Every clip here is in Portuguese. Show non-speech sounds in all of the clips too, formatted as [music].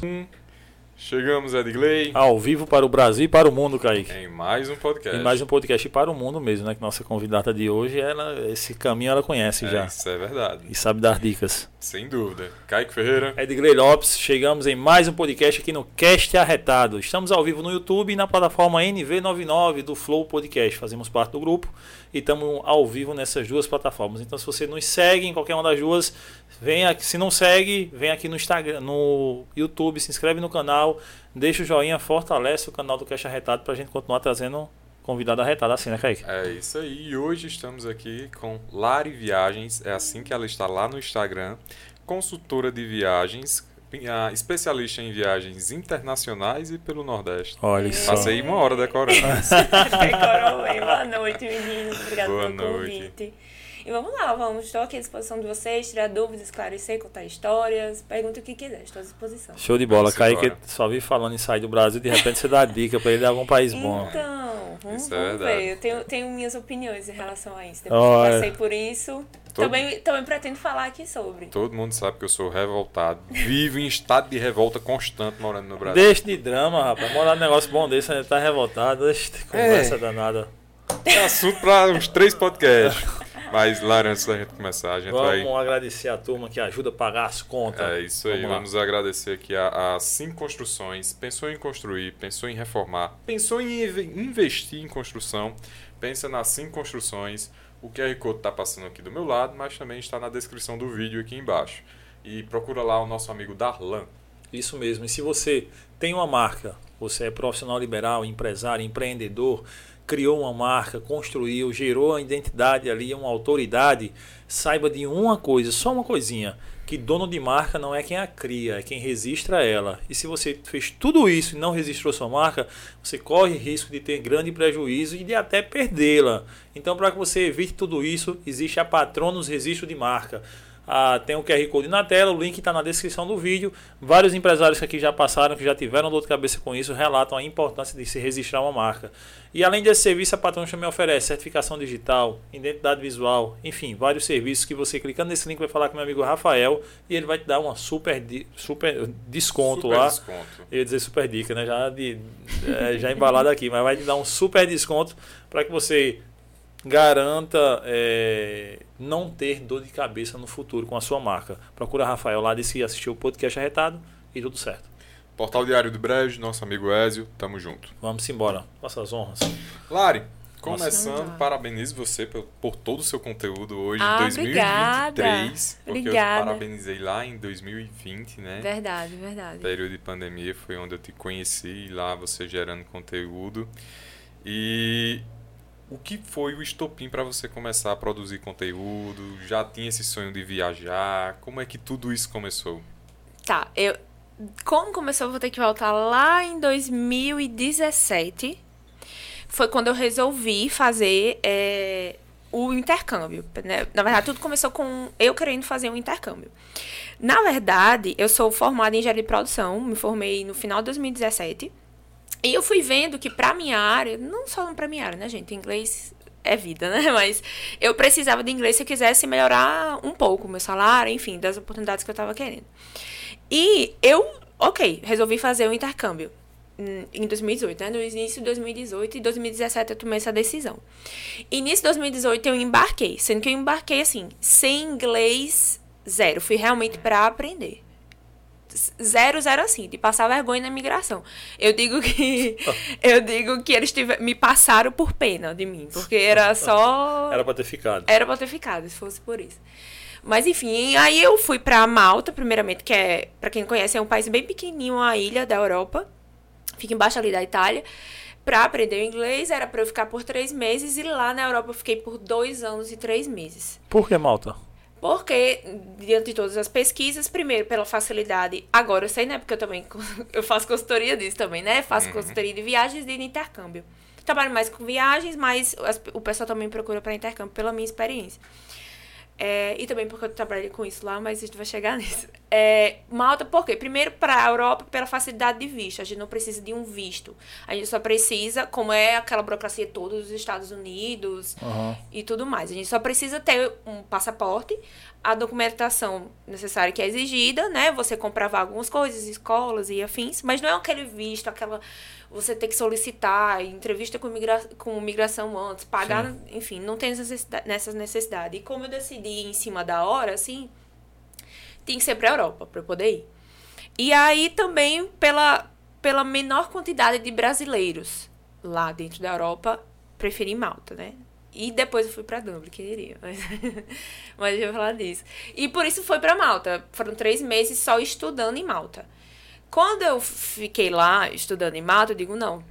Mm. Chegamos, Edgley, Ao vivo para o Brasil e para o mundo, Kaique. em mais um podcast. E mais um podcast para o mundo mesmo, né? Que nossa convidada de hoje, ela, esse caminho ela conhece É, já. Isso é verdade, E sabe dar dicas. sem dúvida. Kaique Ferreira, Edgley Lopes, chegamos em mais um podcast aqui no Cast Arretado. Estamos ao vivo no YouTube e na plataforma NV99 do Flow Podcast. Fazemos parte do grupo e estamos ao vivo nessas duas plataformas. Então, se você nos segue em qualquer uma das duas, vem aqui. Se não segue, vem aqui no Instagram, no YouTube, se inscreve no canal, deixa o joinha, fortalece o canal do Cast Arretado para a gente continuar trazendo convidado arretado assim, né, Kaique? é isso aí. E hoje estamos aqui com Lari Viagens, é assim que ela está lá no Instagram, consultora de viagens, especialista em viagens internacionais e pelo Nordeste. Olha só. Passei uma hora decorando. [laughs] Decorou bem. Boa noite, meninos. Obrigada Boa pelo noite. convite. E vamos lá, vamos. Estou aqui à disposição de vocês, tirar dúvidas, esclarecer, contar histórias. Pergunta o que quiser, estou à disposição. Show de bola, Vamos Kaique embora. só vi falando em sair do Brasil, de repente você dá dica para ele de algum país bom. Então, vamos, Isso é vamos verdade. ver. Eu tenho, tenho minhas opiniões em relação a isso. Depois Olha. que eu passei por isso, Todo- também, também pretendo falar aqui sobre. Todo mundo sabe que eu sou revoltado, vivo em estado de revolta constante morando no Brasil. Deixa de drama, rapaz. Morar num negócio bom desse, você tá revoltado. Deixa de conversa É. danada. É assunto para uns três podcasts. [laughs] Mas, Lara, antes da gente começar, a gente vai. Vamos agradecer a turma que ajuda a pagar as contas. É isso aí, Vamos vamos agradecer aqui a, a Sim Construções. Pensou em construir, pensou em reformar, pensou em inve- investir em construção, pensa na Sim Construções. O QR Code está passando aqui do meu lado, mas também está na descrição do vídeo aqui embaixo. E procura lá o nosso amigo Darlan. Isso mesmo. E se você tem uma marca, você é profissional liberal, empresário, empreendedor, criou uma marca, construiu, gerou a identidade ali, uma autoridade, saiba de uma coisa, só uma coisinha, que dono de marca não é quem a cria, é quem registra ela. E se você fez tudo isso e não registrou sua marca, você corre risco de ter grande prejuízo e de até perdê-la. Então, para que você evite tudo isso, existe a Patronos Registro de Marca. Ah, tem o QR Code na tela, o link está na descrição do vídeo. Vários empresários que aqui já passaram, que já tiveram dor de cabeça com isso, relatam a importância de se registrar uma marca. E além desse serviço, a Patronos também oferece certificação digital, identidade visual, enfim, vários serviços que você clicando nesse link vai falar com meu amigo Rafael e ele vai te dar uma super, super desconto Super lá. desconto. Eu ia dizer super dica, né? Já, de, é, já embalado aqui, mas vai te dar um super desconto para que você garanta é, não ter dor de cabeça no futuro com a sua marca. Procura Rafael lá, disse que assistiu o podcast arretado e tudo certo. Portal Diário do Brejo, nosso amigo Ézio, tamo junto. Vamos embora. Faça as honras. Lari, começando, Nossa. parabenizo você por, por todo o seu conteúdo hoje Ah, em 2023. Porque Obrigada. eu te parabenizei lá em 2020, né? Verdade, verdade. período de pandemia foi onde eu te conheci, lá você gerando conteúdo. E o que foi o estopim para você começar a produzir conteúdo? Já tinha esse sonho de viajar? Como é que tudo isso começou? Tá, eu. Como começou, vou ter que voltar lá em 2017. Foi quando eu resolvi fazer é, o intercâmbio. Né? Na verdade, tudo começou com eu querendo fazer um intercâmbio. Na verdade, eu sou formada em engenharia de produção, me formei no final de 2017. E eu fui vendo que pra minha área, não só pra minha área, né, gente? Inglês é vida, né? [laughs] Mas eu precisava de inglês se eu quisesse melhorar um pouco o meu salário, enfim, das oportunidades que eu tava querendo. E eu, ok, resolvi fazer o intercâmbio hum, em 2018, né? No início de 2018 e 2017 eu tomei essa decisão. Início de 2018 eu embarquei, sendo que eu embarquei assim, sem inglês zero. Fui realmente pra aprender. Zero, zero assim, de passar vergonha na migração. Eu digo que. [laughs] eu digo que eles tiver, me passaram por pena de mim, porque era só. [laughs] Era para ter ficado. Era pra ter ficado, se fosse por isso. Mas enfim, aí eu fui pra Malta, primeiramente, que é, pra quem não conhece, é um país bem pequenininho, uma ilha da Europa. Fica embaixo ali da Itália. Pra aprender o inglês, era pra eu ficar por três meses. E lá na Europa eu fiquei por dois anos e três meses. Por que Malta? Porque, diante de todas as pesquisas, primeiro, pela facilidade. Agora eu sei, né? Porque eu também [laughs] eu faço consultoria disso também, né? Faço consultoria de viagens e de intercâmbio. Trabalho mais com viagens, mas as- o pessoal também procura para intercâmbio, pela minha experiência. É, e também porque eu trabalhei com isso lá, mas a gente vai chegar [laughs] nisso. É, Malta, por quê? Primeiro, para a Europa, pela facilidade de visto. A gente não precisa de um visto. A gente só precisa, como é aquela burocracia toda dos Estados Unidos Aham. e tudo mais. A gente só precisa ter um passaporte, a documentação necessária que é exigida, né? Você comprovar algumas coisas, escolas e afins, mas não é aquele visto, aquela. Você ter que solicitar, entrevista com, migra com migração antes, pagar, enfim, não tem essa necessidade, nessa necessidade. E como eu decidi em cima da hora, assim, tem que ser pra Europa pra eu poder ir. E aí também pela, pela menor quantidade de brasileiros lá dentro da Europa, preferi Malta, né? E depois eu fui pra Dublin, queria. Mas, [laughs] mas eu ia falar disso. E por isso foi pra Malta. Foram três meses só estudando em Malta. Quando eu fiquei lá estudando em Malta, eu digo, não.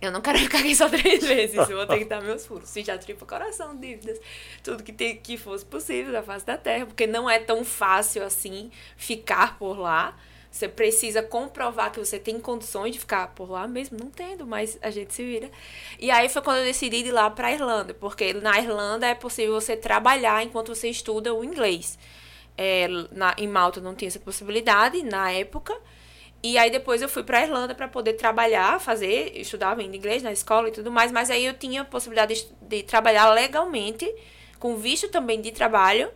Eu não quero [laughs] ficar aqui só três meses. Eu vou ter que dar meus furos. Se já tripa coração, dívidas. Tudo que, tem, que fosse possível da face da terra. Porque não é tão fácil assim ficar por lá. Você precisa comprovar que você tem condições de ficar por lá mesmo, não tendo, mas a gente se vira. E aí foi quando eu decidi ir lá para Irlanda, porque na Irlanda é possível você trabalhar enquanto você estuda o inglês. É, na, em Malta não tinha essa possibilidade na época. E aí depois eu fui para Irlanda para poder trabalhar, fazer, estudava ainda inglês na escola e tudo mais, mas aí eu tinha a possibilidade de, de trabalhar legalmente, com visto também de trabalho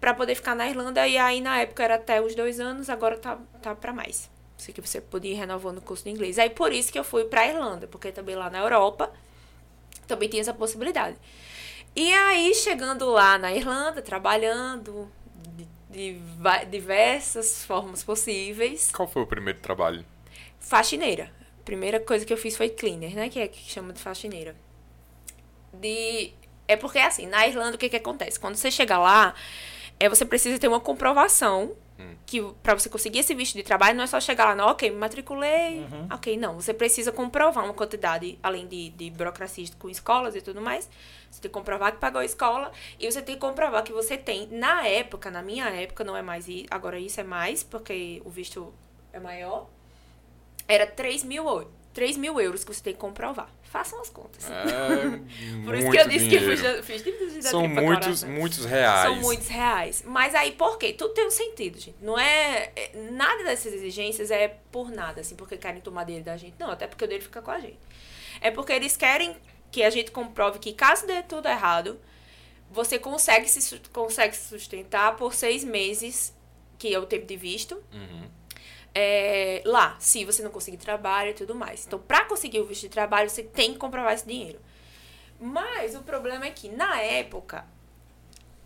para poder ficar na Irlanda. E aí, na época, era até os dois anos, agora tá, tá para mais. Sei que você podia ir renovando o curso de inglês. Aí, por isso que eu fui pra Irlanda, porque também lá na Europa também tinha essa possibilidade. E aí, chegando lá na Irlanda, trabalhando de, diversas formas possíveis, Qual foi o primeiro trabalho? faxineira. Primeira coisa que eu fiz foi cleaner, né? Que é que chama de faxineira. De... É porque, assim, na Irlanda, o que que acontece? Quando você chega lá, é, você precisa ter uma comprovação que para você conseguir esse visto de trabalho não é só chegar lá, não, ok, me matriculei, ok, não. Você precisa comprovar uma quantidade, além de, de burocracias com escolas e tudo mais, você tem que comprovar que pagou a escola e você tem que comprovar que você tem, na época, na minha época, não é mais, agora isso é mais, porque o visto é maior, era 3 mil, eu- 3 mil euros que você tem que comprovar. Façam as contas. É [laughs] Por isso que eu disse que eu dinheiro. fiz, fiz São muitos, coração. muitos reais. São muitos reais. Mas aí, por quê? Tudo tem um sentido, gente. Não é. é- Nada dessas exigências é por nada, assim, porque querem tomar dinheiro da gente. Não, até porque o dele fica com a gente. É porque eles querem que a gente comprove que, caso dê tudo errado, você consegue se, consegue se sustentar por seis meses, que é o tempo de visto, Uhum. é, lá, se você não conseguir trabalho e tudo mais. Então, para conseguir o visto de trabalho, você tem que comprovar esse dinheiro. Mas o problema é que, na época,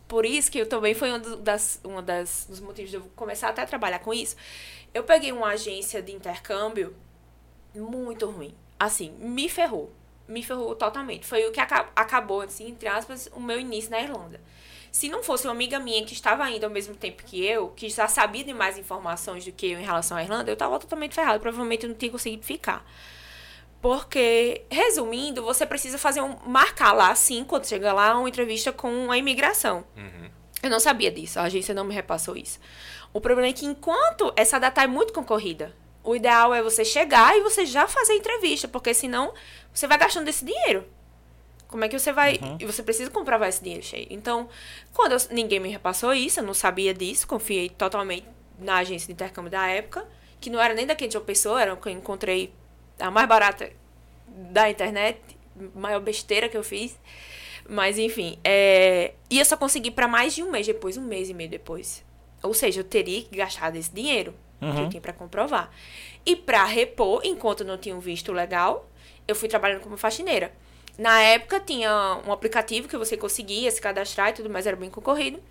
por isso que eu também foi um das, uma das, dos motivos de eu começar até a trabalhar com isso, eu peguei uma agência de intercâmbio muito ruim. Assim, me ferrou. Me ferrou totalmente. Foi o que aca- acabou, assim, entre aspas, o meu início na Irlanda. Se não fosse uma amiga minha que estava indo ao mesmo tempo que eu, que já sabia de mais informações do que eu em relação à Irlanda, eu estava totalmente ferrada. Provavelmente eu não tinha conseguido ficar. Porque, resumindo, você precisa fazer um. marcar lá, sim, quando chega lá, uma entrevista com a imigração. Uhum. Eu não sabia disso, a agência não me repassou isso. O problema é que enquanto essa data é muito concorrida, o ideal é você chegar e você já fazer a entrevista, porque senão você vai gastando esse dinheiro. Como é que você vai. E você precisa comprovar esse dinheiro cheio. Então, quando eu- ninguém me repassou isso, eu não sabia disso, confiei totalmente na agência de intercâmbio da época, que não era nem daqui de uma pessoa, era o que eu encontrei a mais barata da internet, maior besteira que eu fiz. Mas enfim, é... e eu só consegui para mais de um mês depois, um mês e meio depois. Ou seja, eu teria que gastar desse dinheiro que eu tinha para comprovar. E para repor, enquanto eu não tinha um visto legal, eu fui trabalhando como faxineira. Na época tinha um aplicativo que você conseguia se cadastrar e tudo mais, era bem concorrido.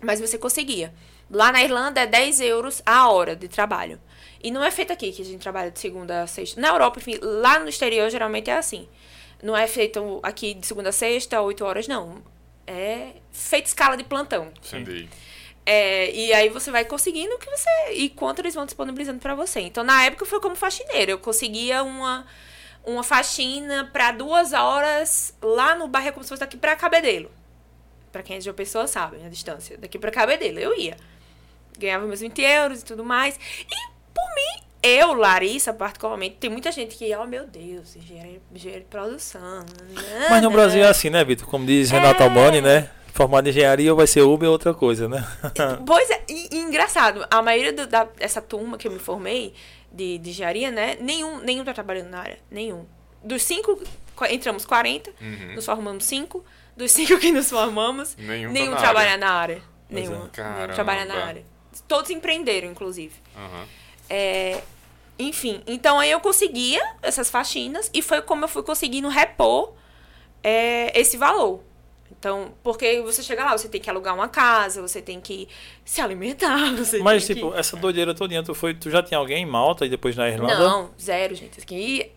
Mas você conseguia. Lá na Irlanda é 10 euros a hora de trabalho. E não é feito aqui, que a gente trabalha de segunda a sexta. Na Europa, enfim, lá no exterior geralmente é assim. Não é feito aqui de segunda a sexta, 8 horas, não. É feito escala de plantão. Entendi. É, e aí você vai conseguindo o que você. E quanto eles vão disponibilizando pra você. Então, na época, foi como faxineira. Eu conseguia uma, uma faxina pra duas horas lá no bairro, como se fosse daqui pra Cabedelo. Pra quem é de uma pessoa sabe a distância. Daqui pra Cabedelo. Eu ia. Ganhava meus 20 euros e tudo mais. E, por mim, eu, Larissa, particularmente, tem muita gente que, oh meu Deus, engenheiro, engenheiro de produção. Mas no Brasil é assim, né, Vitor? Como diz Renato É. Albani, né? Formado em engenharia ou vai ser Uber ou outra coisa, né? Pois é, e, e engraçado, a maioria do- da, dessa turma que eu me formei de, de engenharia, né? Nenhum, nenhum tá trabalhando na área. Nenhum. Dos cinco, entramos 40, Uhum. nos formamos cinco. Dos cinco que nos formamos, Nenhum tá nenhum na trabalha área. na área. Pois é. Nenhum, nenhum trabalha na área. Todos empreenderam, inclusive. Aham. É, enfim, então aí eu conseguia essas faxinas e foi como eu fui conseguindo repor é, esse valor. Então, porque você chega lá, você tem que alugar uma casa, você tem que se alimentar, [laughs] você Mas, tem tipo, que... essa doideira todinha, tu, foi, tu já tinha alguém em Malta e depois na Irlanda? Não, zero, gente. Aqui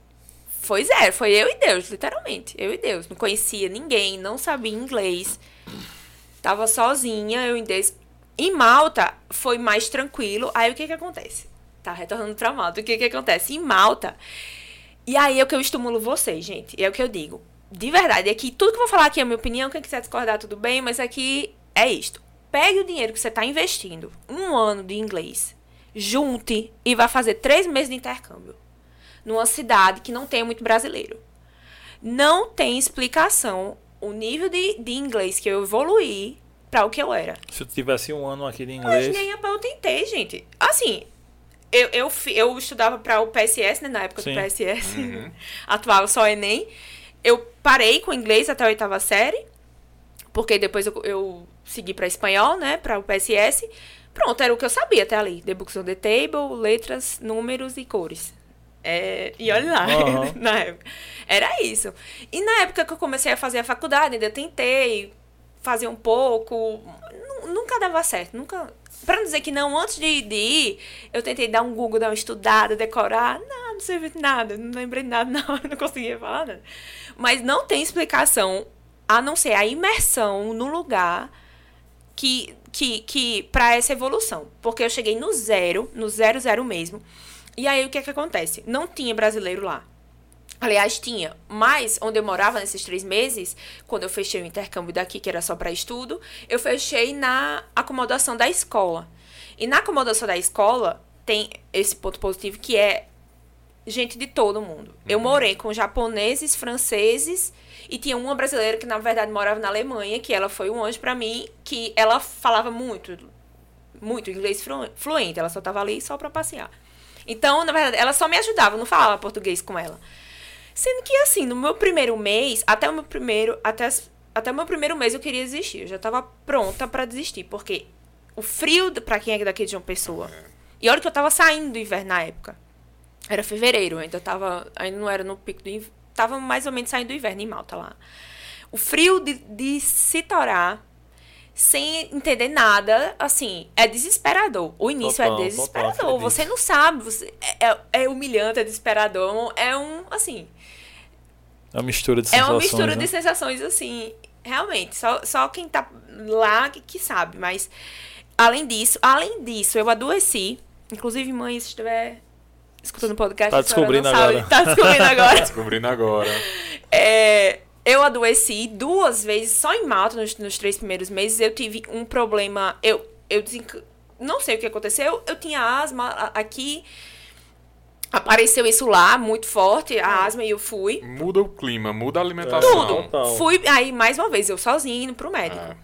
foi zero, foi eu e Deus, literalmente. Eu e Deus. Não conhecia ninguém, não sabia inglês. Tava sozinha, eu em Deus. Em Malta foi mais tranquilo. Aí o que que acontece? Tá retornando pra Malta. O que que acontece? Em Malta. E aí é o que eu estimulo vocês, gente. É o que eu digo. De verdade, é que tudo que eu vou falar aqui é a minha opinião. Quem quiser discordar, tudo bem, mas aqui é isto. Pegue o dinheiro que você está investindo, um ano de inglês, junte e vá fazer três meses de intercâmbio. Numa cidade que não tem muito brasileiro. Não tem explicação o nível de, de inglês que eu evoluí para o que eu era. Se tu tivesse um ano aqui de Mas inglês. nem a pau eu tentei, gente. Assim, eu, eu, eu estudava para o PSS, né? Na época Sim. do PSS. [laughs] Atuava só Enem. Eu parei com inglês até a oitava série. Porque depois eu, eu segui para espanhol, né? Para o PSS. Pronto, era o que eu sabia até ali. The Books on the Table, letras, números e cores. É, e olha lá, Aham. [laughs] na época. Era isso. E na época que eu comecei a fazer a faculdade, ainda tentei fazer um pouco. Nu- Nunca dava certo. Nunca. Pra não dizer que não, antes de, de ir, eu tentei dar um Google, dar uma estudada, decorar. Não, não serviu de nada. Não lembrei de nada, [laughs] não. Não conseguia falar nada. Mas não tem explicação a não ser a imersão no lugar que, que, que para essa evolução. Porque eu cheguei no zero, no zero, zero mesmo. E aí o que é que acontece? Não tinha brasileiro lá. Aliás, tinha. Mas onde eu morava nesses três meses, quando eu fechei o intercâmbio daqui, que era só para estudo, eu fechei na acomodação da escola. E na acomodação da escola tem esse ponto positivo que é gente de todo mundo. Eu morei com japoneses, franceses e tinha uma brasileira que na verdade morava na Alemanha, que ela foi um anjo pra mim, que ela falava muito, muito inglês flu- fluente, ela só tava ali só pra passear. Então, na verdade, ela só me ajudava, eu não falava português com ela. Sendo que assim, no meu primeiro mês, até o meu primeiro, até, até o meu primeiro mês eu queria desistir. Eu já tava pronta pra desistir, porque o frio, pra quem é daqui de uma pessoa. E olha que eu tava saindo do inverno na época. Era fevereiro, ainda tava, ainda não era no pico do inverno, tava mais ou menos saindo do inverno em Malta lá. O frio de, de se torar sem entender nada, assim, é desesperador. O início Total, é total, desesperador. acredito. você não sabe, você é, é- é humilhante, é desesperador, é um, assim, É uma mistura de é sensações. uma mistura né? de sensações, assim, realmente. Só, só quem tá lá que, que sabe. Mas, além disso, além disso, eu adoeci. Inclusive, mãe, se estiver escutando o podcast, Tá descobrindo agora. Tá descobrindo [laughs] agora. Descobrindo agora. É, eu adoeci duas vezes, só em Malta, nos, nos três primeiros meses. Eu tive um problema. Eu, eu desenc- não sei o que aconteceu. Eu tinha asma aqui. Apareceu isso lá, muito forte, a asma, e eu fui. Muda o clima, muda a alimentação. Tudo. Total. Fui, aí, mais uma vez, eu sozinha indo pro médico. É.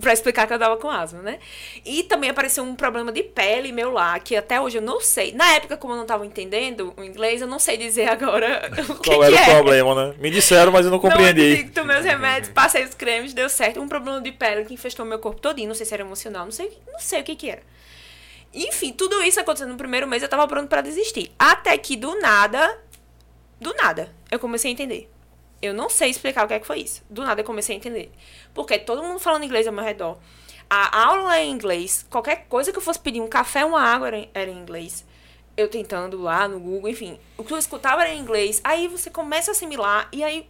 Pra explicar que eu tava com asma, né? E também apareceu um problema de pele meu lá, que até hoje eu não sei. Na época, como eu não tava entendendo o inglês, eu não sei dizer agora [laughs] o que, Qual que era é. o problema, né? Me disseram, mas eu não compreendi. Não, eu os remédios, passei os cremes, deu certo. Um problema de pele que infestou meu corpo todinho. Não sei se era emocional, não sei, não sei o que que era. Enfim, tudo isso acontecendo no primeiro mês, eu tava pronto pra desistir. Até que do nada, do nada, eu comecei a entender. Eu não sei explicar o que é que foi isso. Do nada eu comecei a entender. Porque todo mundo falando inglês ao meu redor. A aula é em inglês. Qualquer coisa que eu fosse pedir, um café, uma água, era em, era em inglês. Eu tentando lá no Google, enfim. O que eu escutava era em inglês. Aí você começa a assimilar e aí,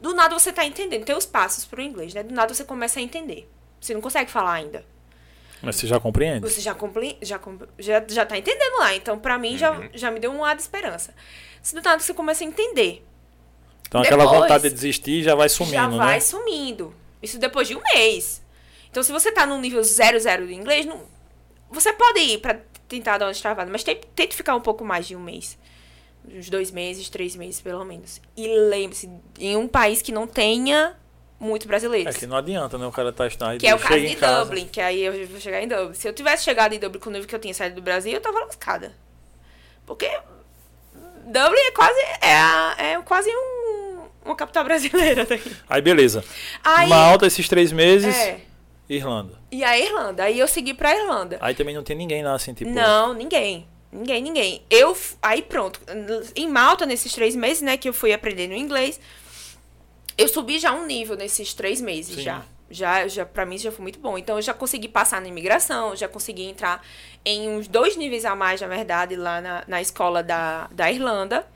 do nada você tá entendendo. Tem os passos pro inglês, né? Do nada você começa a entender. Você não consegue falar ainda. Mas você já compreende? Você já, compli já, já, já tá entendendo lá. Então, pra mim, já, Uhum. já me deu um ar de esperança. Se do nada você começa a entender. Então aquela Depois, vontade de desistir já vai sumindo, já vai né? sumindo. Isso depois de um mês. Então, se você tá no nível 00 de inglês, não, você pode ir pra tentar dar uma travada, mas tente, ficar um pouco mais de um mês. Uns dois meses, três meses, pelo menos. E lembre-se, em um país que não tenha muito É brasileiros. que não adianta, né? O cara tá estudando. Que é o caso de Dublin, que aí eu vou chegar em Dublin. Se eu tivesse chegado em Dublin com o nível que eu tinha saído do Brasil, eu tava lascada. Porque Dublin é quase, é, é quase um, uma capital brasileira daqui. Aí beleza. Aí, Malta, esses três meses, é, Irlanda. e a Irlanda. Aí eu segui pra Irlanda. Aí também não tem ninguém lá assim, tipo. Não, ninguém. Ninguém, ninguém. Eu, aí pronto. Em Malta, nesses três meses, né, que eu fui aprendendo inglês, eu subi já um nível nesses três meses, Sim. já. Já, já, pra mim, já foi muito bom. Então, eu já consegui passar na imigração, já consegui entrar em uns dois níveis a mais, na verdade, lá na, na escola da, da Irlanda.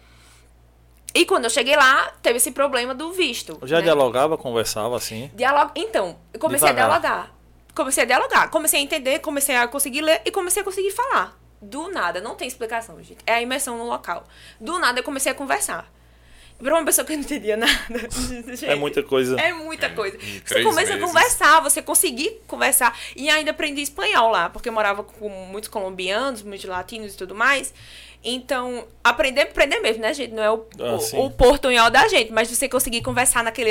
E quando eu cheguei lá, teve esse problema do visto. Eu já né? dialogava, conversava assim. Dialog... Então, eu comecei Devagar. a dialogar. Comecei a dialogar. Comecei a entender, comecei a conseguir ler e comecei a conseguir falar. Do nada, não tem explicação, gente. É a imersão no local. Do nada eu comecei a conversar. Pra uma pessoa que não entendia nada. [laughs] gente, É muita coisa. É muita coisa. Em Você começa a meses. conversar, você conseguir conversar. E ainda aprendi espanhol lá, porque eu morava com muitos colombianos, muitos latinos e tudo mais. Então, aprender, aprender mesmo, né, gente? Não é o, Ah, o- o portunhol da gente, mas você conseguir conversar naquele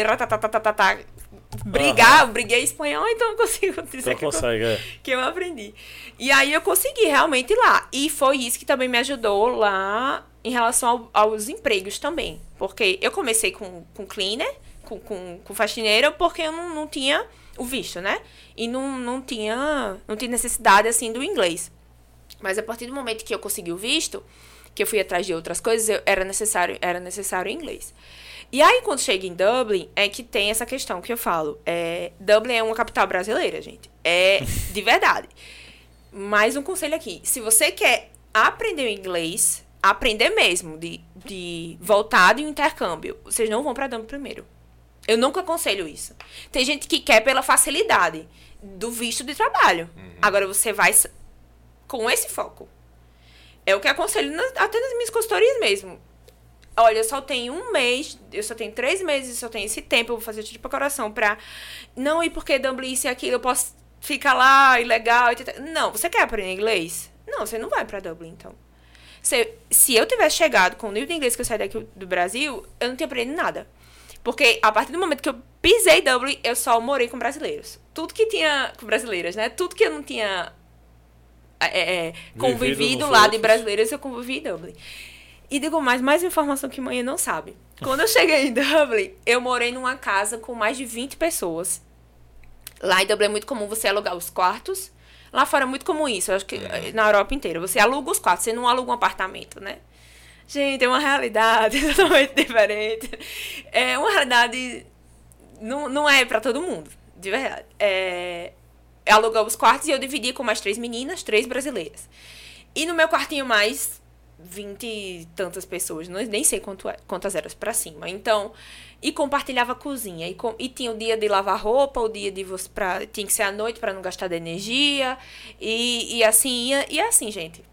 brigar, eu briguei espanhol, então eu consigo [laughs] dizer Então que, eu, consegue, é. que eu aprendi. E aí eu consegui realmente ir lá. E foi isso que também me ajudou lá em relação ao- aos empregos também. Porque eu comecei com, com cleaner, com, com, com faxineira, porque eu não, não tinha o visto, né? E não, não, tinha, não tinha necessidade, assim, do inglês. Mas a partir do momento que eu consegui o visto, que eu fui atrás de outras coisas, eu, era necessário era necessário inglês. E aí, quando chega em Dublin, é que tem essa questão que eu falo. É, Dublin é uma capital brasileira, gente. É [laughs] de verdade. Mais um conselho aqui. Se você quer aprender o inglês, aprender mesmo, de, de voltar de um intercâmbio, vocês não vão para Dublin primeiro. Eu nunca aconselho isso. Tem gente que quer pela facilidade do visto de trabalho. Agora você vai com esse foco. É o que aconselho nas- até nas minhas consultorias mesmo. Olha, eu só tenho um mês, eu só tenho três meses, eu só tenho esse tempo, eu vou fazer tipo coração pra. Não, e porque isso e aquilo, eu posso ficar lá ilegal. etc. Não, você quer aprender inglês? Não, você não vai pra Dublin, então. Se, se eu tivesse chegado com o nível de inglês que eu saí daqui do Brasil, eu não tinha aprendido nada. Porque a partir do momento que eu pisei Dublin, eu só morei com brasileiros. Tudo que tinha. Com brasileiras, né? Tudo que eu não tinha é, é, convivido nos lá de outros. brasileiros, eu convivi em Dublin. E digo mais, mais informação que mãe não sabe. Quando eu cheguei em Dublin, eu morei numa casa com mais de 20 pessoas. Lá em Dublin é muito comum você alugar os quartos. Lá fora é muito comum isso, eu acho que eh, na Europa inteira. Você aluga os quartos, você não aluga um apartamento, né? Gente, é uma realidade [laughs] totalmente diferente. É uma realidade. Não, não é pra todo mundo, de verdade. É, alugava os quartos e eu dividia com mais três meninas, três brasileiras. E no meu quartinho mais, vinte e tantas pessoas, não, nem sei quanto, é- quantas eram pra cima. Então, e compartilhava a cozinha. E, com- e tinha o dia de lavar roupa, o dia de você. Pra, tinha que ser à noite pra não gastar de energia. E, e assim ia. E assim, gente.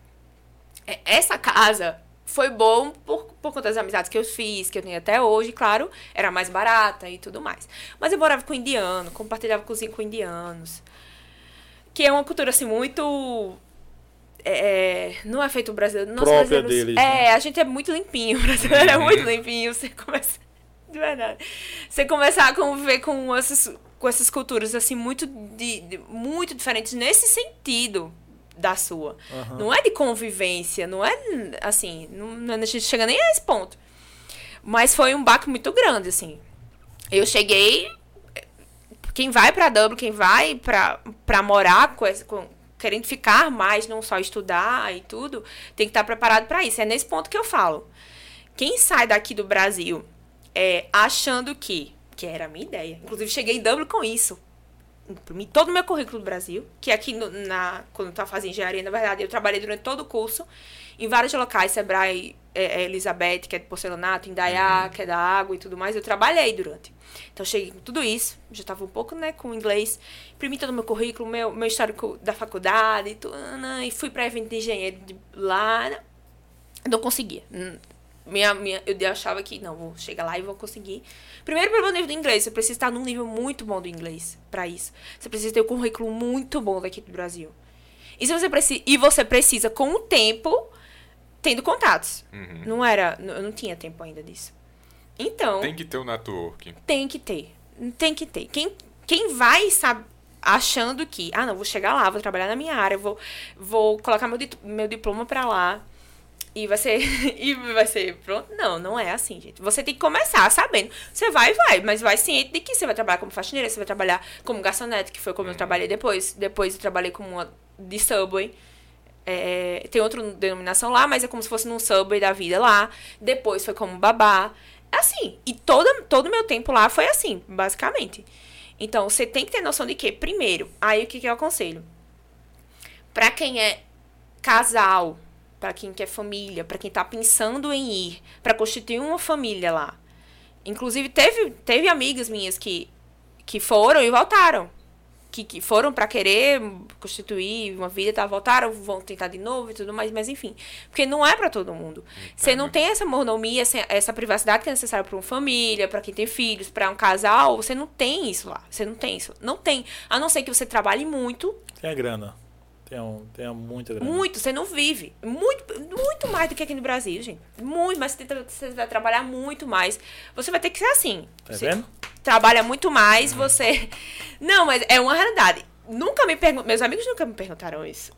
É- Essa casa foi bom por, por conta das amizades que eu fiz, que eu tenho até hoje, claro, era mais barata e tudo mais. Mas eu morava com indiano, compartilhava cozinha com indianos. Que é uma cultura assim muito. é, não é feito brasileiro. Nós Própria deles, É, né? a gente é muito limpinho. [laughs] O brasileiro é muito limpinho. Você começa. [laughs] De verdade. Você começar a conviver com essas, com essas culturas assim, muito, de, de- muito diferentes nesse sentido da sua. Não é de convivência, não é assim, não, não, a gente chega nem a esse ponto. Mas foi um baque muito grande, assim. Eu cheguei. Quem vai pra Dublin, quem vai pra morar com, com- querendo ficar mais, não só estudar e tudo, tem que estar preparado pra isso. É nesse ponto que eu falo. Quem sai daqui do Brasil é, achando que, que era a minha ideia, inclusive cheguei em Dublin com isso. Imprimi todo o meu currículo do Brasil, que aqui no- na, quando eu estava fazendo engenharia, na verdade, eu trabalhei durante todo o curso em vários locais, Sebrae, é, é, Elizabeth, que é de porcelanato, Indaiá, que é da água e tudo mais, eu trabalhei durante. Então, eu cheguei com tudo isso, já estava um pouco, né, com inglês, imprimi todo o meu currículo, meu, meu histórico da faculdade, e, tudo, e fui para evento de engenheiro de lá, não conseguia. Hum, Minha, minha, eu achava que, não, vou chegar lá e vou conseguir. Primeiro, pelo nível do inglês. Você precisa estar num nível muito bom do inglês para isso. Você precisa ter um currículo muito bom daqui do Brasil. E, se você precisa, e você precisa, com o tempo, tendo contatos. Não era. Eu não tinha tempo ainda disso. Então, Tem que ter o networking. tem que ter. Tem que ter. Quem, quem vai sabe, achando que, ah, não, vou chegar lá, vou trabalhar na minha área, vou, vou colocar meu, meu diploma pra lá e vai ser [laughs] e vai ser pronto. Não, não é assim, gente. Você tem que começar sabendo. Você vai, vai, mas vai ciente de que você vai trabalhar como faxineira, você vai trabalhar como garçonete, que foi como eu trabalhei depois. Depois eu trabalhei como uma de Subway. É, tem outra denominação lá, mas é como se fosse num Subway da vida lá. Depois foi como babá. Assim, e todo todo meu tempo lá foi assim, basicamente. Então, você tem que ter noção de que, primeiro, aí o que, que eu aconselho? Pra quem é casal, para quem quer família, para quem tá pensando em ir, para constituir uma família lá. Inclusive, teve, teve amigas minhas que, que foram e voltaram. Que, que foram para querer constituir uma vida, tá, voltaram, vão tentar de novo e tudo mais, mas enfim. Porque não é para todo mundo. Você não tem essa mordomia, essa, essa privacidade que é necessária para uma família, para quem tem filhos, para um casal. Você não tem isso lá. Você não tem isso. Não tem. A não ser que você trabalhe muito. Tem a grana. Tem, um, tem muita grana. Muito, você não vive. Muito, muito mais do que aqui no Brasil, gente. Muito, mas você, você vai trabalhar muito mais. Você vai ter que ser assim. Tá você vendo? Trabalha muito mais, uhum. você. [laughs] Não, mas é uma realidade. Nunca me perguntam. Meus amigos nunca me perguntaram isso.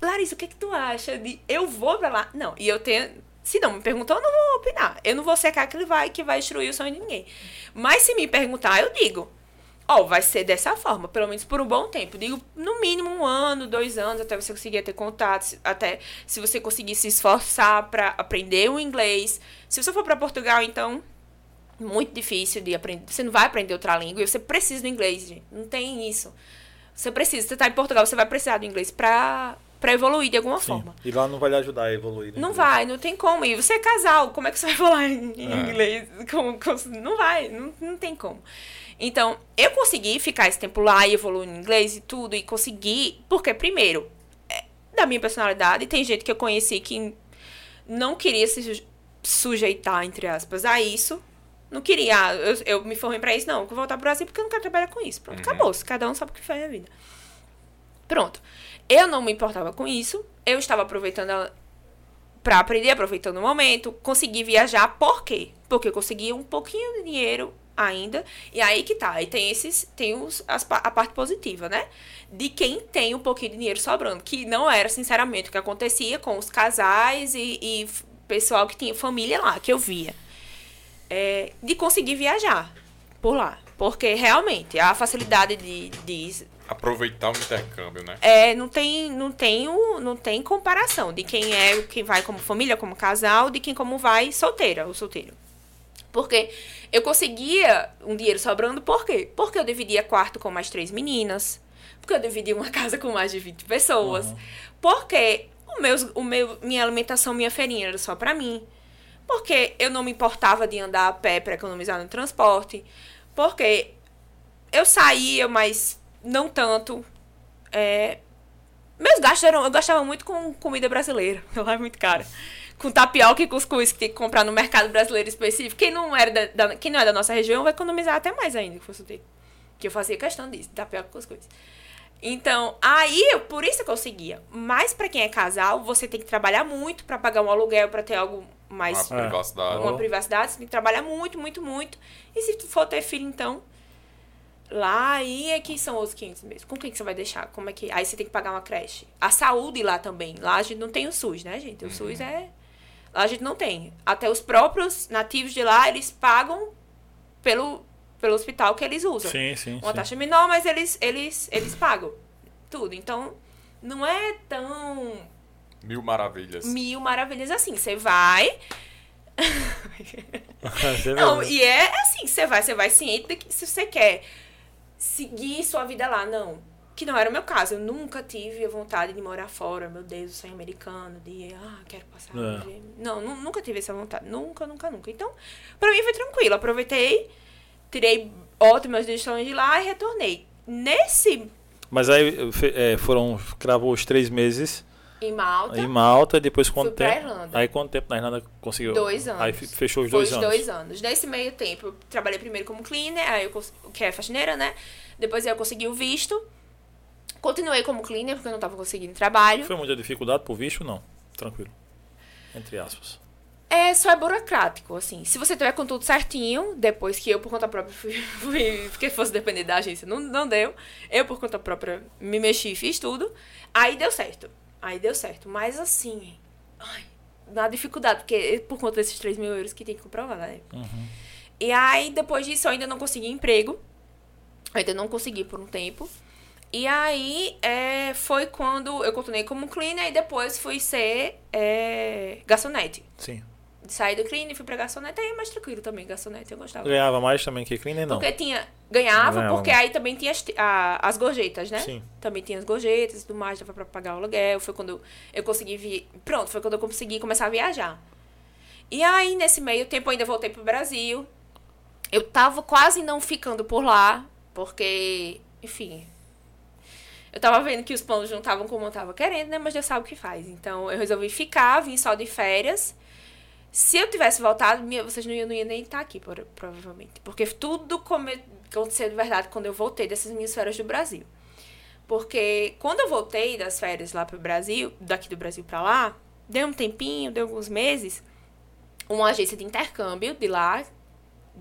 Larissa, o que, é que tu acha de eu vou pra lá? Não, e eu tenho. Se não me perguntou, eu não vou opinar. Eu não vou ser aquele que vai, que vai destruir o sonho de ninguém. Mas se me perguntar, eu digo ó, oh, vai ser dessa forma, pelo menos por um bom tempo. Digo, no mínimo um ano, dois anos, até você conseguir ter contatos, até se você conseguir se esforçar para aprender o inglês. Se você for para Portugal, então, muito difícil de aprender. Você não vai aprender outra língua e você precisa do inglês, gente. Não tem isso. Você precisa, você tá em Portugal, você vai precisar do inglês para para evoluir de alguma Sim. forma. E lá não vai lhe ajudar a evoluir. Né? Não vai, não tem como. E você é casal, como é que você vai [laughs] falar em, é. inglês? Como, como, não vai, não, não tem como. Então, eu consegui ficar esse tempo lá e evoluir no inglês e tudo, e consegui, porque, primeiro, é, da minha personalidade, tem gente que eu conheci que não queria se sujeitar, entre aspas, a isso. Não queria, ah, eu, eu me formei pra isso, não, vou voltar pro Brasil porque eu não quero trabalhar com isso. Pronto, uhum. acabou. -se. Cada um sabe o que faz na vida. Pronto. Eu não me importava com isso. Eu estava aproveitando para aprender, aproveitando o momento. Consegui viajar, por quê? Porque eu consegui um pouquinho de dinheiro ainda. E aí que tá. Aí tem esses. Tem os, as, a parte positiva, né? De quem tem um pouquinho de dinheiro sobrando. Que não era, sinceramente, o que acontecia com os casais e, e pessoal que tinha família lá, que eu via. É, de conseguir viajar por lá. Porque realmente a facilidade de, de aproveitar o intercâmbio, né? É, não tem, não tem, o, não tem comparação de quem é quem vai como família, como casal, de quem como vai solteira ou solteiro. Porque eu conseguia um dinheiro sobrando, por quê? Porque eu dividia quarto com mais três meninas. Porque eu dividia uma [laughs] casa com mais de 20 pessoas. Uhum. Porque o meu, o meu, minha alimentação, minha feirinha era só para mim. Porque eu não me importava de andar a pé para economizar no transporte. Porque eu saía, mas não tanto. É, meus gastos eram. Eu gastava muito com comida brasileira. [laughs] Lá é muito cara com tapioca e cuscuz que tem que comprar no mercado brasileiro específico. Quem não, era da, da, quem não é da nossa região vai economizar até mais ainda que fosse ter. Que eu fazia questão disso, tapioca e cuscuz. Então, aí, por isso eu conseguia. Mas para quem é casal, você tem que trabalhar muito para pagar um aluguel, para ter algo mais. Uma privacidade. Uma privacidade, você tem que trabalhar muito, muito, muito. E se for ter filho, então. Lá aí é que são os 500 mesmo. Com quem que você vai deixar? Como é que. Aí você tem que pagar uma creche. A saúde lá também. Lá a gente não tem o SUS, né, gente? O uhum. SUS é a gente não tem. Até os próprios nativos de lá, eles pagam pelo, pelo hospital que eles usam. Sim, sim. Uma sim. taxa menor, mas eles, eles, eles pagam tudo. Então, não é tão. Mil maravilhas. Mil maravilhas assim. Você vai. [laughs] não, e é assim, você vai, você vai ciente de que se você quer seguir sua vida lá, não que não era o meu caso. Eu nunca tive a vontade de morar fora, meu Deus, eu sou americano, de, ah, quero passar. É. Não, nunca tive essa vontade. Nunca, nunca, nunca. Então, pra mim foi tranquilo. Aproveitei, tirei ótimas decisões de lá e retornei. Nesse. Mas aí é, foram. Cravou os três meses. Em Malta. Em Malta, depois quanto tempo? Aí quanto tempo na Irlanda conseguiu? Dois anos. Aí fechou os Foi dois os anos. dois anos. Nesse meio tempo, eu trabalhei primeiro como cleaner, aí eu, que é faxineira, né? Depois eu consegui o visto. Continuei como cleaner porque eu não estava conseguindo trabalho. Foi muita dificuldade por visto? Não. Tranquilo. Entre aspas. É, só é burocrático, assim. Se você tiver com tudo certinho, depois que eu, por conta própria, [laughs] fui, fui porque fosse depender da agência, não, não deu. Eu, por conta própria, me mexi, fiz tudo. Aí deu certo. Aí deu certo. Mas, assim, ai, na dificuldade, porque por conta desses 3 mil euros que tem que comprovar, né? Uhum. E aí, depois disso, eu ainda não consegui emprego. Eu ainda não consegui por um tempo. E aí, é, foi quando eu continuei como cleaner e depois fui ser é, garçonete. Sim. Saí do cleaner, fui pra garçonete, aí é mais tranquilo também, garçonete, eu gostava. Ganhava mais também que cleaner, não. Porque tinha. Ganhava, Ganhava porque mais. aí também tinha as, a- as gorjetas, né? Sim. Também tinha as gorjetas e tudo mais, dava pra pagar o aluguel. Foi quando eu consegui vir. Pronto, foi quando eu consegui começar a viajar. E aí, nesse meio tempo, eu ainda voltei pro Brasil. Eu tava quase não ficando por lá, porque, enfim. Eu tava vendo que os planos não estavam como eu tava querendo, né? Mas Deus sabe o que faz. Então, eu resolvi ficar, vim só de férias. Se eu tivesse voltado, minha- vocês não iam, não nem estar aqui, por- provavelmente. Porque tudo come- aconteceu de verdade quando eu voltei dessas minhas férias do Brasil. Porque quando eu voltei das férias lá pro Brasil, daqui do Brasil pra lá, deu um tempinho, deu alguns meses, uma agência de intercâmbio de lá,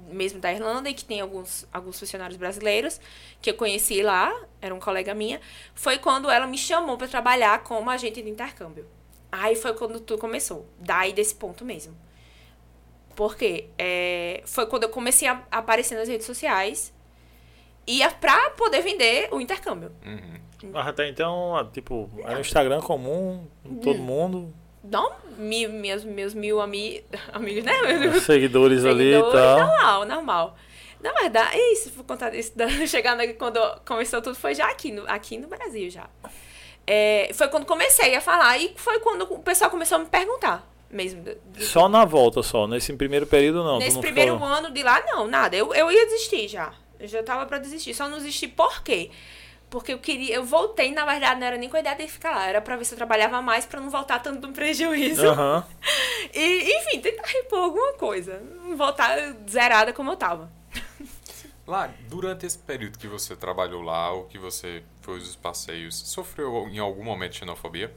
mesmo da Irlanda, e que tem alguns, alguns funcionários brasileiros, que eu conheci lá, era um colega minha, foi quando ela me chamou para trabalhar como agente de intercâmbio. Aí foi quando tudo começou. Daí desse ponto mesmo. Porque é, foi quando eu comecei a aparecer nas redes sociais e a- pra poder vender o intercâmbio. Uhum. Mas até então, tipo, era um Instagram comum, todo mundo, Não, mil, meus, meus mil ami, [laughs] amigos, né? seguidores ali e Seguidores, tal. Normal, normal. Na verdade, isso, vou contar isso, [laughs] chegando aqui, quando começou tudo, foi já aqui no, aqui no Brasil, já. É, foi quando comecei a falar e foi quando o pessoal começou a me perguntar mesmo. Só na volta, só. Nesse primeiro período, não. Nesse não primeiro ficou- ano de lá, não, nada. Eu, eu ia desistir já. Eu já tava pra desistir. Só não desisti por quê? Porque eu queria. Eu voltei, na verdade, não era nem com a ideia de ficar lá. Era pra ver se eu trabalhava mais pra não voltar tanto no prejuízo. Aham. [laughs] E, enfim, tentar repor alguma coisa. Não voltar zerada como eu tava. Lá, durante esse período que você trabalhou lá, ou que você foi os passeios, sofreu em algum momento xenofobia?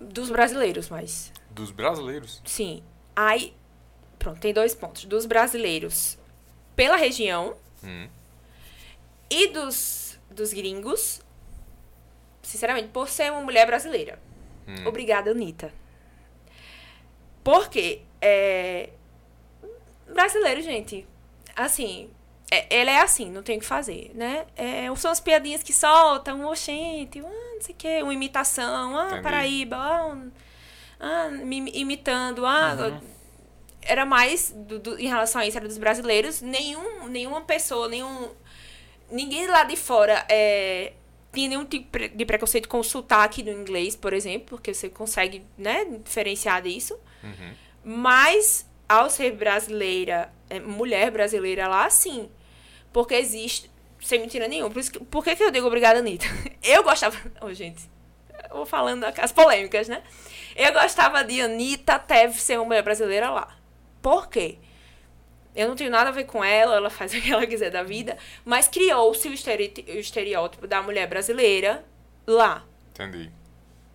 Dos brasileiros, mas. Dos brasileiros? Sim. Aí. Pronto, tem dois pontos. Dos brasileiros pela região Hum. E dos, dos gringos. Sinceramente, por ser uma mulher brasileira. Hum. Obrigada, Anitta. Porque é, brasileiro, gente, assim, é, ele é assim, não tem o que fazer, né? É, são as piadinhas que soltam, um oxente, ah, não sei o quê, uma imitação, ah, Entendi. Paraíba, ah, um- ah, me imi- imitando, ah, era mais do- do- em relação a isso, era dos brasileiros, nenhum, nenhuma pessoa, nenhum, ninguém lá de fora é, tinha nenhum tipo de preconceito com o sotaque do inglês, por exemplo, porque você consegue, né, diferenciar disso. Uhum. Mas, ao ser brasileira, é, mulher brasileira lá, sim. Porque existe, sem mentira nenhuma. Por, isso que, por que, que eu digo obrigada, Anitta? [laughs] Eu gostava. [laughs] Ô, gente, eu vou falando as polêmicas, né? Eu gostava de Anitta até ser uma mulher brasileira lá. Por quê? Eu não tenho nada a ver com ela, ela faz [laughs] o que ela quiser da vida, mas criou-se o estere- o estereótipo da mulher brasileira lá Entendi.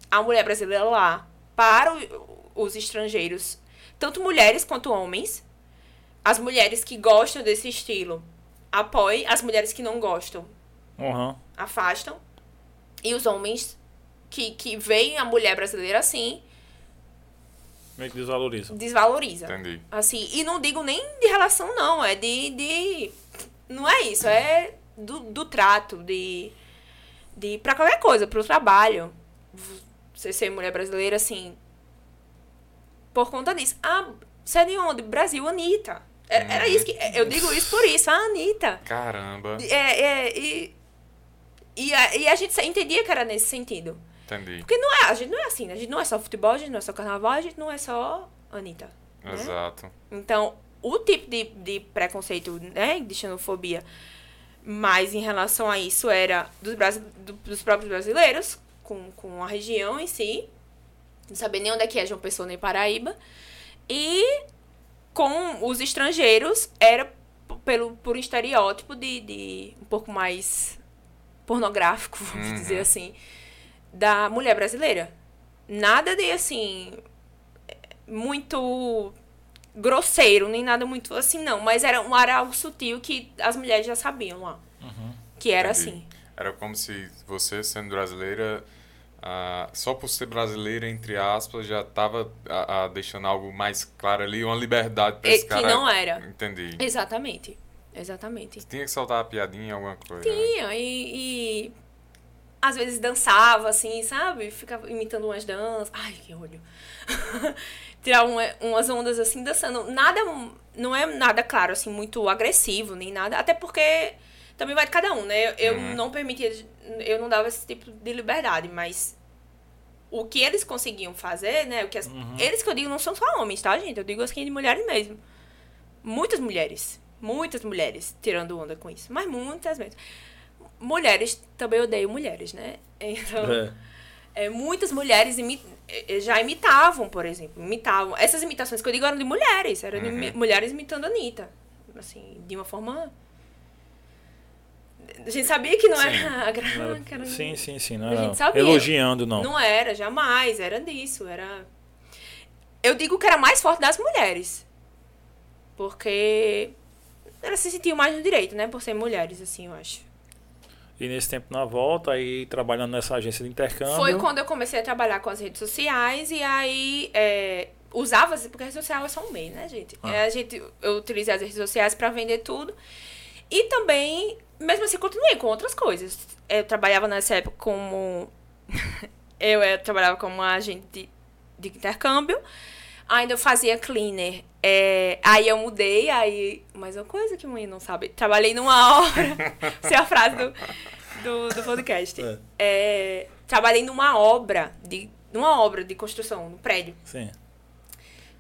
a mulher brasileira lá para o- os estrangeiros, tanto mulheres quanto homens. As mulheres que gostam desse estilo apoiem, as mulheres que não gostam Aham. afastam. E os homens que, que veem a mulher brasileira assim, Meio que desvaloriza. desvaloriza. Entendi. Assim, e não digo nem de relação, não, é de. de não é isso, é do, do trato, de. de para qualquer coisa, pro trabalho. Você ser mulher brasileira, assim. Por conta disso. Ah, você é de onde? Brasil, Anitta. Era, era isso que. Eu digo isso por isso, a Anitta. Caramba. É, é, e, e, a, e a gente entendia que era nesse sentido. Entendi. Porque não é, a gente não é assim, né? A gente não é só futebol, a gente não é só carnaval, a gente não é só Anitta. né? Exato. Então, o tipo de, de preconceito, né, de xenofobia, mais em relação a isso era dos, brasi- do- dos próprios brasileiros, com, com a região em si, não saber nem onde é que é João Pessoa nem Paraíba, e com os estrangeiros era pelo, por um estereótipo de, de um pouco mais pornográfico, vamos Uhum. dizer assim, da mulher brasileira. Nada de assim muito grosseiro, nem nada muito assim, não. Mas era, um- era algo sutil que as mulheres já sabiam lá. Que era Entendi. assim. Era como se você, sendo brasileira, ah, só por ser brasileira, entre aspas, já estava deixando algo mais claro ali, uma liberdade para esse que cara. não era. Entendi. Exatamente. Exatamente. Tinha que soltar a piadinha, alguma coisa. né? Tinha, e, e às vezes dançava, assim, sabe? Ficava imitando umas danças. Ai, que olho. [laughs] Tirar uma- umas ondas assim, dançando. Nada, não é nada, claro, assim, muito agressivo, nem nada. Até porque também vai de cada um, né? Eu, eu Uhum. não permitia, eu não dava esse tipo de liberdade, mas o que eles conseguiam fazer, né? O que as- Eles que eu digo não são só homens, tá, gente? Eu digo assim de mulheres mesmo. Muitas mulheres. Muitas mulheres tirando onda com isso. Mas muitas mesmo. Mulheres, também odeio mulheres, né? Então, É. é, muitas mulheres imi- eh, já imitavam, por exemplo. Imitavam. Essas imitações que eu digo eram de mulheres. Eram de Uhum. mi- mulheres imitando a Anitta. Assim, de uma forma... A gente sabia que não Sim. era... a era- Sim, sim, sim. Não era elogiando, não. não era, jamais. Era disso. Era. Eu digo que era mais forte das mulheres. Porque elas se sentiam mais no direito, né? Por ser mulheres, assim, eu acho. E nesse tempo na volta, aí trabalhando nessa agência de intercâmbio. Foi quando eu comecei a trabalhar com as redes sociais e aí é, usava, as- porque a rede social é só um meio, né, gente? Ah. É, a gente eu utilizei as redes sociais para vender tudo. E também, mesmo assim, continuei com outras coisas. Eu trabalhava nessa época como. [laughs] eu eh, trabalhava como agente de, de intercâmbio. Ainda eu fazia cleaner. É, aí eu mudei, aí. Mais uma coisa que a mãe não sabe. Trabalhei numa [laughs] obra. Essa é a frase do, do, do podcast. É. É, trabalhei numa obra de. numa obra de construção, no prédio Sim.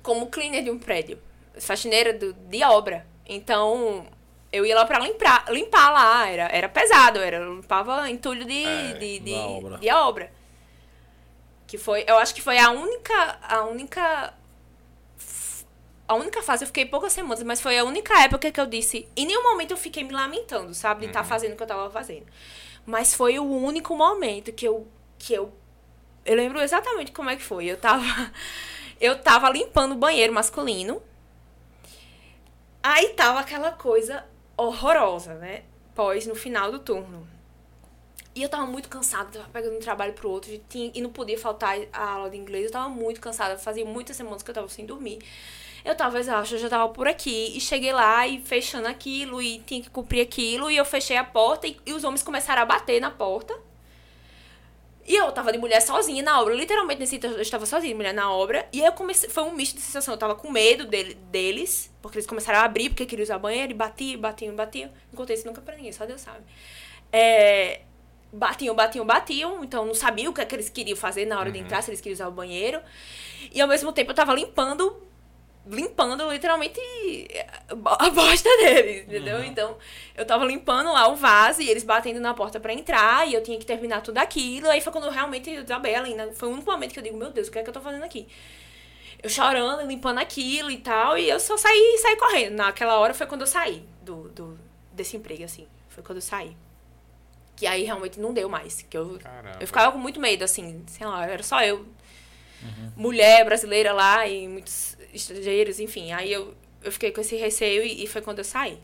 como cleaner de um prédio, faxineira do, de obra. Então, eu ia lá pra limpar, limpar lá, era, era pesado, era, eu limpava entulho de, É, de, de, obra. de obra. Que foi, eu acho que foi a única, a única, a única fase, eu fiquei poucas semanas, mas foi a única época que eu disse, em nenhum momento eu fiquei me lamentando, sabe, de estar fazendo o que eu tava fazendo. Mas foi o único momento que eu, que eu, eu lembro exatamente como é que foi. Eu tava, [laughs] eu tava limpando o banheiro masculino. Aí tava aquela coisa horrorosa, né? Pós, no final do turno. E eu tava muito cansada, tava pegando um trabalho pro outro, e, tinha, e não podia faltar a aula de inglês. Eu tava muito cansada, fazia muitas semanas que eu tava sem dormir. Eu tava exausta, eu já tava por aqui. E cheguei lá e fechando aquilo, e tinha que cumprir aquilo. E eu fechei a porta, e, e os homens começaram a bater na porta. E eu tava de mulher sozinha na obra. Literalmente, nesse eu estava sozinha, de mulher na obra. E aí eu comecei. Foi um misto de sensação. Eu tava com medo dele, deles, porque eles começaram a abrir, porque queriam usar banheiro, e batiam, batiam, batiam. Não contei isso nunca pra ninguém, só Deus sabe. É, batiam, batiam, batiam. Então não sabia o que, é que eles queriam fazer na hora de entrar, se eles queriam usar o banheiro. E ao mesmo tempo eu tava limpando. Limpando literalmente a bosta deles, entendeu? Então, eu tava limpando lá o vaso e eles batendo na porta pra entrar e eu tinha que terminar tudo aquilo. Aí foi quando eu realmente eu desabei a Lina. Foi o único momento que eu digo, meu Deus, o que é que eu tô fazendo aqui? Eu chorando, limpando aquilo e tal, e eu só saí, saí correndo. Naquela hora foi quando eu saí do, do, desse emprego, assim. Foi quando eu saí. Que aí realmente não deu mais. Que eu, Caramba. eu ficava com muito medo, assim, sei lá, era só eu. Mulher brasileira lá e muitos estrangeiros, enfim. Aí eu, eu fiquei com esse receio e, e foi quando eu saí.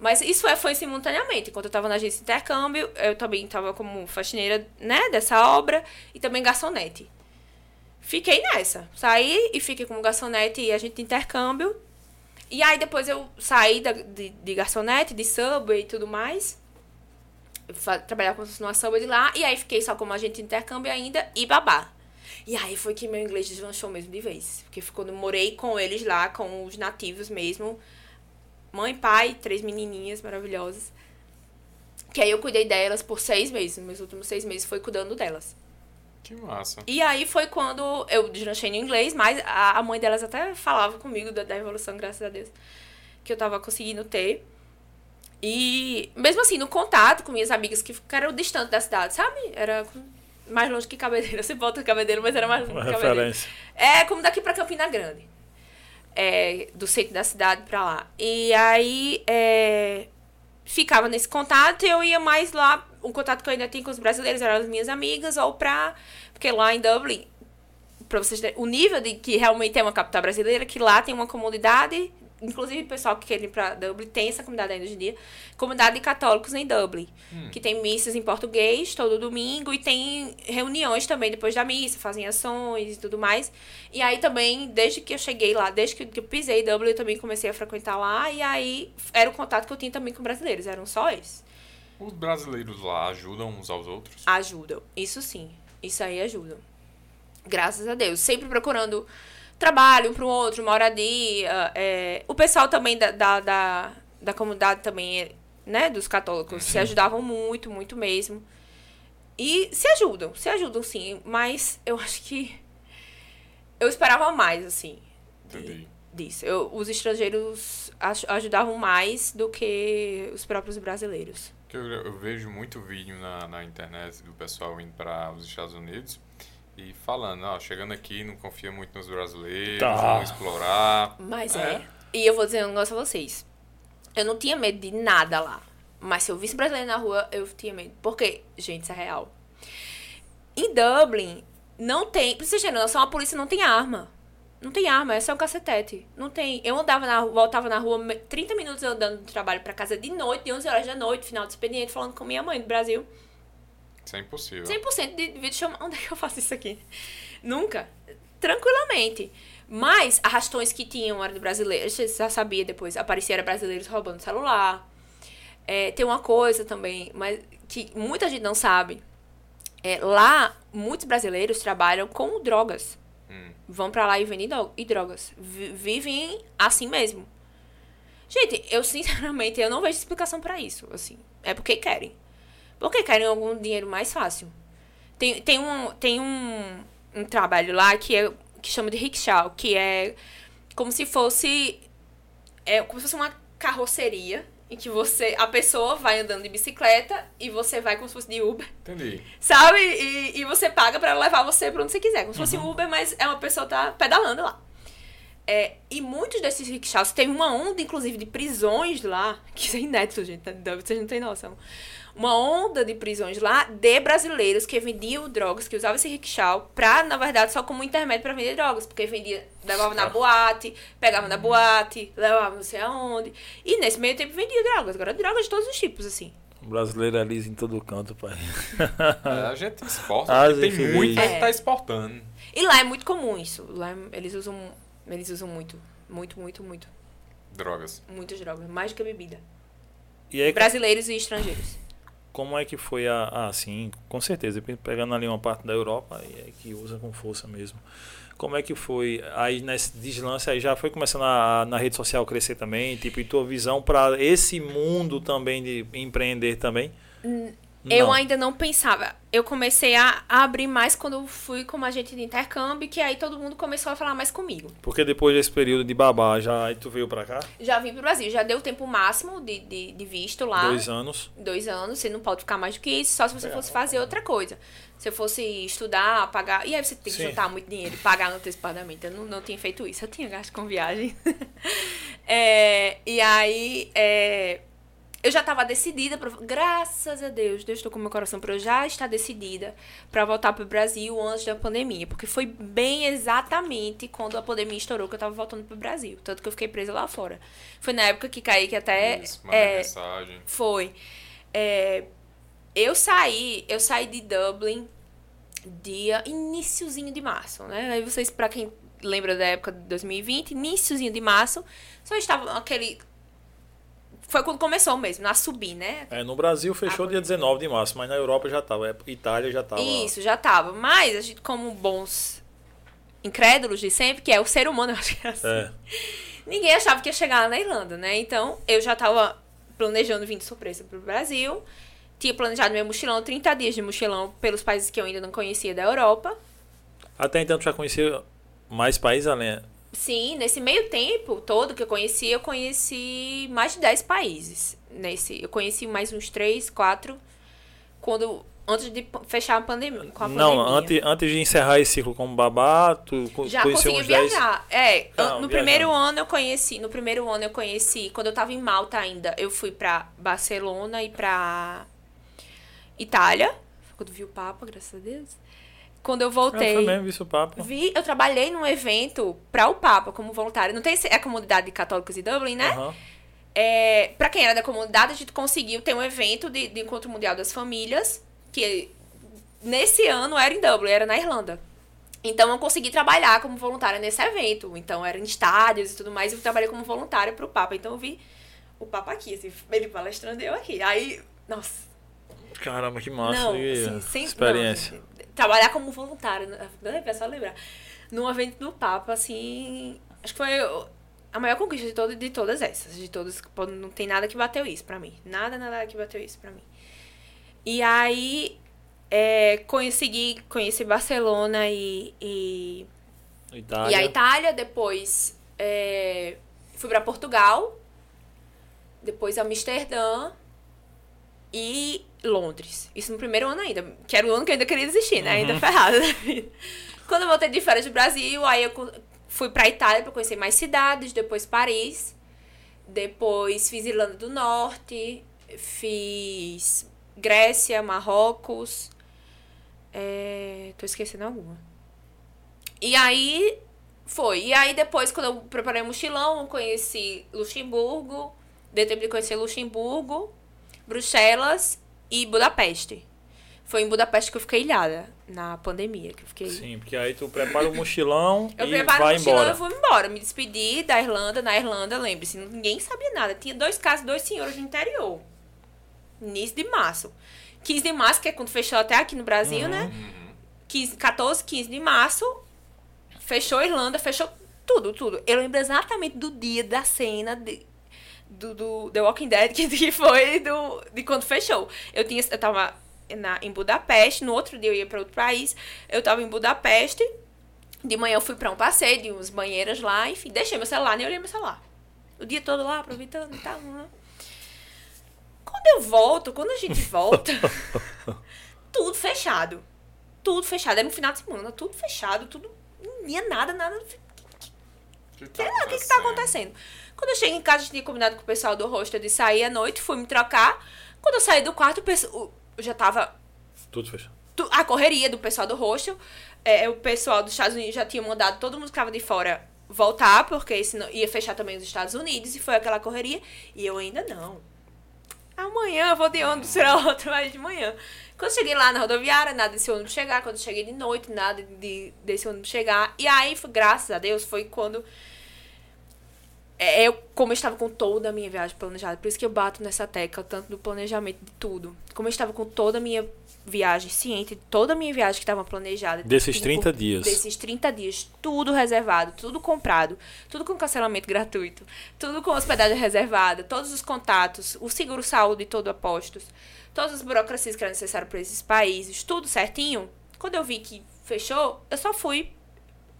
Mas isso é, foi simultaneamente. Enquanto eu tava na agência de intercâmbio, eu também tava como faxineira, né, dessa obra e também garçonete. Fiquei nessa. Saí e fiquei como garçonete e agente de intercâmbio. E aí depois eu saí da, de, de garçonete, de subway e tudo mais. Se fosse numa subway de lá. E aí fiquei só como agente de intercâmbio ainda e babá. E aí foi que meu inglês deslanchou mesmo de vez. Porque eu morei com eles lá, com os nativos mesmo. Mãe, pai, três menininhas maravilhosas. Que aí eu cuidei delas por seis meses. Meus últimos seis meses foi cuidando delas. Que massa. E aí foi quando eu deslanchei no inglês, mas a, mãe delas até falava comigo da, da evolução, graças a Deus, que eu tava conseguindo ter. E mesmo assim, no contato com minhas amigas que ficaram distante da cidade, sabe? Era mais longe que Cabedelo. [laughs] Você volta Cabedelo, mas era mais longe Uma que Cabedelo. referência. É como daqui pra Campina Grande. É, do centro da cidade pra lá. E aí é, ficava nesse contato e eu ia mais lá. O contato que eu ainda tinha com os brasileiros eram as minhas amigas, ou pra. Porque lá em Dublin, pra vocês terem o nível de que realmente é uma capital brasileira, que lá tem uma comunidade, inclusive o pessoal que quer ir pra Dublin tem essa comunidade ainda hoje em dia, comunidade de católicos em Dublin, que tem missas em português todo domingo e tem reuniões também depois da missa, fazem ações e tudo mais. E aí também, desde que eu cheguei lá, desde que eu pisei em Dublin, eu também comecei a frequentar lá e aí era o contato que eu tinha também com brasileiros, eram só esses. Os brasileiros lá ajudam uns aos outros? Ajudam. Isso sim. Isso aí ajuda. Graças a Deus. Sempre procurando trabalho um para o outro, moradia. É... O pessoal também da, da, da, da comunidade também, né? Dos católicos, se ajudavam muito, muito mesmo. E se ajudam, se ajudam sim. Mas eu acho que eu esperava mais, assim. Entendi. disso. Eu, os estrangeiros aj- ajudavam mais do que os próprios brasileiros. Eu, eu vejo muito vídeo na, na internet do pessoal indo para os Estados Unidos e falando, ó, chegando aqui não confia muito nos brasileiros, Tá. vamos explorar. Mas É. é. E eu vou dizer um negócio a vocês. Eu não tinha medo de nada lá. Mas se eu visse brasileiro na rua, eu tinha medo. Porque, gente, isso é real. Em Dublin, não tem. Pra vocês terem noção, a polícia não tem arma. Não tem arma, é só um cacetete. Não tem. Eu andava na rua, voltava na rua me- 30 minutos andando do trabalho pra casa de noite, de 11 horas da noite, final do expediente, falando com minha mãe do Brasil. Isso é impossível. 100% de vídeo chamar. [laughs] Onde é que eu faço isso aqui? Nunca. Tranquilamente. Mas arrastões que tinham era de brasileiros, você já sabia depois. Aparecia era brasileiros roubando celular. É, tem uma coisa também, mas que muita gente não sabe. É, lá, muitos brasileiros trabalham com drogas. Hum. Vão pra lá e vendem dro- drogas. Vi- Vivem assim mesmo. Gente, eu sinceramente eu não vejo explicação pra isso, assim. É porque querem. Porque querem algum dinheiro mais fácil. Tem, tem, um, tem um, um trabalho lá que é que chama de rickshaw, que é como se fosse é como se fosse uma carroceria em que você a pessoa vai andando de bicicleta e você vai como se fosse de Uber, Entendi. sabe? E, e você paga pra levar você pra onde você quiser, como se fosse um Uber, mas é uma pessoa que tá pedalando lá. É, e muitos desses rickshaws, teve uma onda, inclusive, de prisões lá, que isso é inédito, gente, tá? vocês não têm noção. Uma onda de prisões lá de brasileiros que vendiam drogas, que usavam esse rickshaw pra, na verdade, só como intermédio pra vender drogas. Porque vendia, levava na boate, pegava na boate, levava não sei aonde. E nesse meio tempo vendia drogas. Agora, drogas de todos os tipos, assim. O brasileiro é liso em todo canto, pai. É, a gente exporta, Ah, tem infeliz. muita É. que tá exportando. E lá é muito comum isso. Lá eles usam, eles usam muito, muito, muito, muito. Drogas. Muitas drogas, mais do que bebida. E aí, Brasileiros e estrangeiros. Como é que foi a. Ah, sim, com certeza. Pegando ali uma parte da Europa, é que usa com força mesmo. Como é que foi? Aí nesse deslance aí já foi começando a, na rede social crescer também, tipo, e tua visão para esse mundo também de empreender também? Não. ainda não pensava. Eu comecei a abrir mais quando eu fui como agente de intercâmbio, que aí todo mundo começou a falar mais comigo. Porque depois desse período de babá, já aí tu veio pra cá? Já vim pro Brasil, já deu o tempo máximo de, de, de visto lá. Dois anos. Dois anos, você não pode ficar mais do que isso, só se você fosse fazer outra coisa. Se eu fosse estudar, pagar. E aí você tem que Sim. juntar muito dinheiro e pagar antecipadamente. Eu não, não tinha feito isso, eu tinha gasto com viagem. [laughs] É, e aí. é, eu já estava decidida, pra, graças a Deus, Deus estou com meu coração para eu já estar decidida para voltar pro Brasil antes da pandemia, porque foi bem exatamente quando a pandemia estourou que eu estava voltando pro Brasil, tanto que eu fiquei presa lá fora. Foi na época que Kaique até Isso, é, mensagem. foi. É, eu saí, eu saí de Dublin dia iniciozinho de março, né? Aí vocês, pra quem lembra da época de 2020, iniciozinho de março, só estava aquele foi quando começou mesmo, na subir, né? É, no Brasil fechou dia 19 de março, mas na Europa já tava. é, Itália já tava. Isso, já tava. Mas a gente, como bons incrédulos de sempre, que é o ser humano, [laughs] eu acho que é assim. É. Ninguém achava que ia chegar lá na Irlanda, né? Então, eu já tava planejando vir de surpresa pro Brasil. Tinha planejado meu mochilão, 30 dias de mochilão pelos países que eu ainda não conhecia da Europa. Até então tu já conhecia mais países além. Sim, nesse meio tempo todo que eu conheci, eu conheci mais de 10 países. Nesse, eu conheci mais uns 3, 4 quando antes de fechar a pandemia, com a Não, pandemia. antes, antes de encerrar esse ciclo como babá, tu Já conheceu consegui uns 10. viajar. É, Não, no viajando. primeiro ano eu conheci, no primeiro ano eu conheci, quando eu tava em Malta ainda, eu fui pra Barcelona e pra Itália, quando vi o Papa, graças a Deus. Quando eu Ah, voltei. foi mesmo, vice o Papa. Vi, eu trabalhei num evento para o Papa como voluntária. Não tem é a comunidade de católicos em Dublin, né? Aham. É, para quem era da comunidade, a gente conseguiu ter um evento de, de encontro mundial das famílias, que nesse ano era em Dublin, era na Irlanda. Então eu consegui trabalhar como voluntária nesse evento. Então era em estádios e tudo mais, eu trabalhei como voluntária pro Papa. Então eu vi o Papa aqui, assim, ele palestrando eu aqui. Aí, nossa, Caramba, que massa. não, assim, sem, experiência. não, trabalhar como voluntário, né? é só lembrar. Num evento do Papa, assim, acho que foi a maior conquista de, todo, de todas essas. De todas, não tem nada que bateu isso pra mim. Nada, nada que bateu isso pra mim. E aí, é, consegui conhecer Barcelona e, e, Itália. e a Itália. Depois, é, fui pra Portugal. Depois, Amsterdã e Londres. Isso no primeiro ano ainda, que era o ano que eu ainda queria desistir, né? Ainda ferrada. [laughs] Quando eu voltei de férias do Brasil, aí eu fui pra Itália pra conhecer mais cidades, depois Paris, depois fiz Irlanda do Norte, fiz Grécia, Marrocos, é... tô esquecendo alguma. E aí foi. E aí depois, quando eu preparei o mochilão, eu conheci Luxemburgo, deu tempo de conhecer Luxemburgo, Bruxelas e Budapeste. Foi em Budapeste que eu fiquei ilhada, na pandemia, que eu fiquei... Sim, porque aí tu prepara o mochilão Eu e preparo vai o mochilão embora. e vou embora. Me despedi da Irlanda. Na Irlanda, lembre-se, ninguém sabia nada. Tinha dois casos, dois senhores no interior. Início de março. 15 de março, que é quando fechou até aqui no Brasil, Uhum. né? 15, 14, 15 de março. Fechou a Irlanda, fechou tudo, tudo. Eu lembro exatamente do dia da cena de, do, do The Walking Dead, que, [laughs] que foi do, de quando fechou. Eu, tinha, eu tava na, em Budapeste, no outro dia eu ia para outro país. Eu tava em Budapeste. De manhã eu fui pra um passeio, de umas banheiras lá, enfim, deixei meu celular, nem olhei meu celular. O dia todo lá, aproveitando e tal. né? Quando eu volto, quando a gente [laughs] volta, tudo fechado. Tudo fechado. Era um final de semana, tudo fechado, tudo. Não tinha nada, nada. Sei lá, o que, que tá acontecendo? Quando eu cheguei em casa, eu tinha combinado com o pessoal do hostel de sair à noite, fui me trocar. Quando eu saí do quarto, eu já tava Tudo fechado. a correria do pessoal do hostel. É, o pessoal dos Estados Unidos já tinha mandado todo mundo que estava de fora voltar, porque senão ia fechar também os Estados Unidos, e foi aquela correria. E eu ainda não. Amanhã eu vou de ônibus, será outro mais de manhã. Quando eu cheguei lá na rodoviária, nada desse ônibus chegar. Quando eu cheguei de noite, nada de, desse ônibus chegar. E aí, foi- graças a Deus, foi quando eu, como eu estava com toda a minha viagem planejada, por isso que eu bato nessa tecla, tanto do planejamento de tudo. Como eu estava com toda a minha viagem ciente, toda a minha viagem que estava planejada. Desses tipo, 30 dias. Desses 30 dias, tudo reservado, tudo comprado, tudo com cancelamento gratuito, tudo com hospedagem reservada, todos os contatos, o seguro-saúde todo a postos, todas as burocracias que eram necessárias para esses países, tudo certinho. Quando eu vi que fechou, eu só fui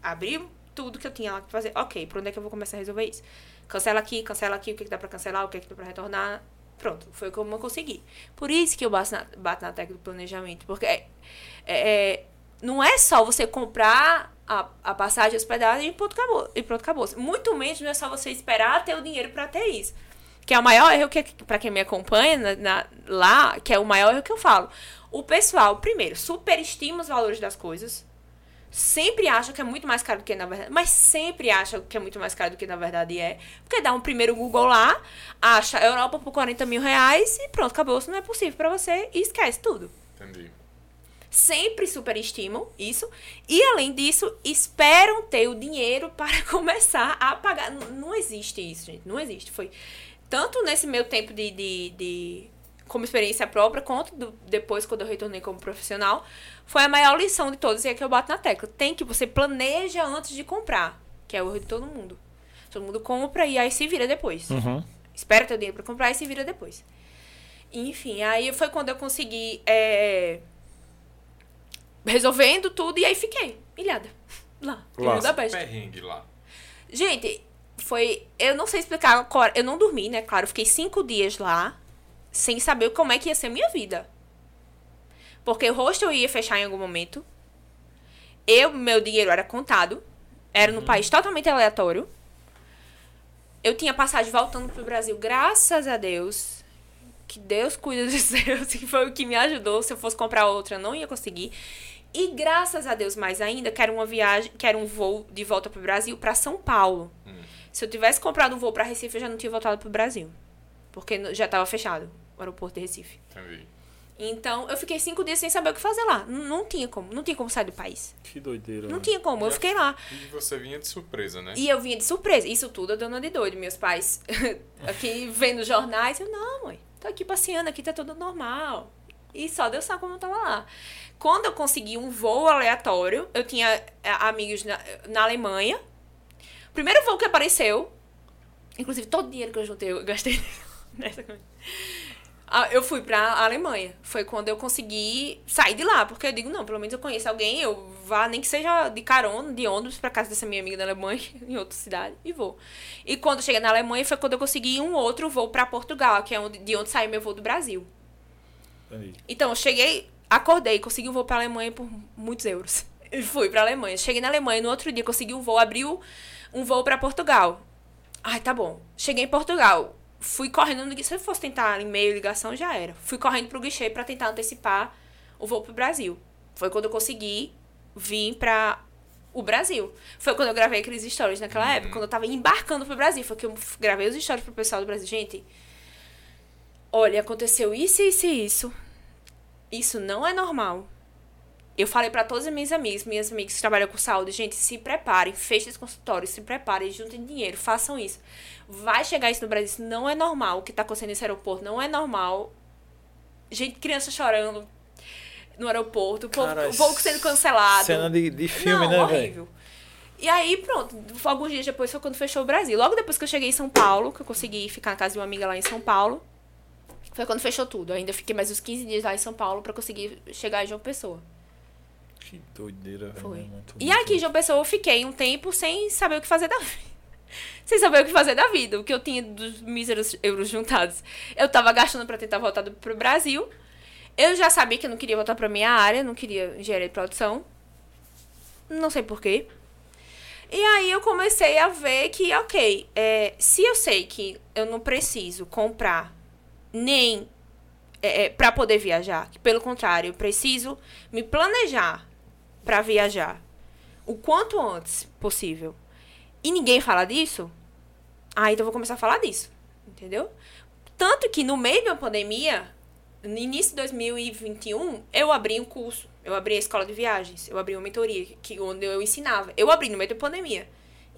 abrir tudo que eu tinha lá que fazer. Ok, por onde é que eu vou começar a resolver isso? Cancela aqui, cancela aqui, o que, que dá pra cancelar, o que, que dá pra retornar. Pronto, foi como eu consegui. Por isso que eu bato na, bato na tecla do planejamento. Porque é, é- não é só você comprar a, a passagem, a hospedagem e pronto, acabou. E pronto, acabou. Muito menos não é só você esperar ter o dinheiro pra ter isso. Que é o maior erro que, pra quem me acompanha na- na- lá, que é o maior erro que eu falo. O pessoal, primeiro, superestima os valores das coisas sempre acha que é muito mais caro do que na verdade, mas sempre acha que é muito mais caro do que na verdade é. Porque dá um primeiro Google lá, acha Europa por 40 mil reais e pronto, acabou. Isso não é possível pra você e esquece tudo. Entendi. Sempre superestimam isso e, além disso, esperam ter o dinheiro [laughs] para começar a pagar. Não existe isso, gente. Não existe. Foi tanto nesse meu tempo de, de, de- como experiência própria, quanto do- depois, quando eu retornei como profissional, foi a maior lição de todas e é que eu bato na tecla. Tem que você planeja antes de comprar, que é o erro de todo mundo. Todo mundo compra e aí se vira depois. Uhum. Espera ter o dinheiro pra comprar e se vira depois. Enfim, aí foi quando eu consegui é, resolvendo tudo e aí fiquei ilhada. Lá, Lá. Budapeste. Perrengue lá. Gente, foi. Eu não sei explicar. qual- Eu não dormi, né? Claro, eu fiquei cinco dias lá, sem saber como é que ia ser minha vida. Porque o hostel ia fechar em algum momento. Eu, meu dinheiro era contado. Era num país totalmente aleatório. Eu tinha passagem voltando pro Brasil, graças a Deus. Que Deus cuida dos [laughs] seus, que foi o que me ajudou. Se eu fosse comprar outra, eu não ia conseguir. E graças a Deus mais ainda, que era uma viagem, que era um voo de volta pro Brasil para São Paulo. Hum. Se eu tivesse comprado um voo para Recife, eu já não tinha voltado pro Brasil. Porque no- já estava fechado o aeroporto de Recife. Entendi. Então, eu fiquei cinco dias sem saber o que fazer lá. N- Não tinha como. Não tinha como sair do país. Que doideira. Não né? tinha como. Eu fiquei lá. E você vinha de surpresa, né? E eu vinha de surpresa. Isso tudo eu dona de doido. Meus pais [laughs] aqui vendo jornais. Eu, não, mãe. Tô aqui passeando. Aqui tá tudo normal. E só Deus sabe como eu tava lá. Quando eu consegui um voo aleatório, eu tinha eh, amigos na, na Alemanha. O primeiro voo que apareceu, inclusive todo o dinheiro que eu juntei, eu gastei [laughs] nessa coisa. Ah, Eu fui pra Alemanha. Foi quando eu consegui sair de lá. Porque eu digo, não, pelo menos eu conheço alguém, eu vá, nem que seja de carona, de ônibus, pra casa dessa minha amiga da Alemanha, [laughs] em outra cidade, e vou. E quando eu cheguei na Alemanha, foi quando eu consegui um outro voo pra Portugal, que é onde, de onde saiu meu voo do Brasil. Entendi. Então, eu cheguei, acordei, consegui um voo pra Alemanha por muitos euros. [laughs] E fui pra Alemanha. Cheguei na Alemanha, no outro dia consegui um voo, abriu um voo pra Portugal. Ai, tá bom. Cheguei em Portugal. Fui correndo no guichê. Se eu fosse tentar e-mail, ligação, já era. Fui correndo pro guichê pra tentar antecipar o voo pro Brasil. Foi quando eu consegui vir pra o Brasil. Foi quando eu gravei aqueles stories naquela época, quando eu tava embarcando pro Brasil. Foi que eu gravei os stories pro pessoal do Brasil. Gente, olha, aconteceu isso, isso e isso. Isso não é normal. Eu falei pra todas as minhas amigas, minhas amigas que trabalham com saúde, gente, se preparem, fechem esse consultório, se preparem, juntem dinheiro, façam isso. Vai chegar isso no Brasil, isso não é normal o que tá acontecendo nesse aeroporto, não é normal. Gente, criança chorando no aeroporto, o povo- Cara, o voo sendo cancelado. Cena de, de filme, não, né, horrível. E aí, pronto, alguns dias depois foi quando fechou o Brasil. Logo depois que eu cheguei em São Paulo, que eu consegui ficar na casa de uma amiga lá em São Paulo, foi quando fechou tudo. Eu ainda fiquei mais uns 15 dias lá em São Paulo pra conseguir chegar em João Pessoa. Que doideira, velho. Foi. Muito, E muito- aqui em João Pessoa eu fiquei um tempo sem saber o que fazer da vida. [laughs] Sem saber o que fazer da vida. O que eu tinha dos míseros euros juntados. Eu tava gastando pra tentar voltar pro Brasil. Eu já sabia que eu não queria voltar pra minha área, não queria engenharia de produção. Não sei porquê. E aí eu comecei a ver que, ok, é, se eu sei que eu não preciso comprar nem é, é, para poder viajar, que pelo contrário, eu preciso me planejar para viajar o quanto antes possível. E ninguém fala disso, aí então vou começar a falar disso, entendeu? Tanto que no meio uma pandemia, no início de 2021, eu abri um curso, eu abri a escola de viagens, eu abri uma mentoria que onde eu ensinava. Eu abri no meio da pandemia.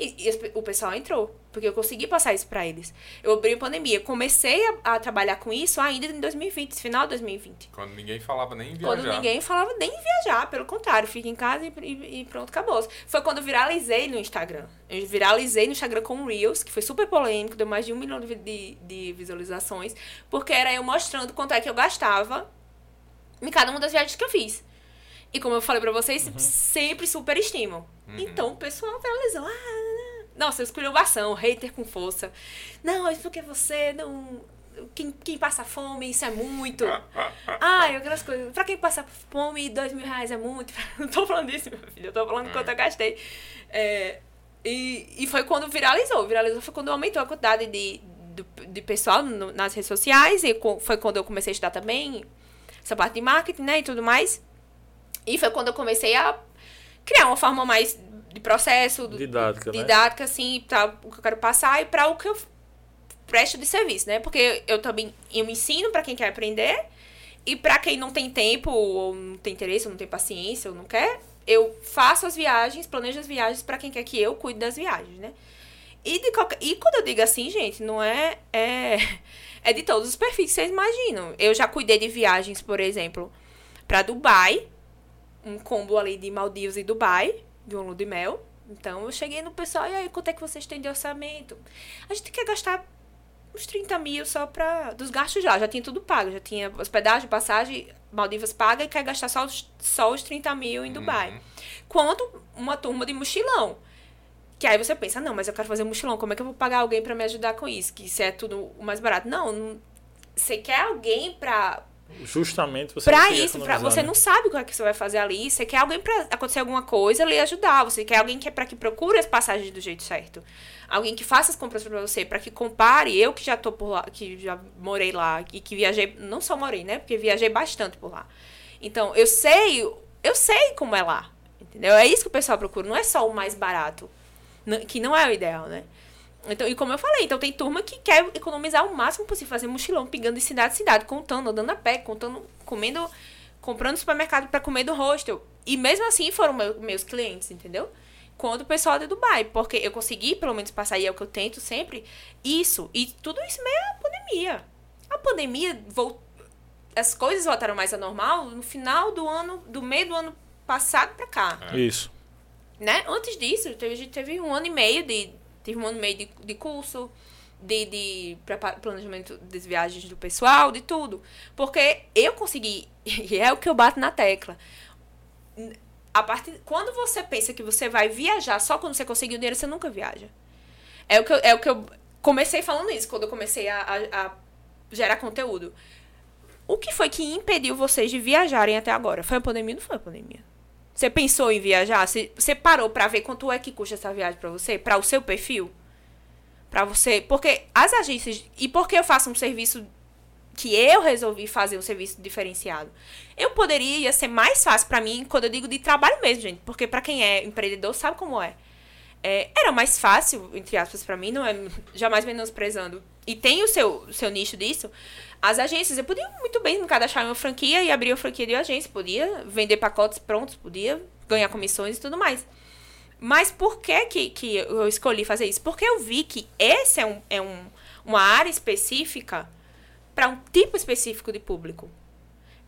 E, e o pessoal entrou, porque eu consegui passar isso pra eles. Eu abri a pandemia, comecei a, a trabalhar com isso ainda em 2020, final de 2020. Quando ninguém falava nem em viajar. Quando ninguém falava nem em viajar, pelo contrário, fica em casa e, e- e pronto, acabou. Foi quando eu viralizei no Instagram. Eu viralizei no Instagram com Reels, que foi super polêmico, deu mais de um milhão de, de, de visualizações, porque era eu mostrando quanto é que eu gastava em cada uma das viagens que eu fiz. E como eu falei pra vocês, sempre super estimam. Então o pessoal viralizou. Ah, nossa, esculhambação, hater com força. Não, é porque você não. Quem, quem passa fome, isso é muito. Ai, aquelas coisas. Pra quem passa fome, dois mil reais é muito. [laughs] Não tô falando disso, meu filho. Eu tô falando quanto eu gastei. É, e, e foi quando viralizou. Viralizou foi quando aumentou a quantidade de, de, de pessoal no- nas redes sociais. E foi quando eu comecei a estudar também essa parte de marketing, né? E tudo mais. E foi quando eu comecei a criar uma forma mais de processo, Didática, né? didática assim, para o que eu quero passar e para o que eu presto de serviço, né? Porque eu também eu ensino para quem quer aprender e para quem não tem tempo ou não tem interesse, ou não tem paciência, ou não quer, eu faço as viagens, planejo as viagens para quem quer que eu cuide das viagens, né? E, de qualquer... e quando eu digo assim, gente, não é, é. [laughs] É de todos os perfis que vocês imaginam. Eu já cuidei de viagens, por exemplo, para Dubai. Um combo ali de Maldivas e Dubai, de um lua de mel. Então eu cheguei no pessoal, e aí, quanto é que vocês têm de orçamento? A gente quer gastar uns 30 mil só pra. Dos gastos já, já tinha tudo pago. Já tinha hospedagem, passagem, Maldivas paga e quer gastar só os, só os 30 mil em Dubai. Uhum. Quanto uma turma de mochilão. Que aí você pensa, não, mas eu quero fazer mochilão, como é que eu vou pagar alguém pra me ajudar com isso? Que isso é tudo o mais barato. Não, não- você quer alguém pra, Justamente você pra queria isso, pra, você né? não sabe o que, é que você vai fazer ali. Você quer alguém pra acontecer alguma coisa lhe ajudar. Você quer alguém que é pra que procure as passagens do jeito certo. Alguém que faça as compras pra você, pra que compare. Eu que já tô por lá, que já morei lá e que viajei, não só morei, né? Porque viajei bastante por lá. Então, eu sei eu sei como é lá. Entendeu? É isso que o pessoal procura, não é só o mais barato, que não é o ideal, né? Então, e como eu falei, então tem turma que quer economizar o máximo possível, fazer mochilão, pingando de cidade em cidade, contando, andando a pé, contando, comendo, comprando no supermercado para comer do hostel. E mesmo assim foram meu, meus clientes, entendeu? Quando o pessoal de Dubai, porque eu consegui pelo menos passar, e é o que eu tento sempre, isso. E tudo isso meio a pandemia. A pandemia voltou. As coisas voltaram mais a normal no final do ano, do meio do ano passado para cá. É. Isso. Né? Antes disso, a gente teve um ano e meio de Tive um ano e meio de, de curso, de, de planejamento das viagens do pessoal, de tudo. Porque eu consegui, [laughs] e é o que eu bato na tecla. A partir, quando você pensa que você vai viajar só quando você conseguir o dinheiro, você nunca viaja. É o que eu, é o que eu comecei falando isso, quando eu comecei a, a, a gerar conteúdo. O que foi que impediu vocês de viajarem até agora? Foi a pandemia? Não foi a pandemia. Você pensou em viajar? Você, parou para ver quanto é que custa essa viagem para você? Para o seu perfil? Para você. Porque as agências. E por que eu faço um serviço que eu resolvi fazer um serviço diferenciado? Eu poderia ia ser mais fácil para mim quando eu digo de trabalho mesmo, gente. Porque para quem é empreendedor sabe como é. é era mais fácil, entre aspas, para mim, não é jamais menosprezando. E tem o seu, seu nicho disso. As agências, eu podia muito bem me cadastrar em uma franquia e abrir uma franquia de agência. Podia vender pacotes prontos, podia ganhar comissões e tudo mais. Mas por que, que, que eu escolhi fazer isso? Porque eu vi que esse é, um, é um, uma área específica para um tipo específico de público.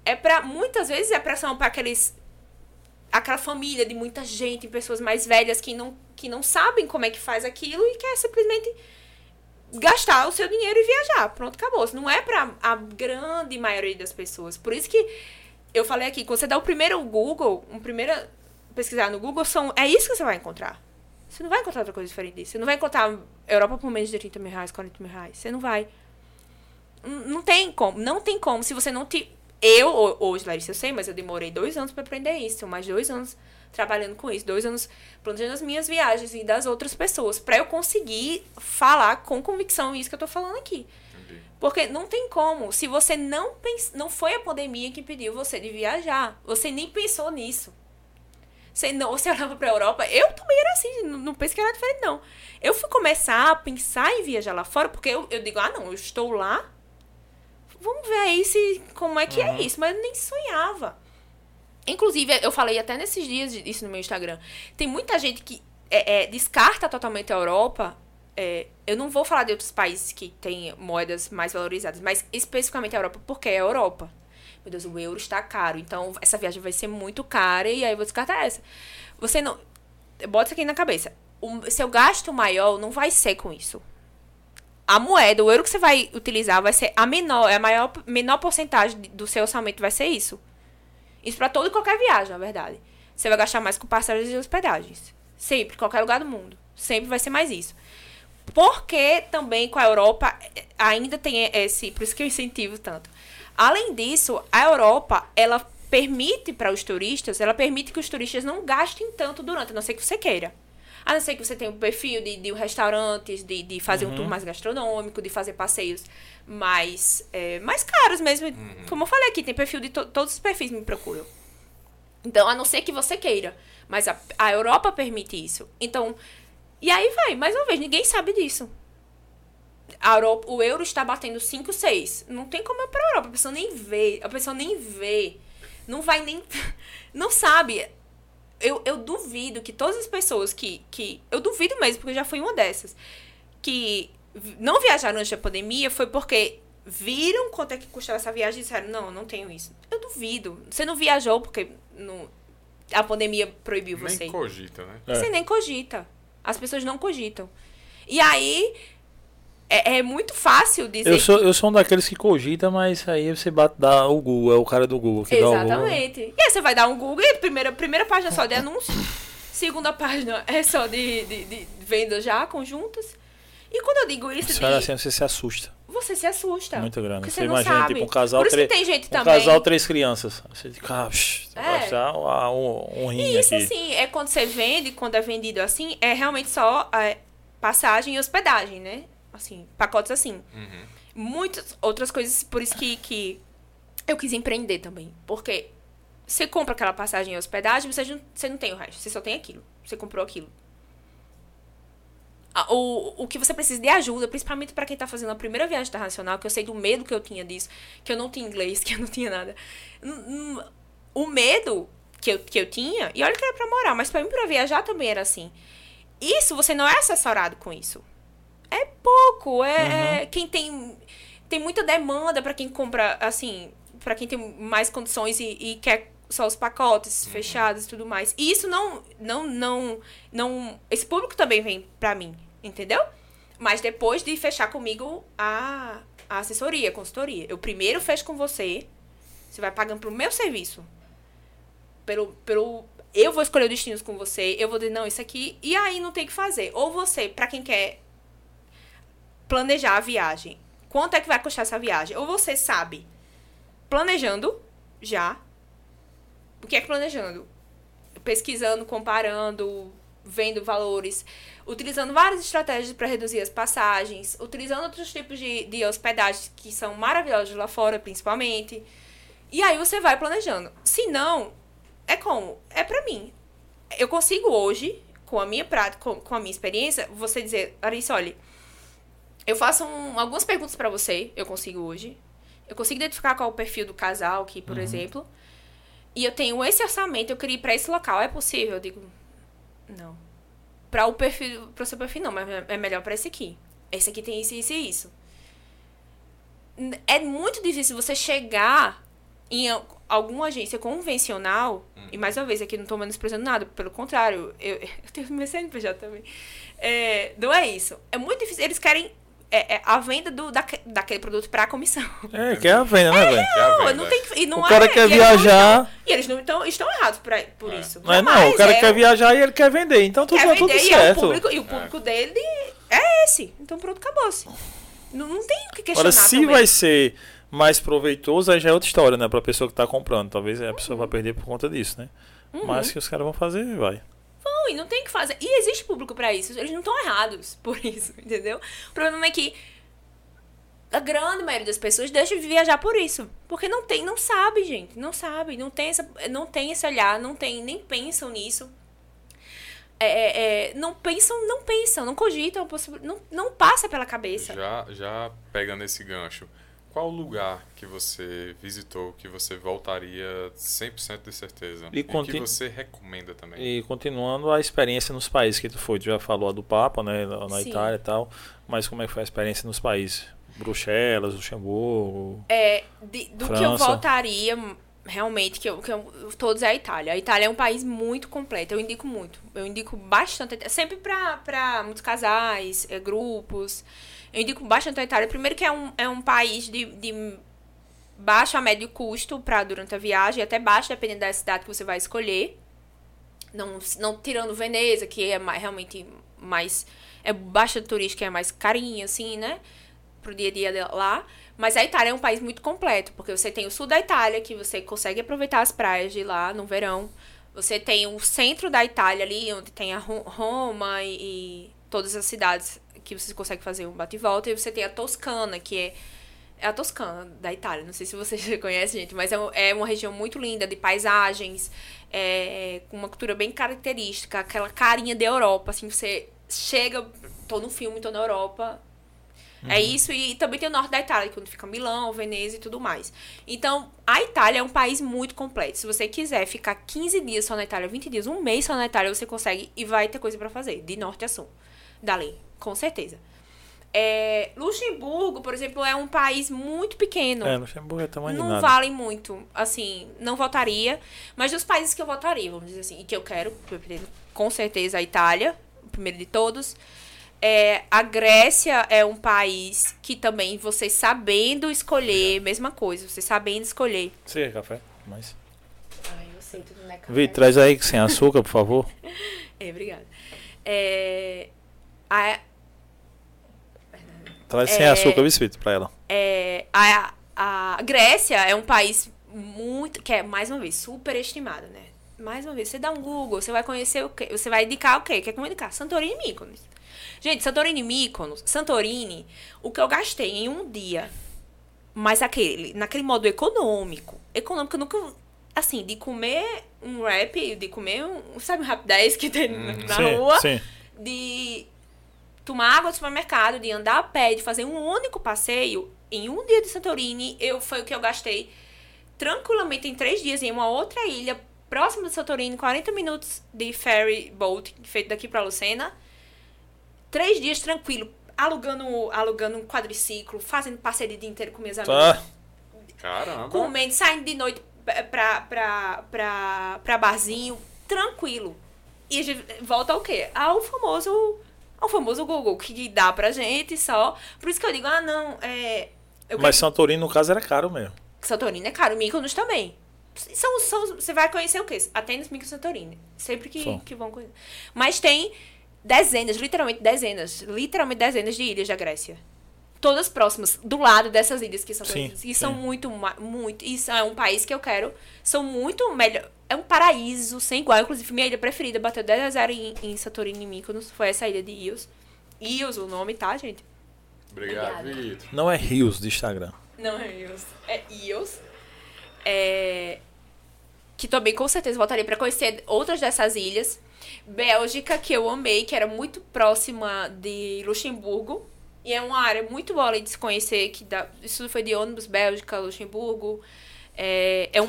É para muitas vezes é para são para aqueles aquela família de muita gente, pessoas mais velhas que não que não sabem como é que faz aquilo e quer simplesmente gastar o seu dinheiro e viajar. Pronto, acabou. Não é para a grande maioria das pessoas. Por isso que eu falei aqui, quando você dá o primeiro Google, um primeiro pesquisar no Google, são, é isso que você vai encontrar. Você não vai encontrar outra coisa diferente disso. Você não vai encontrar Europa por menos de 30 mil reais, 40 mil reais. Você não vai. Não tem como. Não tem como. Se você não te. Eu, hoje, Larissa, eu sei, mas eu demorei dois anos para aprender isso. Mais dois anos trabalhando com isso, dois anos planejando as minhas viagens e das outras pessoas, para eu conseguir falar com convicção isso que eu tô falando aqui. Porque não tem como. Se você não pens... não foi a pandemia que impediu você de viajar, você nem pensou nisso. Você não, você olhava para a Europa, eu também era assim, não, não penso que era diferente não. Eu fui começar a pensar em viajar lá fora, porque eu, eu digo, ah, não, eu estou lá. Vamos ver aí se como é que é uhum. é isso, mas eu nem sonhava. Inclusive, eu falei até nesses dias isso no meu Instagram. Tem muita gente que é, é, descarta totalmente a Europa. É, eu não vou falar de outros países que têm moedas mais valorizadas, mas especificamente a Europa, porque é a Europa. Meu Deus, o euro está caro, então essa viagem vai ser muito cara e aí eu vou descartar essa. Você não. Bota isso aqui na cabeça. O seu gasto maior não vai ser com isso. A moeda, o euro que você vai utilizar vai ser a menor, é a maior, menor porcentagem do seu orçamento vai ser isso. Isso para toda e qualquer viagem, na verdade. Você vai gastar mais com parcelas e hospedagens. Sempre, qualquer lugar do mundo. Sempre vai ser mais isso. Porque também com a Europa ainda tem esse. Por isso que eu incentivo tanto. Além disso, a Europa, ela permite para os turistas, ela permite que os turistas não gastem tanto durante, a não ser que você queira. A não ser que você tenha um perfil de, de restaurantes, de, de fazer uhum. um tour mais gastronômico, de fazer passeios mais, é, mais caros mesmo. Uhum. Como eu falei aqui, tem perfil de to todos os perfis me procuram. Então, a não ser que você queira. Mas a, a Europa permite isso. Então, e aí vai, mais uma vez, ninguém sabe disso. A Europa, o euro está batendo 5, 6. Não tem como ir pra Europa. A pessoa nem vê. A pessoa nem vê. Não vai nem. [laughs] Não sabe eu, eu duvido que todas as pessoas que, que. Eu duvido mesmo, porque eu já fui uma dessas. Que não viajaram antes da pandemia foi porque viram quanto é que custava essa viagem e disseram, não, não tenho isso. Eu duvido. Você não viajou porque no, a pandemia proibiu nem você. Nem cogita, né? Você é. nem cogita. As pessoas não cogitam. E aí, é, é, muito fácil dizer. Eu sou, eu sou um daqueles que cogita, mas aí você bate, dá o Google, é o cara do Google que Exatamente. dá o Google. E aí você vai dar um Google e primeira, primeira página é só de anúncio, segunda página é só de, de, de vendas já conjuntas. E quando eu digo isso. De... Assim, você se assusta. Você se assusta. Muito grande. Você, você imagina, sabe. tipo, um casal. Por isso tre... tem gente um também. casal, três crianças. Você fica. É. Um, um rim e isso, aqui. assim, é quando você vende, quando é vendido assim, é realmente só é, passagem e hospedagem, né? assim, pacotes assim. Uhum. Muitas outras coisas, por isso que, que eu quis empreender também. Porque Você compra aquela passagem e hospedagem, você não, você não tem o resto. Você só tem aquilo. Você comprou aquilo. O, o que você precisa de ajuda, principalmente para quem tá fazendo a primeira viagem internacional, que eu sei do medo que eu tinha disso, que eu não tinha inglês, [laughs] que eu não tinha nada. O medo que eu, que eu tinha, e olha que era pra morar, mas pra mim pra viajar também era assim. Isso, você não é assessorado com isso. É pouco, é, é quem tem tem muita demanda pra quem compra, assim, pra quem tem mais condições e, e quer só os pacotes fechados e tudo mais. E isso não, não, não, não, esse público também vem pra mim, entendeu? Mas depois de fechar comigo a, a assessoria, a consultoria. Eu primeiro fecho com você, você vai pagando pro meu serviço. Pelo, pelo, eu vou escolher os destinos com você, eu vou dizer, não, isso aqui, e aí não tem o que fazer. Ou você, pra quem quer planejar a viagem, quanto é que vai custar essa viagem? Ou você sabe, planejando já. O que é que planejando? Pesquisando, comparando, vendo valores, utilizando várias estratégias para reduzir as passagens, utilizando outros tipos de, de hospedagens que são maravilhosos lá fora, principalmente. E aí você vai planejando. Se não, é como? É pra mim. Eu consigo hoje, com a minha prática, com, com a minha experiência, você dizer, Larissa, olha, eu faço um- algumas perguntas pra você, eu consigo hoje. Eu consigo identificar qual é o perfil do casal aqui, por exemplo. E eu tenho esse orçamento, eu queria ir pra esse local, é possível? Eu digo, não. Pra o perfil, pro seu perfil não, mas é melhor pra esse aqui. Esse aqui tem isso, isso e isso. É muito difícil você chegar em al- alguma agência convencional, e mais uma vez, aqui não tô menosprezando nada, pelo contrário, eu, [laughs] eu tenho meu CNPJ também. É, não é isso. É muito difícil. Eles querem é, é, a venda do, daque- daquele produto pra comissão. É, que é a venda, né, velho? Que é a Não, venda. não tem que- e não O cara é- quer e eles viajar- estão- e eles não estão, estão errados por, aí- por isso. Não é não, Jamais, o cara é quer viajar e ele quer vender, então tudo, tá tudo vender, e, é o certo. público, e o público dele é esse. Então pronto, acabou-se. Não, não tem o que questionar Agora, se também. vai ser mais proveitoso, aí já é outra história, né? Pra pessoa que tá comprando. Talvez a pessoa vai perder por conta disso, né? Uhum. Mas que os caras vão fazer, vai. Não, e não tem o que fazer. E existe público pra isso. Eles não estão errados [laughs] por isso, entendeu? O problema é que a grande maioria das pessoas deixa de viajar por isso. Porque não tem, não sabe, gente. Não sabe. Não tem, essa, não tem esse olhar, não tem, nem pensam nisso. É, é, é, não pensam, não pensam, não cogitam, não, não passa pela cabeça. Já, já pegando esse gancho, qual lugar que você visitou que você voltaria 100% de certeza? E E, que você recomenda também? E continuando a experiência nos países que tu foi, tu já falou a do Papa, né? Na Sim. Itália e tal. Mas como é que foi a experiência nos países? Bruxelas, Luxemburgo. É, de- do que eu França. voltaria, realmente, que eu, que eu, todos é a Itália. A Itália é um país muito completo, eu indico muito. Eu indico bastante, sempre pra, pra muitos casais, é, grupos. Eu indico bastante a Itália. Primeiro que é um, é um país de, de baixo a médio custo para durante a viagem, até baixo, dependendo da cidade que você vai escolher. Não, não tirando Veneza, que é mais, realmente mais. É baixa turística, é mais carinha, assim, né? Pro dia a dia lá. Mas a Itália é um país muito completo, porque você tem o sul da Itália, que você consegue aproveitar as praias de lá no verão. Você tem o centro da Itália ali, onde tem a Ro- Roma e, e todas as cidades que você consegue fazer um bate e volta. E você tem a Toscana, que é é a Toscana da Itália. Não sei se vocês [laughs] conhecem, gente, mas é, é uma região muito linda de paisagens, é, com uma cultura bem característica, aquela carinha da Europa, assim, você chega, tô no filme, tô na Europa. É isso, e também tem o norte da Itália, que é onde fica Milão, Veneza e tudo mais. Então, a Itália é um país muito completo. Se você quiser ficar 15 dias só na Itália, 20 dias, um mês só na Itália, você consegue e vai ter coisa pra fazer, de norte a sul. Dali, com certeza. É, Luxemburgo, por exemplo, é um país muito pequeno. É, Luxemburgo é tamanho não nada. valem muito. Assim, não votaria. Mas dos países que eu votaria, vamos dizer assim, e que eu quero, com certeza a Itália, o primeiro de todos. É, a Grécia é um país que também você sabendo escolher, mesma coisa, você sabendo escolher. Você quer café? Mais. Ai, eu sei, tudo não é café. Vi, traz aí sem açúcar, por favor. [laughs] É, obrigada. É, a, Traz sem É. açúcar, biscoito, pra ela. É, a, a Grécia é um país muito. que é, mais uma vez, super estimado, né? Mais uma vez, você dá um Google, você vai conhecer o quê? Você vai indicar o quê? Quer comunicar? Santorini e Mykonos. Gente, Santorini e Mykonos, Santorini, o que eu gastei em um dia, mas aquele, naquele modo econômico. Econômico, eu nunca. assim, de comer um wrap, de comer um, sabe, um rap 10 que tem na Uhum. Sim, rua, sim. de tomar água do supermercado, de andar a pé, de fazer um único passeio, em um dia de Santorini, eu, foi o que eu gastei tranquilamente em três dias em uma outra ilha, próxima de Santorini, 40 minutos de ferry boat, feito daqui pra Lucena. Três dias tranquilo, alugando, alugando um quadriciclo, fazendo passeio o dia inteiro com minhas amigas Tá. Caramba. comendo, saindo de noite pra, pra, pra, pra barzinho, tranquilo. E a gente volta ao quê? Ao famoso, ao famoso Google, que dá pra gente só. Por isso que eu digo, ah, não, é... Eu Mas. Santorini, no caso, era caro mesmo. Santorini é caro, Mykonos também. São, são, você vai conhecer o quê? Atenas, Mykonos e Santorini. Sempre que, que vão conhecer. Mas tem dezenas, literalmente dezenas, literalmente dezenas de ilhas da Grécia. Todas próximas, do lado dessas ilhas que são Sim. E são sim. muito, ma- muito. Isso é um país que eu quero. São muito melhor. É um paraíso sem igual. Inclusive, minha ilha preferida bateu 10 a 0 em, em Santorini e Mykonos. Foi essa ilha de Ios. Ios, o nome, tá, gente? Obrigado. Vitor. Não é rios de Instagram. Não é Ios. É Ios. É... Que também com certeza voltaria pra conhecer outras dessas ilhas. Bélgica, que eu amei, que era muito próxima de Luxemburgo. E é uma área muito boa de se conhecer. Que dá... Isso foi de ônibus, Bélgica, Luxemburgo. É, é um.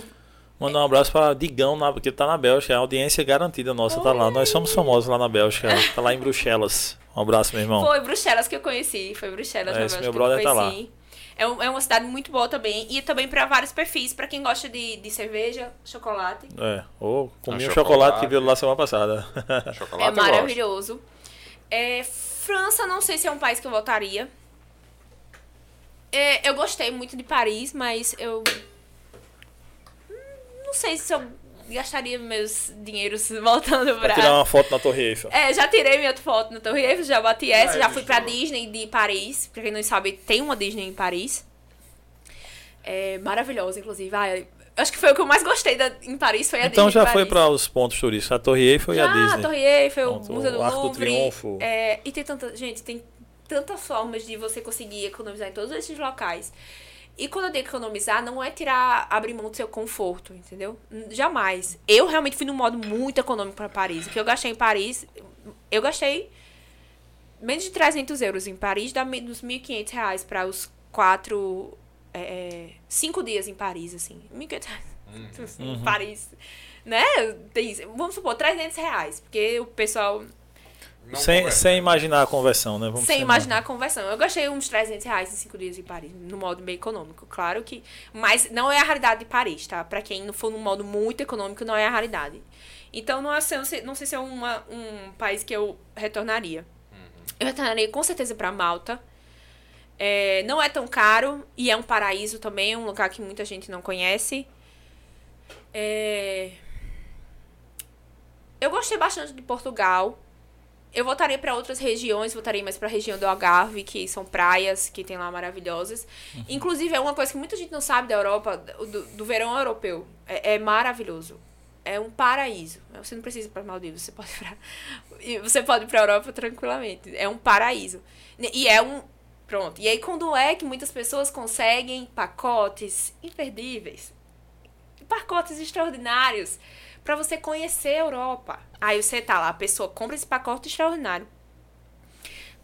Mandar um abraço pra Digão, na, porque tá na Bélgica. A audiência garantida nossa tá lá. Nós somos famosos lá na Bélgica. Tá lá em Bruxelas. Um abraço, meu irmão. Foi Bruxelas que eu conheci. Foi Bruxelas, É, na esse Bélgica, meu que eu brother tá lá. É, um- é uma cidade muito boa também. E também pra vários perfis. Pra quem gosta de, de cerveja, chocolate. É. Ou comi Ah, um chocolate, chocolate. que veio lá semana passada. [laughs] Chocolate É maravilhoso. É, França, não sei se é um país que eu voltaria. É, eu gostei muito de Paris, mas eu. Não sei se eu gastaria meus dinheiros voltando Pra pra. tirar uma foto na Torre Eiffel. É, já tirei minha foto na Torre Eiffel, já bati essa, já fui pra. Disney de Paris. Pra quem não sabe, tem uma Disney em Paris. É maravilhosa, inclusive. Ah, acho que foi o que eu mais gostei da, em Paris, foi a Então Disney já de foi para os pontos turísticos, a Torre Eiffel e a Já, Disney. Torre Eiffel, Pronto, Museu do o Arco do Louvre. Triunfo. É, e tem tanta. Gente, tem tantas formas de você conseguir economizar em todos esses locais. E quando eu digo economizar, não é tirar, abrir mão do seu conforto, entendeu? Jamais. Eu realmente fui num modo muito econômico para Paris. O que eu gastei em Paris, eu gastei menos de 300 euros em Paris, dá dos 1.500 reais para os quatro. É, é, cinco dias em Paris, assim. 1.500 reais Uhum. [laughs] em Paris. Né? Tem, vamos supor, 300 reais. Porque o pessoal. Não sem, conversa. sem imaginar a conversão, né? Vamos sem imaginar a conversão. Eu gastei uns 300 reais em cinco dias em Paris, no modo bem econômico. Claro que. Mas não é a realidade de Paris, tá? Pra quem não for num modo muito econômico, não é a realidade. Então, não, é, não sei, não sei se é uma, um país que eu retornaria. Eu retornaria com certeza pra Malta. É, não é tão caro e é um paraíso também, é um lugar que muita gente não conhece. É, Eu gostei bastante de Portugal. Eu voltaria para outras regiões, voltaria mais para a região do Algarve, que são praias que tem lá maravilhosas. Inclusive, é uma coisa que muita gente não sabe da Europa, do, do verão europeu. É, é maravilhoso. É um paraíso. Você não precisa ir para Maldivas, você pode ir pra, [laughs] você pode ir para Europa tranquilamente. É um paraíso. E é um pronto. E aí quando é que muitas pessoas conseguem pacotes imperdíveis, pacotes extraordinários para você conhecer a Europa. Aí você tá lá, a pessoa compra esse pacote extraordinário,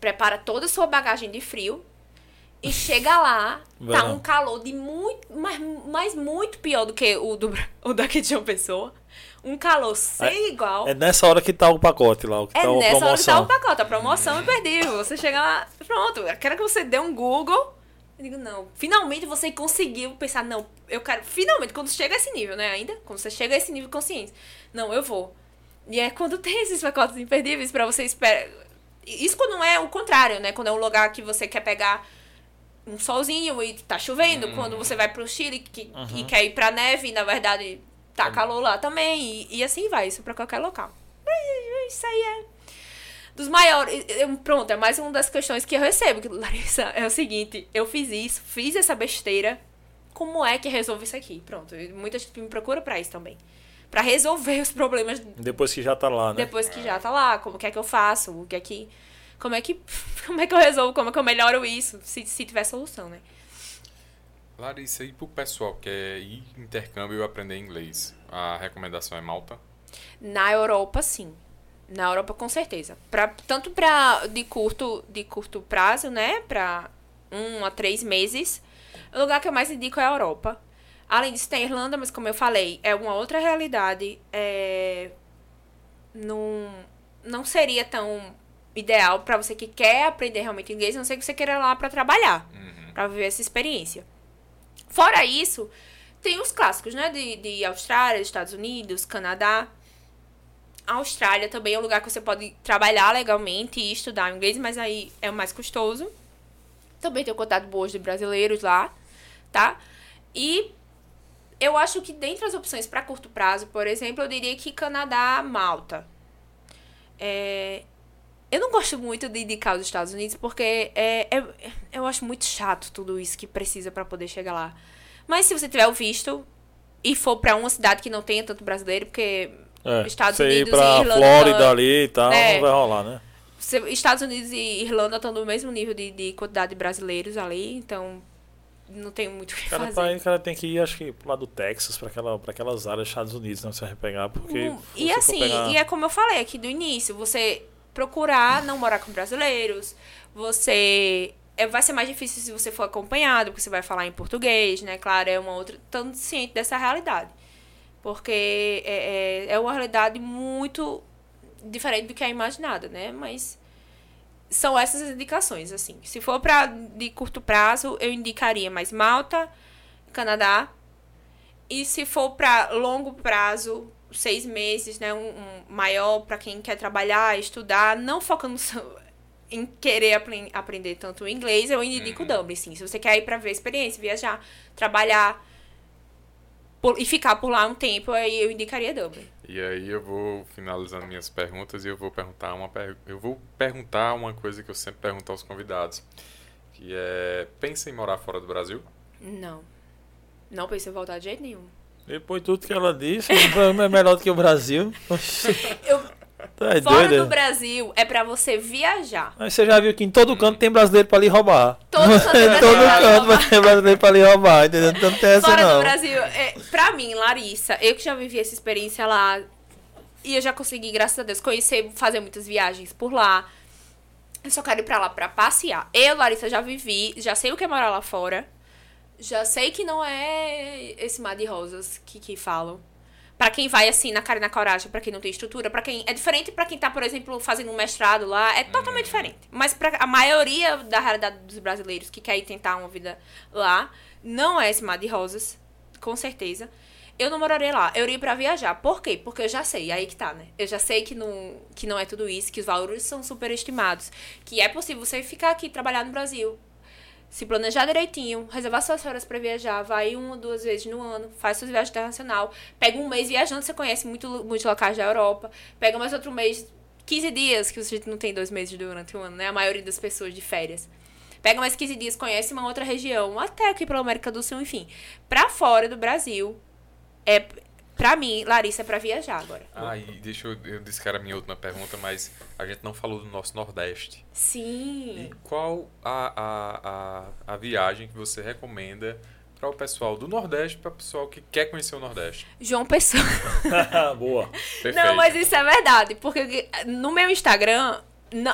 prepara toda a sua bagagem de frio e [laughs] chega lá, tá um calor de muito, mas, mas muito pior do que o, do, o daqui de uma pessoa. Um calor sem igual. É nessa hora que tá o pacote lá, que É tá nessa hora que tá o pacote, a promoção é imperdível. Você chega lá, pronto, eu quero que você dê um Google. Eu digo, não, finalmente você conseguiu pensar, não, eu quero, finalmente, quando chega a esse nível, né, ainda, quando você chega a esse nível de consciência, não, eu vou. E é quando tem esses pacotes imperdíveis pra você esperar. Isso quando não é o contrário, né, quando é um lugar que você quer pegar um solzinho e tá chovendo, quando você vai pro Chile que, e quer ir pra neve e na verdade tá calor lá também, e, e assim vai, isso pra qualquer local. Isso aí é dos maiores. eu- Pronto, é mais uma das questões que eu recebo. que, Larissa, é o seguinte: eu fiz isso, fiz essa besteira. Como é que resolve isso aqui? Pronto, muita gente me procura pra isso também. Pra resolver os problemas Depois que já tá lá, né? depois que já tá lá. Como que é que eu faço? O que é que. Como é que. [laughs] Como é que eu resolvo? Como é que eu melhoro isso? Se, se tiver solução, né? Larissa, e pro pessoal que quer ir intercâmbio e aprender inglês, a recomendação é Malta? Na Europa, sim. Na Europa, com certeza. Pra, tanto para de curto, de curto prazo, né? Para um a três meses. O lugar que eu mais indico é a Europa. Além disso, tem a Irlanda, mas como eu falei, é uma outra realidade. É... Não, não seria tão ideal para você que quer aprender realmente inglês, a não ser que você queira ir lá para trabalhar, Uhum. para viver essa experiência. Fora isso, tem os clássicos, né? De, de Austrália, Estados Unidos, Canadá. A Austrália também é um lugar que você pode trabalhar legalmente e estudar inglês, mas aí é o mais custoso. Também tem contato boas de brasileiros lá, tá? E eu acho que dentre as opções para curto prazo, por exemplo, eu diria que Canadá, Malta. É, eu não gosto muito de indicar os Estados Unidos porque é, é- eu acho muito chato tudo isso que precisa para poder chegar lá. Mas se você tiver o visto e for para uma cidade que não tenha tanto brasileiro, porque É, Estados você Unidos ir pra e Irlanda- Flórida ali e tal, É. não vai rolar, né? Estados Unidos e Irlanda estão no mesmo nível de, de quantidade de brasileiros ali, então não tem muito o que cara, fazer. o cara tem que ir, acho que, pro lado do Texas, pra, aquela, pra aquelas áreas dos Estados Unidos, não você vai pegar, porque. Hum, se E assim, pegar- e é como eu falei aqui do início, você procurar não morar com brasileiros, você é, vai ser mais difícil se você for acompanhado, porque você vai falar em português, né? Claro, é uma outra. Tanto ciente dessa realidade. Porque é, é, é uma realidade muito diferente do que é imaginada, né? Mas são essas as indicações, assim. Se for para de curto prazo, eu indicaria mais Malta, Canadá. E se for para longo prazo, seis meses, né? Um, um maior para quem quer trabalhar, estudar, não focando [laughs] em querer apren- aprender tanto inglês, eu indico o Dublin, sim. Se você quer ir para ver experiência, viajar, trabalhar por- e ficar por lá um tempo, aí eu indicaria Dublin. E aí eu vou finalizando minhas perguntas e eu vou perguntar uma per... eu vou perguntar uma coisa que eu sempre pergunto aos convidados, que é pensa em morar fora do Brasil? Não. Não pensei em voltar de jeito nenhum. Depois de tudo que ela disse, é melhor do que o Brasil. Eu, Tá é fora doido. do Brasil é pra você viajar. Mas você já viu que em todo canto tem brasileiro pra lhe roubar. Todo canto tem Em [laughs] todo canto vai ter brasileiro pra lhe roubar, entendeu? Então não tem essa Fora não. do Brasil, é, pra mim, Larissa, eu que já vivi essa experiência lá, e eu já consegui, graças a Deus, conhecer, fazer muitas viagens por lá. Eu só quero ir pra lá pra passear. Eu, Larissa, já vivi, já sei o que é morar lá fora. Já sei que não é esse mar de rosas que, que falam. Pra quem vai assim na cara e na coragem, pra quem não tem estrutura, pra quem é diferente pra quem tá, por exemplo, fazendo um mestrado lá, é totalmente diferente. Mas pra a maioria da realidade dos brasileiros que quer ir tentar uma vida lá, não é esse mar de rosas, com certeza. Eu não moraria lá, eu iria pra viajar. Por quê? Porque eu já sei, aí que tá, né? Eu já sei que não, que não é tudo isso, que os valores são superestimados, que é possível você ficar aqui trabalhar no Brasil, se planejar direitinho, reservar suas férias pra viajar, vai uma ou duas vezes no ano, faz suas viagens internacional, pega um mês viajando, você conhece muito, muitos locais da Europa, pega mais outro mês, 15 dias, que a gente não tem dois meses durante o ano, né? A maioria das pessoas de férias. Pega mais 15 dias, conhece uma outra região, até aqui pela América do Sul, enfim. Pra fora do Brasil, é, pra mim, Larissa, é pra viajar agora. Ah, e deixa eu, eu disse que era a minha última pergunta, mas a gente não falou do nosso Nordeste. E Sim. qual a, a, a, a viagem que você recomenda para o pessoal do Nordeste, para o pessoal que quer conhecer o Nordeste? João Pessoa. [laughs] Boa. Perfeito. Não, mas isso é verdade. Porque no meu Instagram,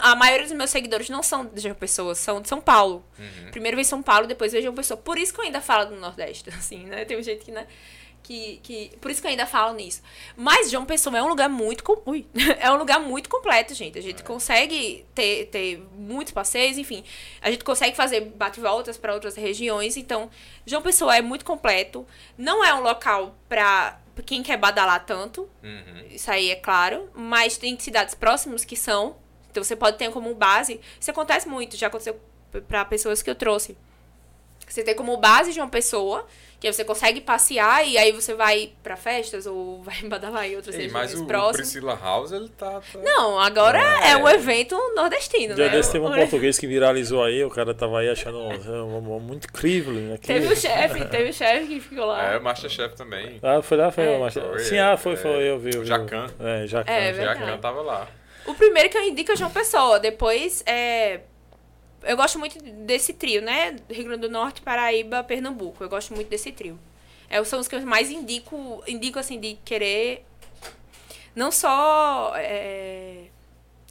a maioria dos meus seguidores não são de João Pessoa, são de São Paulo. Uhum. Primeiro vem São Paulo, depois vem João Pessoa. Por isso que eu ainda falo do Nordeste, [laughs] assim, né? Tem um jeito que, né? Que, que, por isso que eu ainda falo nisso. Mas João Pessoa é um lugar muito. com- Ui, [laughs] é um lugar muito completo, gente. A gente consegue ter, ter muitos passeios, enfim. A gente consegue fazer bate-voltas para outras regiões. Então, João Pessoa é muito completo. Não é um local para quem quer badalar tanto. Uhum. Isso aí é claro. Mas tem cidades próximas que são. Então você pode ter como base. Isso acontece muito, já aconteceu para pessoas que eu trouxe. Você tem como base de uma pessoa, que aí você consegue passear e aí você vai pra festas ou [laughs] vai badalar em outras Ei, regiões mas o, o próximas. Priscila House, ele tá... tá- Não, agora Ah, é. é. um evento nordestino, dia né? desse teve um português que viralizou aí, o cara tava aí achando um- um- muito incrível. Né? Que- Teve o chefe, teve o chefe que ficou lá. É, o Masterchef também. Ah, foi lá, foi, É. mas- Foi, Sim, é, ah, foi, é, foi, eu vi. o. Jacan. É, Jacan. É, eu tava lá. O primeiro que eu indico é João Pessoa, depois é. Eu gosto muito desse trio, né? Rio Grande do Norte, Paraíba, Pernambuco. Eu gosto muito desse trio. É, são os que eu mais indico, indico assim, de querer. Não só. É,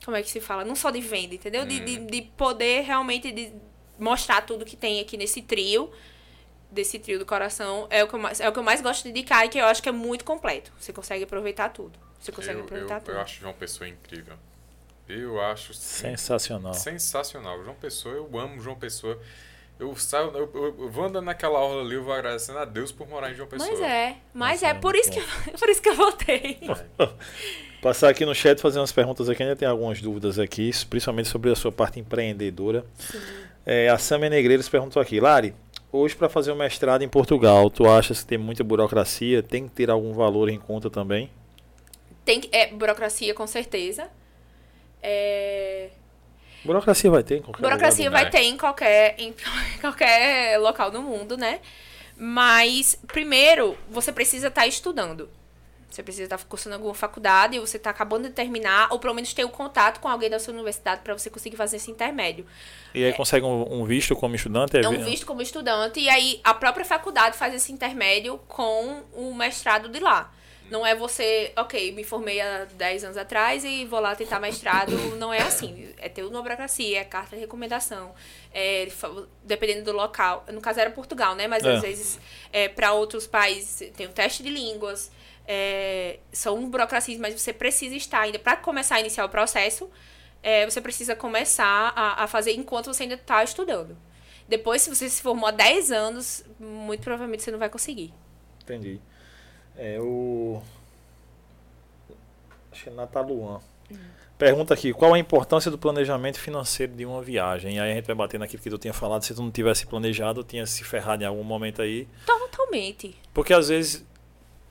como é que se fala? Não só de venda, entendeu? Hum. De, de, de poder realmente de mostrar tudo que tem aqui nesse trio. Desse trio do coração. É o, que eu mais, é o que eu mais gosto de indicar e que eu acho que é muito completo. Você consegue aproveitar tudo. Você consegue Eu, aproveitar eu, tudo. eu acho João Pessoa incrível. Eu acho Sensacional. sensacional. João Pessoa, eu amo João Pessoa. Eu saio, eu, eu- eu vou andando naquela orla ali, eu vou agradecendo a Deus por morar em João Pessoa. Mas é, mas Nossa, é é por isso, que, eu- [laughs] por isso que eu voltei. [laughs] Passar aqui no chat fazer umas perguntas aqui, ainda tem algumas dúvidas aqui, principalmente sobre a sua parte empreendedora. É, a Samia Negreiros perguntou aqui, Lari, hoje para fazer um mestrado em Portugal, tu achas que tem muita burocracia? Tem que ter algum valor em conta também? Tem que, é burocracia, com certeza. É, Burocracia vai ter em qualquer burocracia lugar, vai ter em qualquer, em [laughs] qualquer local do mundo, né? Mas, primeiro, você precisa estar estudando. Você precisa estar cursando alguma faculdade, você está acabando de terminar, ou pelo menos ter um contato com alguém da sua universidade para você conseguir fazer esse intermédio. E aí consegue um, um visto como estudante? É um visto como estudante, e aí a própria faculdade faz esse intermédio com o mestrado de lá. Não é você, ok, me formei há 10 anos atrás e vou lá tentar mestrado. Não é assim. É ter uma burocracia, é carta de recomendação. É, dependendo do local. No caso era Portugal, né? Mas É. às vezes é, para outros países tem o teste de línguas. É, são burocracias, mas você precisa estar ainda. Para começar a iniciar o processo, é, você precisa começar a, a fazer enquanto você ainda está estudando. Depois, se você se formou há 10 anos, muito provavelmente você não vai conseguir. Entendi. É o. Acho que é Nataluan. Pergunta aqui, qual a importância do planejamento financeiro de uma viagem? E aí a gente vai bater naquilo que tu tinha falado, se tu não tivesse planejado, tinha se ferrado em algum momento aí. Totalmente. Porque às vezes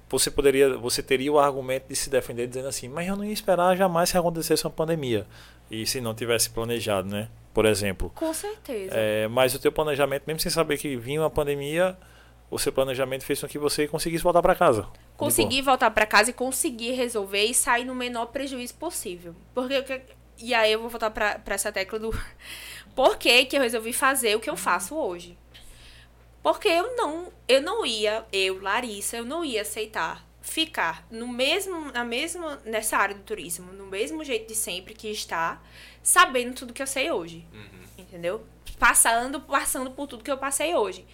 você poderia, você teria o argumento de se defender dizendo assim, mas eu não ia esperar jamais que acontecesse uma pandemia. E se não tivesse planejado, né? Por exemplo. Com certeza. É, mas o teu planejamento, mesmo sem saber que vinha uma pandemia, o seu planejamento fez com que você conseguisse voltar para casa. conseguir voltar para casa e conseguir resolver e sair no menor prejuízo possível. Porque e aí eu vou voltar para essa tecla do [laughs] por que, que eu resolvi fazer o que eu faço hoje. Porque eu não, eu não ia, eu, Larissa, eu não ia aceitar ficar no mesmo, na mesma, nessa área do turismo, no mesmo jeito de sempre que está, sabendo tudo que eu sei hoje. Entendeu? Passando, passando por tudo que eu passei hoje.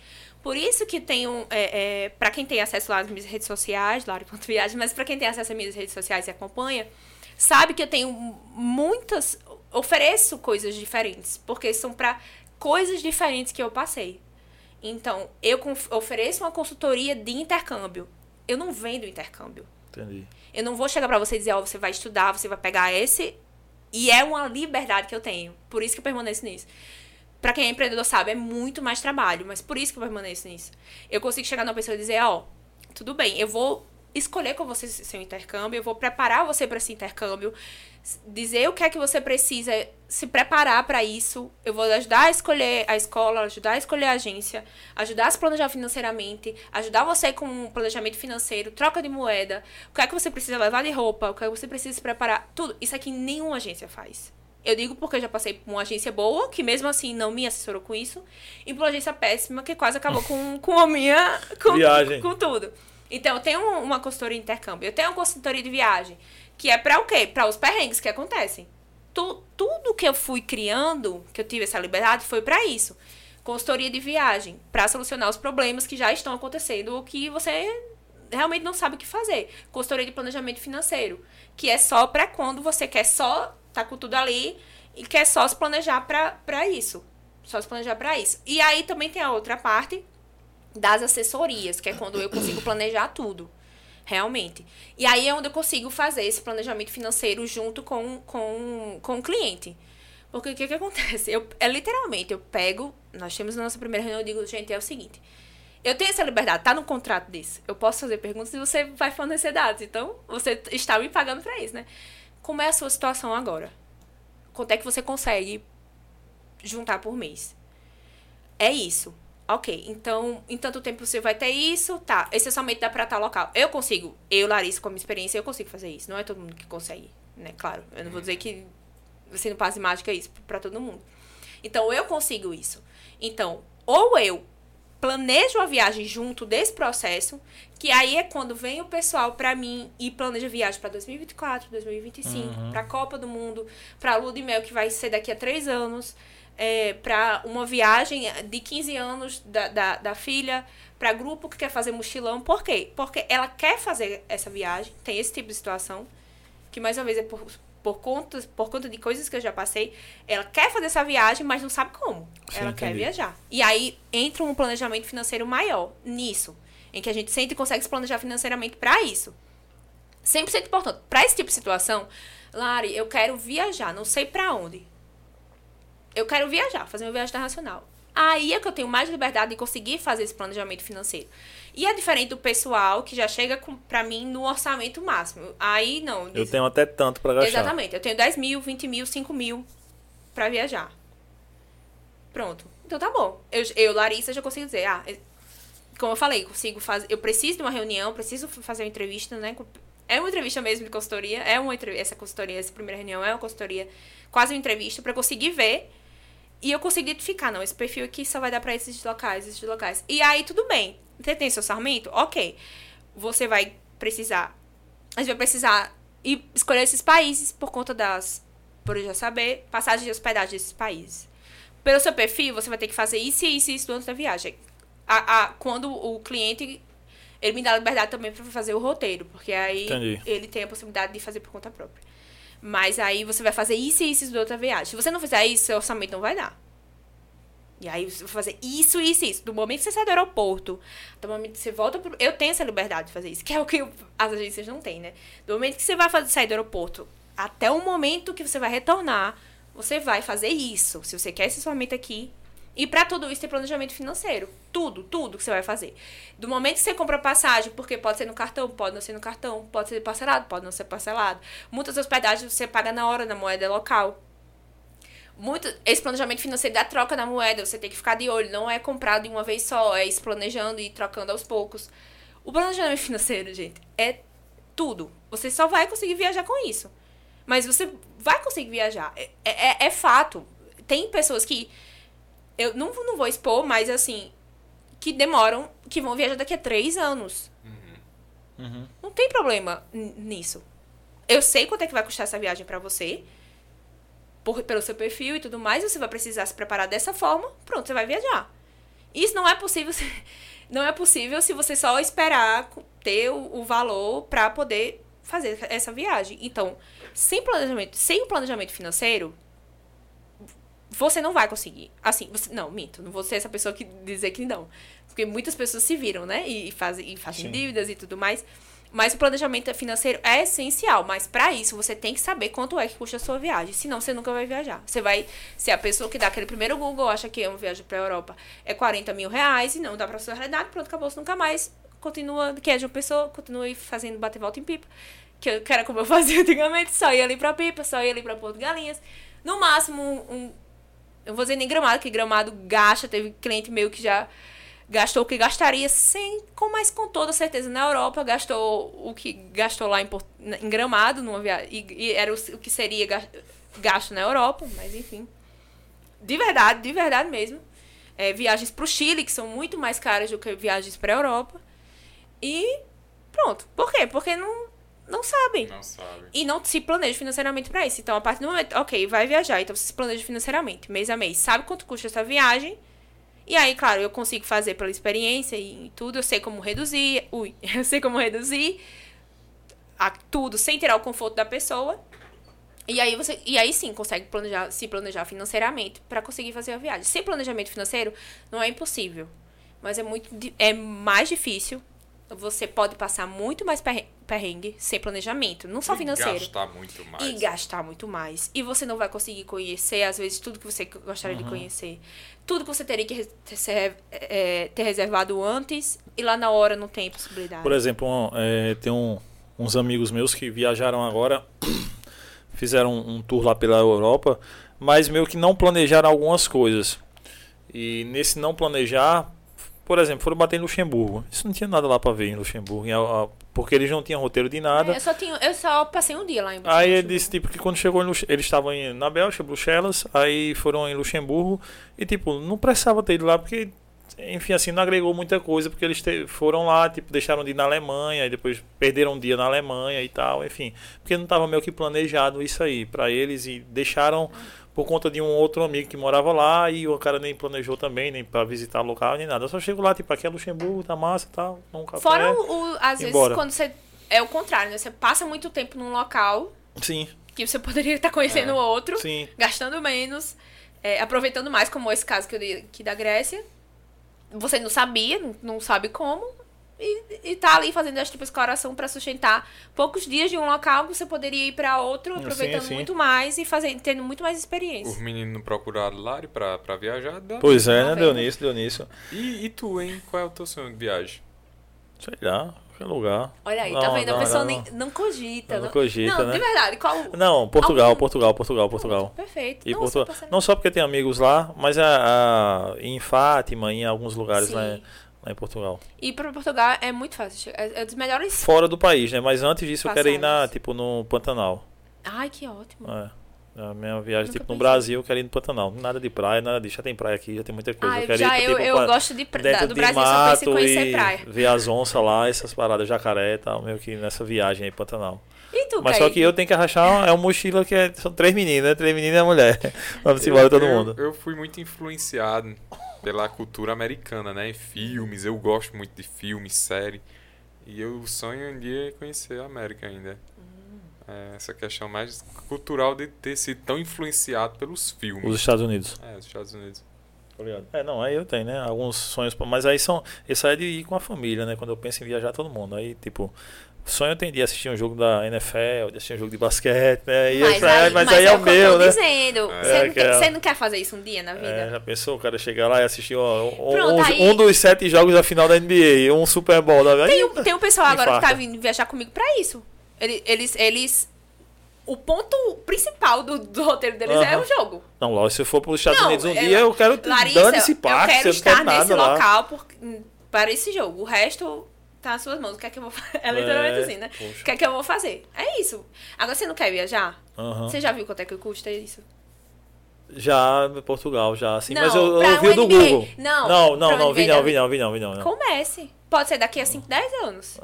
Por isso que tenho, é, é, para quem tem acesso lá às minhas redes sociais, Lari.viagem, mas para quem tem acesso às minhas redes sociais e acompanha, sabe que eu tenho muitas, ofereço coisas diferentes, porque são para coisas diferentes que eu passei. Então, eu ofereço uma consultoria de intercâmbio. Eu não vendo intercâmbio. Entendi. Eu não vou chegar pra você e dizer, ó, você vai estudar, você vai pegar esse. E é uma liberdade que eu tenho. Por isso que eu permaneço nisso. Pra quem é empreendedor sabe, é muito mais trabalho, mas por isso que eu permaneço nisso. Eu consigo chegar numa pessoa e dizer, ó, tudo bem, eu vou escolher com você seu intercâmbio, eu vou preparar você para esse intercâmbio, dizer o que é que você precisa se preparar para isso. Eu vou ajudar a escolher a escola, ajudar a escolher a agência, ajudar a se planejar financeiramente, ajudar você com um planejamento financeiro, troca de moeda, o que é que você precisa levar de roupa, o que é que você precisa se preparar, tudo. Isso aqui nenhuma agência faz. Eu digo porque eu já passei por uma agência boa, que mesmo assim não me assessorou com isso, e por uma agência péssima, que quase acabou com, [laughs] com a minha. Com, Viagem. com tudo. Então, eu tenho um- uma consultoria de intercâmbio, eu tenho uma consultoria de viagem, que é pra o quê? Pra os perrengues que acontecem. Tu, tudo que eu fui criando, que eu tive essa liberdade, foi pra isso. Consultoria de viagem, pra solucionar os problemas que já estão acontecendo ou que você realmente não sabe o que fazer. Consultoria de planejamento financeiro, que é só pra quando você quer só tá com tudo ali e quer só se planejar pra isso. Só se planejar pra isso. E aí também tem a outra parte das assessorias, que é quando eu consigo planejar tudo. Realmente. E aí é onde eu consigo fazer esse planejamento financeiro junto com, com, com o cliente. Porque o que, que acontece? Eu, é literalmente, eu pego. Nós temos na nossa primeira reunião, eu digo, gente, é o seguinte. Eu tenho essa liberdade, tá no contrato disso. Eu posso fazer perguntas e você vai fornecer dados. Então, você está me pagando pra isso, né? Como é a sua situação agora? Quanto é que você consegue juntar por mês? É isso. Ok, então, em tanto tempo você vai ter isso, tá. Esse somente dá pra tal local. Eu consigo, eu, Larissa, com a minha experiência, eu consigo fazer isso. Não é todo mundo que consegue, né? Claro, eu não vou dizer que você não passe mágica isso pra todo mundo. Então eu consigo isso. Então, ou eu planejo a viagem junto desse processo, que aí é quando vem o pessoal para mim e planeja viagem para 2024, 2025, uhum. para Copa do Mundo, para Lua de Mel, que vai ser daqui a três anos, é, para uma viagem de 15 anos da, da, da filha, para grupo que quer fazer mochilão. Por quê? Porque ela quer fazer essa viagem, tem esse tipo de situação, que mais uma vez é por, por conta, por conta de coisas que eu já passei, ela quer fazer essa viagem, mas não sabe como. Sim, ela entendi. quer viajar. E aí entra um planejamento financeiro maior nisso, em que a gente sempre consegue se planejar financeiramente para isso. 100% importante. Para esse tipo de situação, Lari, eu quero viajar, não sei para onde. Eu quero viajar, fazer uma viagem internacional. Aí é que eu tenho mais liberdade de conseguir fazer esse planejamento financeiro. E é diferente do pessoal que já chega com, pra mim no orçamento máximo. Aí não. Eu tenho até tanto para gastar. Exatamente. Eu tenho 10 mil, 20 mil, 5 mil pra viajar. Pronto. Então tá bom. Eu, eu Larissa, já consigo dizer, ah, como eu falei, consigo fazer. Eu preciso de uma reunião, preciso fazer uma entrevista, né? É uma entrevista mesmo de consultoria. É uma essa consultoria, essa primeira reunião é uma consultoria, quase uma entrevista, para conseguir ver e eu consegui identificar, não, esse perfil aqui só vai dar para esses locais, esses locais. E aí, tudo bem. Você tem seu orçamento? Ok. Você vai precisar. A gente vai precisar ir escolher esses países por conta das. Por já saber, passagem de hospedagem desses países. Pelo seu perfil, você vai ter que fazer isso e isso e isso durante a viagem. A, a, quando o cliente. Ele me dá liberdade também para fazer o roteiro, porque aí Entendi. ele tem a possibilidade de fazer por conta própria. Mas aí você vai fazer isso e isso de outra viagem. Se você não fizer isso, seu orçamento não vai dar. E aí você vai fazer isso, isso, isso. Do momento que você sai do aeroporto, do momento que você volta pro... Eu tenho essa liberdade de fazer isso, que é o que as agências não têm, né? Do momento que você vai fazer, sair do aeroporto até o momento que você vai retornar, você vai fazer isso. Se você quer esse orçamento aqui, e para tudo isso tem planejamento financeiro. Tudo, tudo que você vai fazer. Do momento que você compra passagem, porque pode ser no cartão, pode não ser no cartão, pode ser parcelado, pode não ser parcelado. Muitas hospedagens você paga na hora, na moeda local. Muito, esse planejamento financeiro da troca da moeda, você tem que ficar de olho. Não é comprado de uma vez só, é planejando e trocando aos poucos. O planejamento financeiro, gente, é tudo. Você só vai conseguir viajar com isso. Mas você vai conseguir viajar. É, é, é fato. Tem pessoas que eu não, não vou expor, mas assim, que demoram, que vão viajar daqui a três anos. Uhum. Uhum. Não tem problema nisso. Eu sei quanto é que vai custar essa viagem para você, por, pelo seu perfil e tudo mais, você vai precisar se preparar dessa forma, pronto, você vai viajar. Isso não é possível, se, [laughs] não é possível se você só esperar ter o, o valor para poder fazer essa viagem. Então, sem planejamento, sem o planejamento financeiro, você não vai conseguir. Assim, você, não, minto, não vou ser essa pessoa que dizer que não. Porque muitas pessoas se viram, né? E, fazem, e fazem Sim. dívidas e tudo mais. Mas o planejamento financeiro é essencial. Mas para isso, você tem que saber quanto é que custa a sua viagem. Senão, você nunca vai viajar. Você vai ser a pessoa que dá aquele primeiro Google, acha que é uma viagem pra Europa é 40 mil reais e não dá pra sua realidade. Pronto, acabou, você nunca mais continua, que é de uma pessoa, continua fazendo bater volta em pipa. Que, que era como eu [laughs] fazia antigamente, só ia ali pra pipa, só ia ali pra Porto Galinhas. No máximo, um eu vou dizer nem gramado, que gramado gasta. Teve cliente meu que já gastou o que gastaria sem, com mais com toda certeza na Europa, gastou o que gastou lá em, em Gramado numa viagem e, e, era o, o, que seria gasto na Europa, mas enfim. De verdade, de verdade mesmo. É, viagens para o Chile, que são muito mais caras do que viagens para Europa. E pronto. Por quê? Porque não não sabem. Não sabem. E não se planejam financeiramente para isso. Então, a partir do momento, ok, vai viajar, então você se planeja financeiramente, mês a mês. Sabe quanto custa essa viagem? E aí, claro, eu consigo fazer pela experiência e tudo, eu sei como reduzir. Ui, [laughs] eu sei como reduzir a, tudo sem tirar o conforto da pessoa. E aí você, e aí sim, consegue planejar, se planejar financeiramente para conseguir fazer a viagem. Sem planejamento financeiro não é impossível, mas é muito é mais difícil você pode passar muito mais perrengue sem planejamento, não só e financeiro. E gastar muito mais. E gastar muito mais. E você não vai conseguir conhecer, às vezes, tudo que você gostaria uhum. de conhecer. Tudo que você teria que ter, é, ter reservado antes e lá na hora não tem possibilidade. Por exemplo, um, é, tem um, uns amigos meus que viajaram agora, [coughs] fizeram um tour lá pela Europa, mas meio que não planejaram algumas coisas. E nesse não planejar, por exemplo, foram bater em Luxemburgo. Isso não tinha nada lá para ver em Luxemburgo, em, porque eles não tinham roteiro de nada. É, eu, só tinha, eu só passei um dia lá em Aí ele disse, tipo, que quando chegou Lux... eles estavam na Bélgica, Bruxelas, aí foram em Luxemburgo e, tipo, não precisava ter ido lá porque, enfim, assim, não agregou muita coisa, porque eles te- foram lá, tipo, deixaram de ir na Alemanha e depois perderam um dia na Alemanha e tal, enfim, porque não estava meio que planejado isso aí pra eles e deixaram por conta de um outro amigo que morava lá e o cara nem planejou também, nem pra visitar o local, nem nada. Eu só chego lá, tipo, aqui é Luxemburgo, tá massa e tal, num café. Fora, o, às vezes, embora. quando você. É o contrário, né? Você passa muito tempo num local Sim, que você poderia estar conhecendo É. outro, sim. gastando menos, é, aproveitando mais, como esse caso que eu dei aqui da Grécia. Você não sabia, não sabe como. E, e tá ali fazendo essa tipo exploração para sustentar poucos dias de um local que você poderia ir para outro, Sim, aproveitando sim. muito mais e fazendo, tendo muito mais Os experiência. meninos não procuraram Lari pra, pra viajar. dá- Pois é, Tá né, vendo? Dionísio, Dionísio. E, e tu, hein? Qual é o teu sonho de viagem? Sei lá, qualquer lugar. Olha aí, Não, tá vendo? não, a pessoa não, nem, não. não cogita. Não cogita, não, né? de verdade, qual. Não, Portugal, Algum- Portugal, Portugal, Portugal. Perfeito. E não, Portugal. Não só porque tem amigos lá, mas a, a- em Fátima, em alguns lugares Sim. lá, em- lá em Portugal. E para Portugal é muito fácil. É, é dos melhores. Fora do país, né? Mas antes disso eu quero ir na, Passagens. tipo, no Pantanal. Ai, que ótimo. É. A minha viagem, Nunca tipo, no pensei. Brasil, eu quero ir no Pantanal. Nada de praia, nada disso. Já tem praia aqui, já tem muita coisa. Ah, eu eu quero já ir, eu, tipo, eu pra- gosto de, pra- dentro do de Brasil, só penso em mato conhecer praia. ver as onças lá, essas paradas, jacaré e tal, meio que nessa viagem aí, Pantanal. E tu, Mas Kaique? só que eu tenho que arrachar é um mochila que é, são três meninas, né? Três meninas e uma mulher. [laughs] Vamos embora todo eu, mundo. Eu fui muito influenciado pela cultura americana, né? Em filmes, eu gosto muito de filmes, série. E eu sonho um dia conhecer a América ainda. É, essa questão mais cultural de ter sido tão influenciado pelos filmes. Os Estados Unidos. É, os Estados Unidos. É, não, aí eu tenho, né? Alguns sonhos, mas aí são. Isso aí é de ir com a família, né? Quando eu penso em viajar todo mundo. Aí, tipo, sonho eu tenho de assistir um jogo da NFL, de assistir um jogo de basquete, né? E Mas aí, aí, mas aí é, o que eu meu, né? dizendo. É, Você, não que quer, é- você não quer fazer isso um dia na vida? É, já pensou o cara chegar lá e assistir um, Pronto, um- aí- um dos sete jogos da final da NBA, um Super Bowl da Tem, um- tem um pessoal agora que tá vindo viajar comigo pra isso. Ele- Eles. eles o ponto principal do, do roteiro deles é o jogo. Não, lógico, se eu for para os Estados Não, Unidos um é- dia, eu quero Larissa, eu parque, eu estar quero nada nesse lá. local por- para esse jogo. O resto tá nas suas mãos. O que é que eu vou fazer? [laughs] É literalmente É, assim, né? poxa. O que é que eu vou fazer? É isso. Agora você não quer viajar? Aham. Você já viu quanto é que custa isso? Já, Portugal, já, assim. Não, mas eu, eu vi um do NBA. Google. Não, não, não, não, vi não, vi não, vi não, vi não. não. Comece. Pode ser daqui a 5, 10 anos.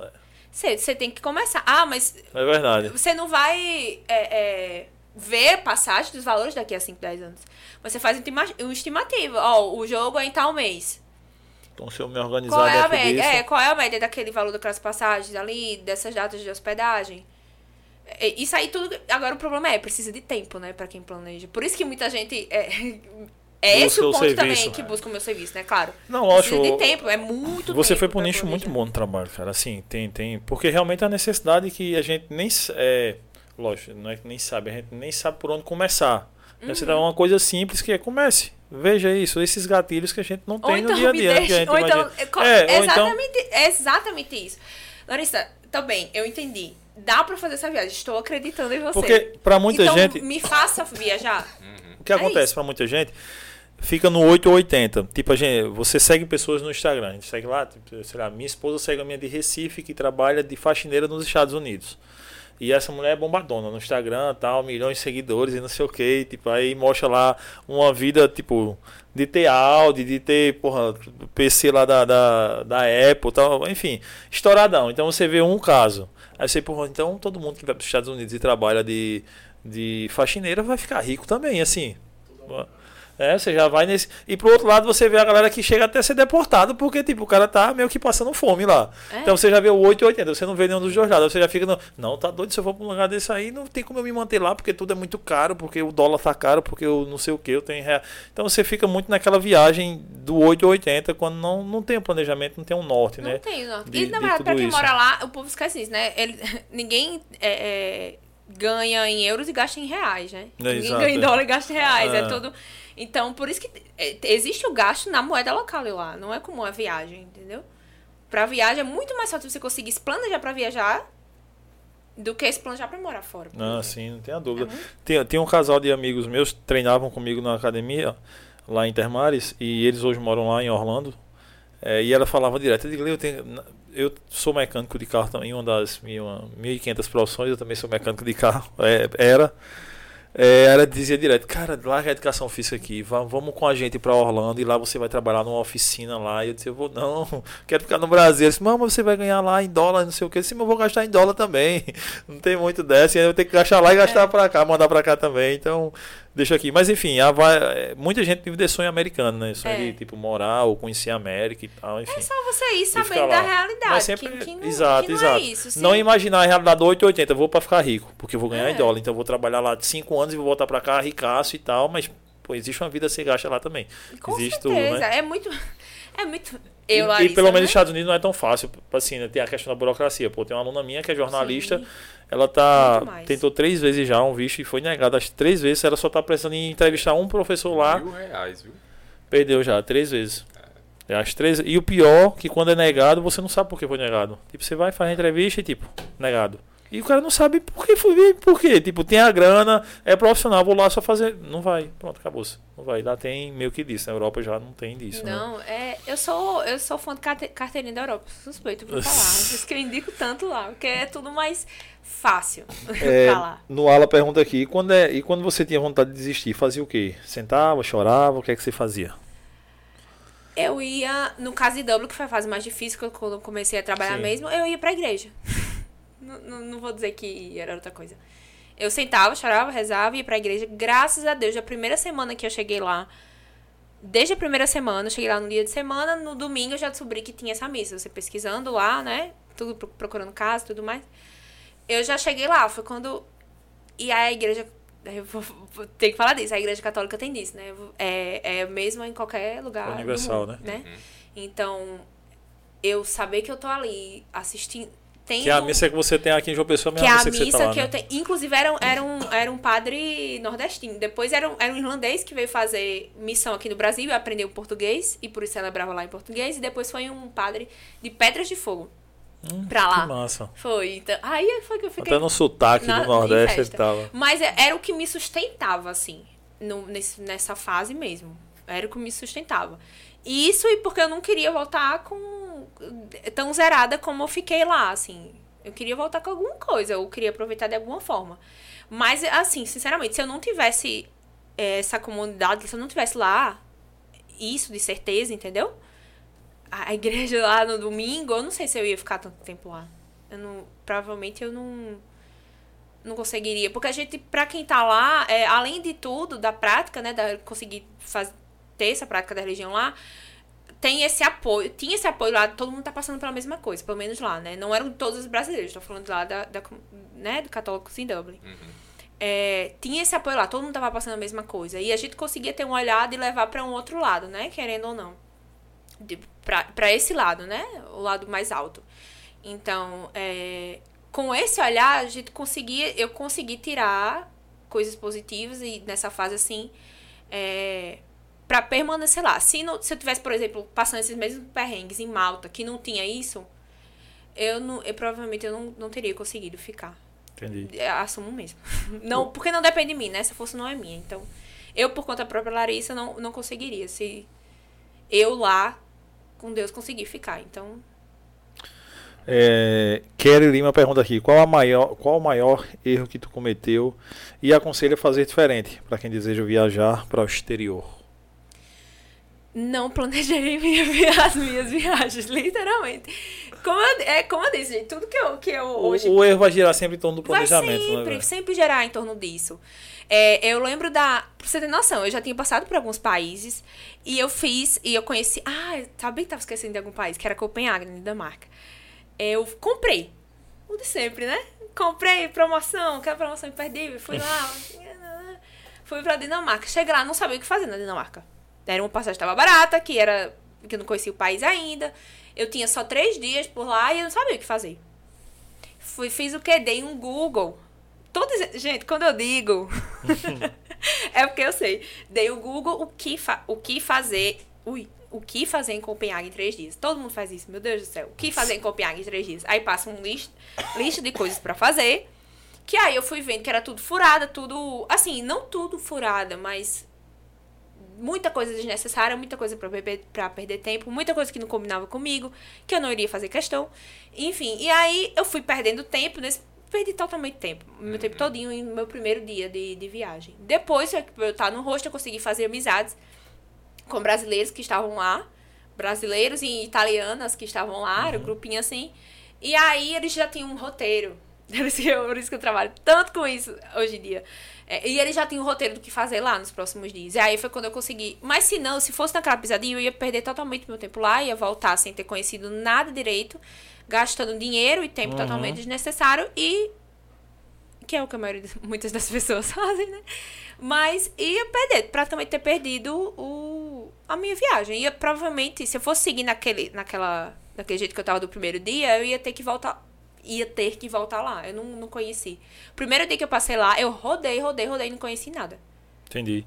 Você, você tem que começar. Ah, mas É verdade. você não vai é, é, ver passagem dos valores daqui a 5, 10 anos. Você faz uma estima- uma estimativa. Ó, o jogo é em tal mês. Então, se eu me organizar Qual é a dentro média? disso... É, qual é a média daquele valor daquelas passagens ali, dessas datas de hospedagem? Isso aí tudo. Agora o problema é, precisa de tempo, né, pra quem planeja. Por isso que muita gente. É, é esse o ponto serviço. também que busca o meu serviço, né? Claro. Não, lógico. Precisa de tempo, é muito Você foi para um pra nicho muito bom no trabalho, cara. Assim, tem, tem. Porque realmente a necessidade que a gente nem. É, lógico, não é que nem sabe, a gente nem sabe por onde começar. Uhum. Você dá uma coisa simples que é comece. Veja isso, esses gatilhos que a gente não tem Ou então no dia a dia. deixe. gente Ou então. imagina. é, É, então- exatamente, é exatamente isso. Larissa, também, eu entendi. Dá pra fazer essa viagem. Estou acreditando em você. Porque para muita então, gente. me faça viajar. O que É acontece pra muita gente fica no 880. Tipo, a gente, você segue pessoas no Instagram. A gente segue lá, tipo, sei lá, minha esposa segue a minha de Recife que trabalha de faxineira nos Estados Unidos. E essa mulher é bombadona no Instagram, tal, milhões de seguidores e não sei o que. Tipo, aí mostra lá uma vida, tipo, de ter Audi, de ter, porra, PC lá da, da, da Apple, tal, enfim, estouradão. Então você vê um caso. Aí você, porra, então todo mundo que vai para os Estados Unidos e trabalha de, de faxineira vai ficar rico também, assim. É, você já vai nesse. E pro outro lado você vê a galera que chega até a ser deportado, porque, tipo, o cara tá meio que passando fome lá. É. Então você já vê o 880, você não vê nenhum dos dois lados. Você já fica, no... não, tá doido, se eu for pra um lugar desse aí, não tem como eu me manter lá, porque tudo é muito caro, porque o dólar tá caro, porque eu não sei o que, eu tenho real. Então você fica muito naquela viagem do 880, quando não, não tem um planejamento, não tem um norte, Não né? tem, não. de- e na de verdade, pra quem isso. mora lá, o povo esquece isso, né? Ele, [laughs] ninguém é, é, ganha em euros e gasta em reais, né? É, ninguém exato, ganha em dólar e gasta em reais. É. É. tudo. Então, por isso que é, existe o gasto na moeda local lá. Não é como a viagem, entendeu? Pra viagem é muito mais fácil você conseguir se planejar pra viajar do que se planejar pra morar fora. Ah, exemplo. sim, não tenha É dúvida. muito- Tem, tem um casal de amigos meus que treinavam comigo na academia, lá em Termares, e eles hoje moram lá em Orlando. É, e ela falava direto, eu digo, "Leo, eu, tenho- eu sou mecânico de carro também, uma das minhas 1.500 profissões, eu também sou mecânico de carro, é, era. É, ela dizia direto, cara, larga a educação física aqui, vamos com a gente para Orlando e lá você vai trabalhar numa oficina lá. E eu disse, eu vou, não, [laughs] quero ficar no Brasil. Ele disse, mas você vai ganhar lá em dólar, não sei o que. Sim, mas eu vou gastar em dólar também. [laughs] Não tem muito dessa, e aí eu vou ter que gastar lá e gastar é. para cá, mandar para cá também. Então, deixa aqui. Mas enfim, a, é, muita gente vive de sonho americano, né? Sonho é. de tipo morar ou conhecer a América e tal, enfim. É só você ir sabendo da realidade. Mas sempre, que, que não, exato, que não é exato. É isso, não imaginar a realidade do 880, eu vou para ficar rico, porque eu vou ganhar em é. dólar, então eu vou trabalhar lá de 5 anos e vou voltar para cá ricaço e tal, mas pô, existe uma vida sem gasta lá também. Com existe certeza. tudo, né? É muito [laughs] é muito eu, e, Larissa, e pelo menos né? nos Estados Unidos não é tão fácil, assim, né? tem a questão da burocracia. Pô, tem uma aluna minha que é jornalista, Sim. ela tá tentou três vezes já um visto e foi negada as três vezes. Ela só tá precisando em entrevistar um professor lá. Mil reais, viu? Perdeu já três vezes. É. As três e o pior que quando é negado você não sabe por que foi negado. Tipo você vai fazer a entrevista e tipo negado. E o cara não sabe por que foi, por quê? Tipo, tem a grana, é profissional, vou lá só fazer. Não vai, pronto, acabou-se. Não vai. Lá tem meio que disso. Na Europa já não tem disso. Né? Não, né? é. Eu sou, eu sou fã de carteirinha da Europa, suspeito por [laughs] falar. Por isso que eu indico tanto lá, porque é tudo mais fácil [laughs] é, falar. No Ala pergunta aqui, e quando, é, e quando você tinha vontade de desistir, fazia o quê? Sentava, chorava, o que é que você fazia? Eu ia, no caso de Dublin, que foi a fase mais difícil, quando eu comecei a trabalhar Sim. mesmo, eu ia pra igreja. Não, não, vou dizer que era outra coisa. Eu sentava, chorava, rezava, ia pra igreja. Graças a Deus, a primeira semana que eu cheguei lá, desde a primeira semana, eu cheguei lá no dia de semana, no domingo eu já descobri que tinha essa missa. Você pesquisando lá, né? Tudo procurando casa e tudo mais. Eu já cheguei lá, foi quando. E a igreja. Eu vou, vou ter que falar disso. A igreja católica tem disso, né? É, é mesmo em qualquer lugar. Universal, mundo, né? né? Uhum. Então, eu saber que eu tô ali assistindo tem que é a missa que você tem aqui em João Pessoa, que é a missa que, você tá lá, que né? eu tenho. Inclusive, era, era, um, era um padre nordestino. Depois era um, era um irlandês que veio fazer missão aqui no Brasil e aprendeu português, e por isso celebrava lá em português. E depois foi um padre de Pedras de Fogo. Hum, pra lá. Que massa. Foi. Então, aí foi que eu fiquei. Até no sotaque na, do Nordeste ele tava. Mas é, era o que me sustentava, assim, no, nesse, nessa fase mesmo. Era o que me sustentava. Isso e porque eu não queria voltar com tão zerada como eu fiquei lá, assim. Eu queria voltar com alguma coisa, eu queria aproveitar de alguma forma. Mas, assim, sinceramente, se eu não tivesse é, essa comunidade, se eu não tivesse lá, isso de certeza, entendeu? A igreja lá no domingo, eu não sei se eu ia ficar tanto tempo lá. Eu não, provavelmente eu não não conseguiria, porque a gente, para quem tá lá, é, além de tudo, da prática, né, da conseguir fazer, ter essa prática da religião lá, tem esse apoio, tinha esse apoio lá, todo mundo tá passando pela mesma coisa, pelo menos lá, né? Não eram todos os brasileiros, tô falando lá da, da né, do católicos em Dublin. Uhum. É, tinha esse apoio lá, todo mundo tava passando a mesma coisa. E a gente conseguia ter uma olhada e levar para um outro lado, né? Querendo ou não. De, pra, pra esse lado, né? O lado mais alto. Então, é, com esse olhar, a gente conseguia, eu consegui tirar coisas positivas e nessa fase assim, é, para permanecer lá. Se, não, se eu tivesse, por exemplo, passando esses mesmos perrengues em Malta, que não tinha isso, eu, não, eu provavelmente eu não, não teria conseguido ficar. Entendi. Eu assumo mesmo. [laughs] Não, porque não depende de mim, né? Essa força não é minha. Então, eu, por conta própria Larissa, não, não conseguiria. Se eu lá, com Deus, conseguir ficar. Então. É, Kelly Lima pergunta aqui: qual, a maior, qual o maior erro que tu cometeu e aconselha fazer diferente para quem deseja viajar para o exterior? Não planejei [laughs] minha, as minhas viagens, literalmente. Como eu, é, como eu disse, gente, tudo que eu, que eu hoje. O, o erro vai girar sempre em torno do planejamento, vai sempre, né? Sempre gerar em torno disso. É, eu lembro da. Pra você ter noção, eu já tinha passado por alguns países e eu fiz, e eu conheci. Ah, sabia que tava esquecendo de algum país, que era Copenhague, na Dinamarca. Eu comprei. O de sempre, né? Comprei promoção, aquela promoção imperdível. Fui lá. [laughs] fui pra Dinamarca. Cheguei lá, não sabia o que fazer na Dinamarca era uma passagem estava barata, que era que eu não conhecia o país ainda. Eu tinha só três dias por lá e eu não sabia o que fazer. Fui, fiz o que? Dei um Google. Todos, gente, quando eu digo. [laughs] é porque eu sei. Dei o Google o que, fa, o que fazer. Ui, o que fazer em Copenhague em três dias. Todo mundo faz isso, meu Deus do céu. O que fazer em Copenhague em três dias? Aí passa um lista de coisas para fazer. Que aí eu fui vendo que era tudo furada, tudo. Assim, não tudo furada, mas muita coisa desnecessária, muita coisa pra, beber, pra perder tempo, muita coisa que não combinava comigo, que eu não iria fazer questão. Enfim, e aí eu fui perdendo tempo nesse. Perdi totalmente tempo. Meu tempo todinho em meu primeiro dia de, de viagem. Depois, eu eu estar no rosto, eu consegui fazer amizades com brasileiros que estavam lá. Brasileiros e italianas que estavam lá, era um grupinho assim. E aí eles já tinham um roteiro. [laughs] Por isso que eu, por isso que eu trabalho tanto com isso hoje em dia. É, e eles já tinham um roteiro do que fazer lá nos próximos dias. E aí foi quando eu consegui. Mas se não, se fosse naquela pisadinha, eu ia perder totalmente meu tempo lá, ia voltar sem ter conhecido nada direito, gastando dinheiro e tempo Uhum. totalmente desnecessário e. Que é o que a maioria, [laughs] muitas das pessoas [laughs] fazem, né? Mas ia perder, praticamente ter perdido o, a minha viagem. Ia provavelmente, se eu fosse seguir naquele, naquela, naquele jeito que eu tava do primeiro dia, eu ia ter que voltar. Ia ter que voltar lá. Eu não, não conheci. Primeiro dia que eu passei lá, eu rodei, rodei, rodei não conheci nada. Entendi.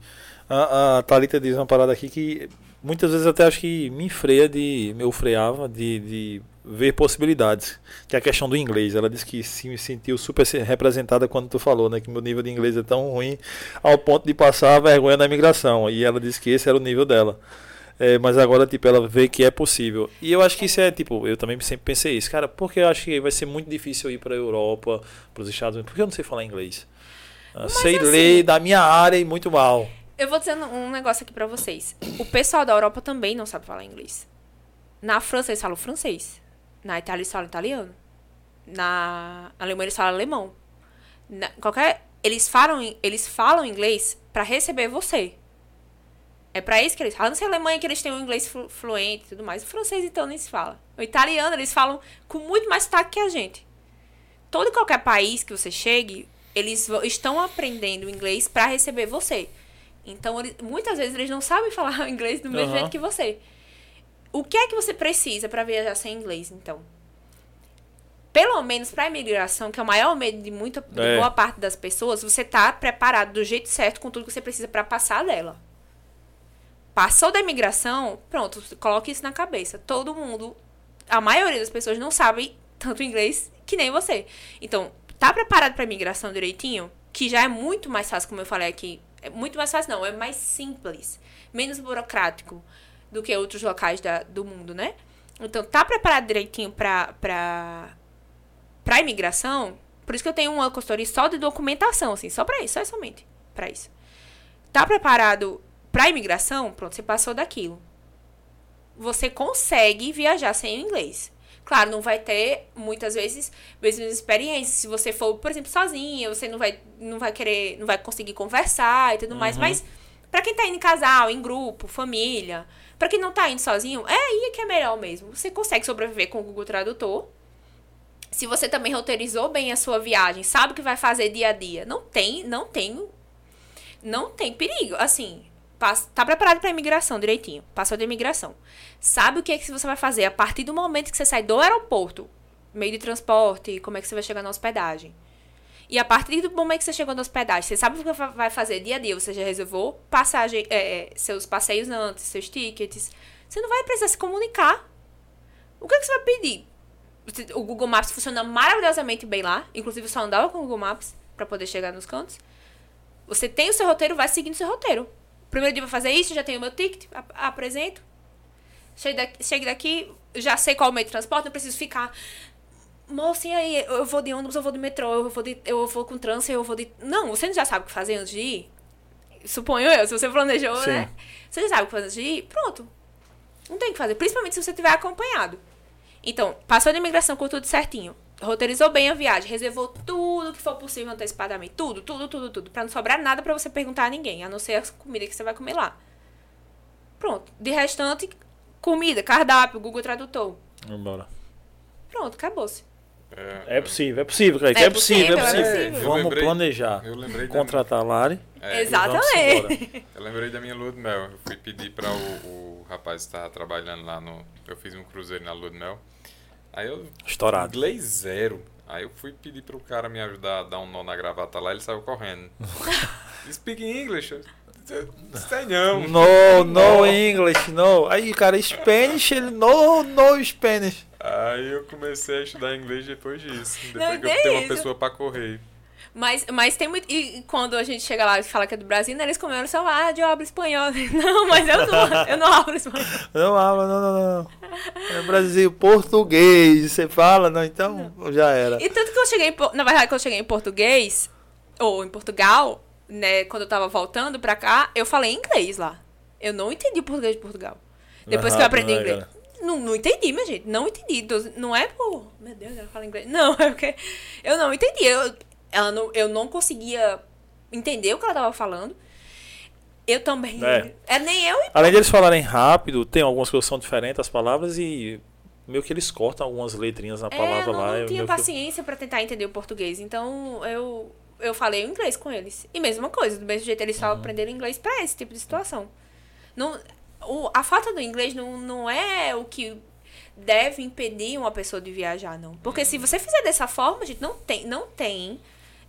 A, a Thalita diz uma parada aqui que muitas vezes até acho que me freia de. Eu freava de, de ver possibilidades. Que é a questão do inglês. Ela disse que se sentiu super se- representada quando tu falou, né? Que meu nível de inglês é tão ruim ao ponto de passar vergonha na imigração. E ela disse que esse era o nível dela. É, mas agora, tipo, ela vê que é possível. E eu acho que isso é, tipo, eu também sempre pensei isso, cara, porque eu acho que vai ser muito difícil eu ir pra Europa, pros Estados Unidos, porque eu não sei falar inglês. Ah, sei assim- ler da minha área e muito mal. Eu vou dizendo um negócio aqui pra vocês. O pessoal da Europa também não sabe falar inglês. Na França eles falam francês. Na Itália eles falam italiano. Na Alemanha eles falam alemão. Na, qualquer eles falam eles falam inglês pra receber você. É pra isso que eles falam. Não sei a Alemanha que eles têm um inglês flu- fluente e tudo mais. O francês então nem se fala. O italiano eles falam com muito mais sotaque que a gente. Todo e qualquer país que você chegue, eles estão aprendendo inglês pra receber você. Então, eles- muitas vezes eles não sabem falar [laughs] inglês do mesmo Aham. jeito que você. O que é que você precisa pra viajar sem inglês, então? Pelo menos pra imigração, que é o maior medo de muita de É. boa parte das pessoas, você tá preparado do jeito certo com tudo que você precisa pra passar dela. Passou da imigração, pronto, coloque isso na cabeça. Todo mundo, a maioria das pessoas não sabe tanto inglês que nem você. Então, tá preparado pra imigração direitinho? Que já é muito mais fácil, como eu falei aqui. É muito mais fácil, não. É mais simples. Menos burocrático do que outros locais da, do mundo, né? Então, tá preparado direitinho pra, pra, pra imigração? Por isso que eu tenho uma consultoria só de documentação, assim. Só pra isso, só somente pra isso. Tá preparado pra imigração? Pronto, você passou daquilo. Você consegue viajar sem o inglês. Claro, não vai ter, muitas vezes, mesmas experiências. Se você for, por exemplo, sozinha, você não vai, não vai querer, não vai conseguir conversar e tudo mais. Mas, pra quem tá indo em casal, em grupo, família, pra quem não tá indo sozinho, é aí que é melhor mesmo. Você consegue sobreviver com o Google Tradutor. Se você também roteirizou bem a sua viagem, sabe o que vai fazer dia a dia, não tem, não tem, não tem perigo. Assim, tá preparado pra imigração direitinho, passou da imigração. Sabe o que é que você vai fazer a partir do momento que você sai do aeroporto, meio de transporte, como é que você vai chegar na hospedagem. E a partir do momento que você chegou na hospedagem, você sabe o que va- vai fazer dia a dia, você já reservou passagem, é, é, seus passeios antes, seus tickets. Você não vai precisar se comunicar. O que, é que você vai pedir? O Google Maps funciona maravilhosamente bem lá. Inclusive, eu só andava com o Google Maps pra poder chegar nos cantos. Você tem o seu roteiro, vai seguindo o seu roteiro. Primeiro dia vai fazer isso, já tenho meu ticket, ap- apresento. Chego daqui, chego daqui, já sei qual é o meio de transporte, não preciso ficar. Moça, e aí? Eu vou de ônibus, eu vou de metrô, eu vou, de, eu vou com trânsito, eu vou de. Não, você já sabe o que fazer antes de ir? Suponho eu, se você planejou, Sim. né? Você já sabe o que fazer antes de ir? Pronto. Não tem o que fazer, principalmente se você tiver acompanhado. Então, passou de imigração com tudo certinho. Roteirizou bem a viagem, reservou tudo que for possível antecipadamente. Tudo, tudo, tudo, tudo. Pra não sobrar nada pra você perguntar a ninguém, a não ser a comida que você vai comer lá. Pronto. De restante, comida, cardápio, Google Tradutor. Vambora. Pronto, acabou-se. É possível, é possível, Kaique. É É, possível, é possível, é possível. possível. Vamos lembrei- planejar. Eu lembrei, Contratar a Lari. é, Exatamente. eu lembrei da minha lua de mel. Eu fui pedir para o, o rapaz que estava trabalhando lá no. Eu fiz um cruzeiro na lua de mel. Aí eu. Estourado. Inglês zero. Aí eu fui pedir pro cara me ajudar a dar um nó na gravata lá, ele saiu correndo. [laughs] Speak English? Não. No, no English, no. Aí, cara, Spanish, ele no, no Spanish. Aí eu comecei a estudar inglês depois disso. Não, Depois que eu tenho uma pessoa pra correr. Mas, mas tem muito. E quando a gente chega lá e fala que é do Brasil, né, eles começam só, ah, eu hablo espanhol. [laughs] Não, mas eu não, eu não hablo espanhol. Não habla, não, não, não. É Brasil, português. Você fala, não, então já era. E tanto que eu cheguei, em na verdade, quando eu cheguei em português, ou em Portugal, né, quando eu tava voltando pra cá, eu falei inglês lá. Eu não entendi português de Portugal. Depois que eu Aham, aprendi não é, inglês. cara. Não, não entendi, minha gente. Não entendi. Não é por. Meu Deus, ela fala inglês. Não, [laughs] é porque. Eu não entendi. Eu, ela não, eu não conseguia entender o que ela tava falando. Eu também. É. É, nem eu e. Além de eles falarem rápido, tem algumas coisas que são diferentes as palavras e meio que eles cortam algumas letrinhas na É, palavra não, lá. não eu tinha meio que- paciência pra tentar entender o português. Então eu, eu falei o inglês com eles. E mesma coisa, do mesmo jeito eles só Uhum. aprenderam inglês pra esse tipo de situação. Não, o, a falta do inglês não, não é o que deve impedir uma pessoa de viajar, não. Porque se você fizer dessa forma, gente, não tem, não tem.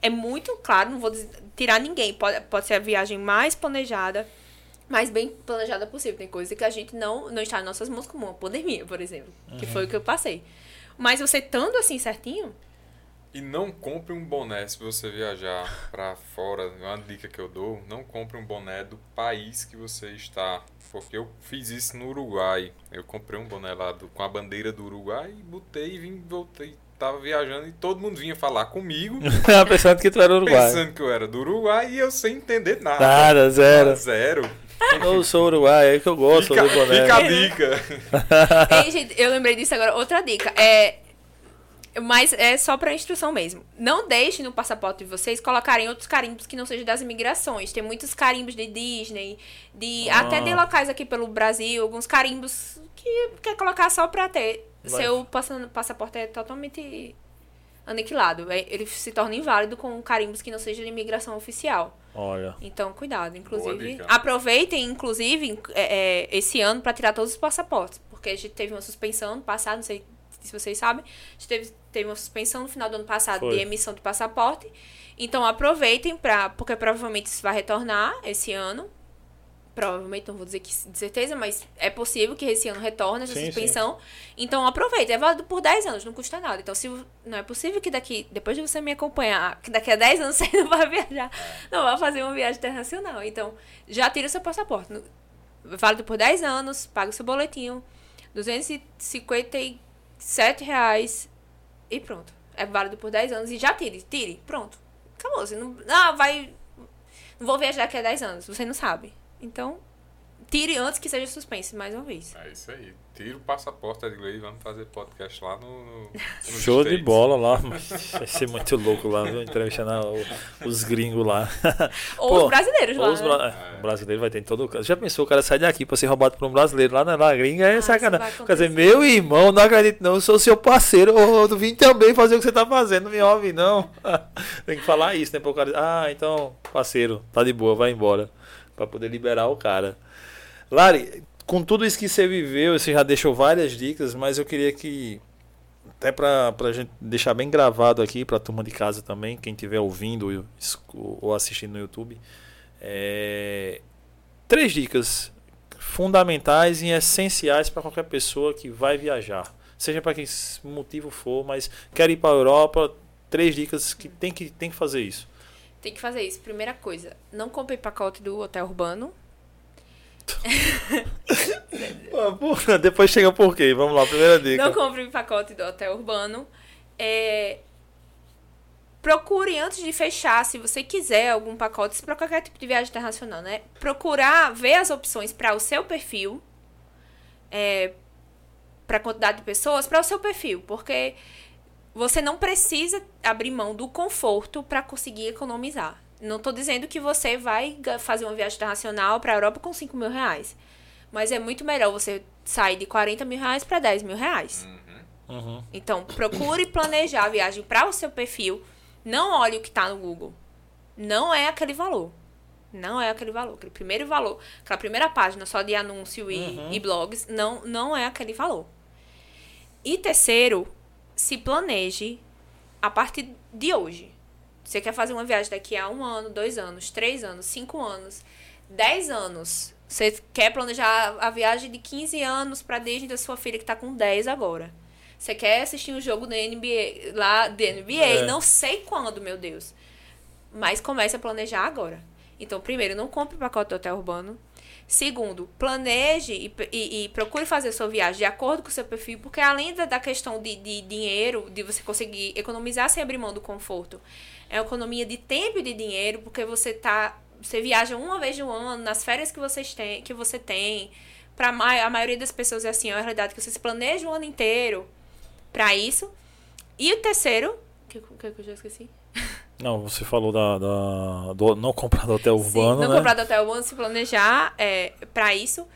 É muito claro, não vou tirar ninguém. Pode, pode ser a viagem mais planejada, mais bem planejada possível. Tem coisa que a gente não, não está em nossas mãos, como uma pandemia, por exemplo. Que foi o que eu passei. Mas você estando assim certinho, E não compre um boné se você viajar pra fora. Uma dica que eu dou: não compre um boné do país que você está. Porque eu fiz isso no Uruguai. Eu comprei um boné lá do- com a bandeira do Uruguai e botei e vim, voltei. Tava viajando e todo mundo vinha falar comigo, [laughs] Pensando que tu era uruguai. pensando que eu era do Uruguai e eu sem entender nada. Nada, zero. Zero. Eu sou uruguai, é que eu gosto Fica, do boné. fica a dica. [laughs] Ei, gente, eu lembrei disso agora. Outra dica. É. Mas é só pra instrução mesmo. Não deixe no passaporte de vocês colocarem outros carimbos que não sejam das imigrações. Tem muitos carimbos de Disney, de Ah. até de locais aqui pelo Brasil, alguns carimbos que quer colocar só pra ter. Vai. Seu passa- passaporte é totalmente aniquilado. É- Ele se torna inválido com carimbos que não sejam de imigração oficial. Olha. Então, cuidado. Inclusive, aproveitem, inclusive, é, é, esse ano para tirar todos os passaportes. Porque a gente teve uma suspensão no passado, não sei se vocês sabem. A gente teve, teve uma suspensão no final do ano passado Foi. de emissão de passaporte. Então, aproveitem, pra, porque provavelmente isso vai retornar esse ano. Provavelmente, não vou dizer que de certeza, mas é possível que esse ano retorne essa Sim, suspensão. Então, aproveitem. É válido por 10 anos, não custa nada. Então, se não é possível que daqui, depois de você me acompanhar, que daqui a 10 anos [laughs] você não vai viajar, não vai fazer uma viagem internacional. Então, já tira o seu passaporte. Válido por 10 anos, paga o seu boletinho, 257 reais e pronto. É válido por 10 anos e já tire, tire, pronto. Acabou. Você não, ah, vai. Não vou viajar daqui a 10 anos, você não sabe. Então, tire antes que seja suspense, mais uma vez. É isso aí. Tira o passaporte Edgley e vamos fazer podcast lá no. no Show de States. bola lá. [laughs] Vai ser muito louco lá, viu? Entrevistando o- os gringos lá. Ou Pô, os brasileiros lá. Ou os né? bra- é, o brasileiro vai ter em todo o caso. Já pensou o cara sair daqui pra ser roubado por um brasileiro lá na, na gringa? É Ah, sacanagem. Quer dizer, meu irmão, não acredito não, eu sou seu parceiro. Eu, eu vim também fazer o que você tá fazendo, não me ouve não. [laughs] Tem que falar isso, né? Pro cara, ah, então, parceiro, tá de boa, vai embora. Pra poder liberar o cara. Lari, com tudo isso que você viveu, você já deixou várias dicas, mas eu queria que até pra, pra gente deixar bem gravado aqui pra turma de casa também, quem estiver ouvindo ou assistindo no YouTube, é, três dicas fundamentais e essenciais para qualquer pessoa que vai viajar, seja para que motivo for, mas quer ir para a Europa, três dicas que tem que tem que fazer isso. Tem que fazer isso. Primeira coisa, não compre pacote do hotel urbano. [laughs] Porra, Depois chega por quê? Vamos lá, primeira dica. Não compre pacote do hotel urbano. É, Procure antes de fechar, se você quiser algum pacote, para qualquer tipo de viagem internacional, né? Procurar ver as opções para o seu perfil, é, para a quantidade de pessoas, para o seu perfil, porque você não precisa abrir mão do conforto para conseguir economizar. Não estou dizendo que você vai fazer uma viagem internacional para a Europa com 5 mil reais. Mas é muito melhor você sair de 40 mil reais para 10 mil reais. Uhum. Então, procure planejar a viagem para o seu perfil. Não olhe o que está no Google. Não é aquele valor. Não é aquele valor. Aquele primeiro valor, aquela primeira página só de anúncio e, e blogs, não, não é aquele valor. E terceiro, se planeje a partir de hoje. Você quer fazer uma viagem daqui a um ano, dois anos, três anos, cinco anos, dez anos. Você quer planejar a viagem de 15 anos para Disney da sua filha que tá com 10 agora. Você quer assistir um jogo da NBA, lá da NBA, É. não sei quando, meu Deus. mas comece a planejar agora. Então, primeiro, não compre o pacote do hotel urbano. Segundo, planeje e, e, e, procure fazer sua viagem de acordo com o seu perfil, porque além da, da questão de, de dinheiro, de você conseguir economizar sem abrir mão do conforto, é economia de tempo e de dinheiro, porque você tá. Você viaja uma vez no ano, nas férias que, vocês têm, que você tem. Para a maioria das pessoas é assim, é a realidade que você se planeja o ano inteiro para isso. E o terceiro, que, que eu já esqueci? Não, você falou da, da do não comprar do hotel urbano, Sim, não né? comprar do hotel urbano, se planejar é, para isso.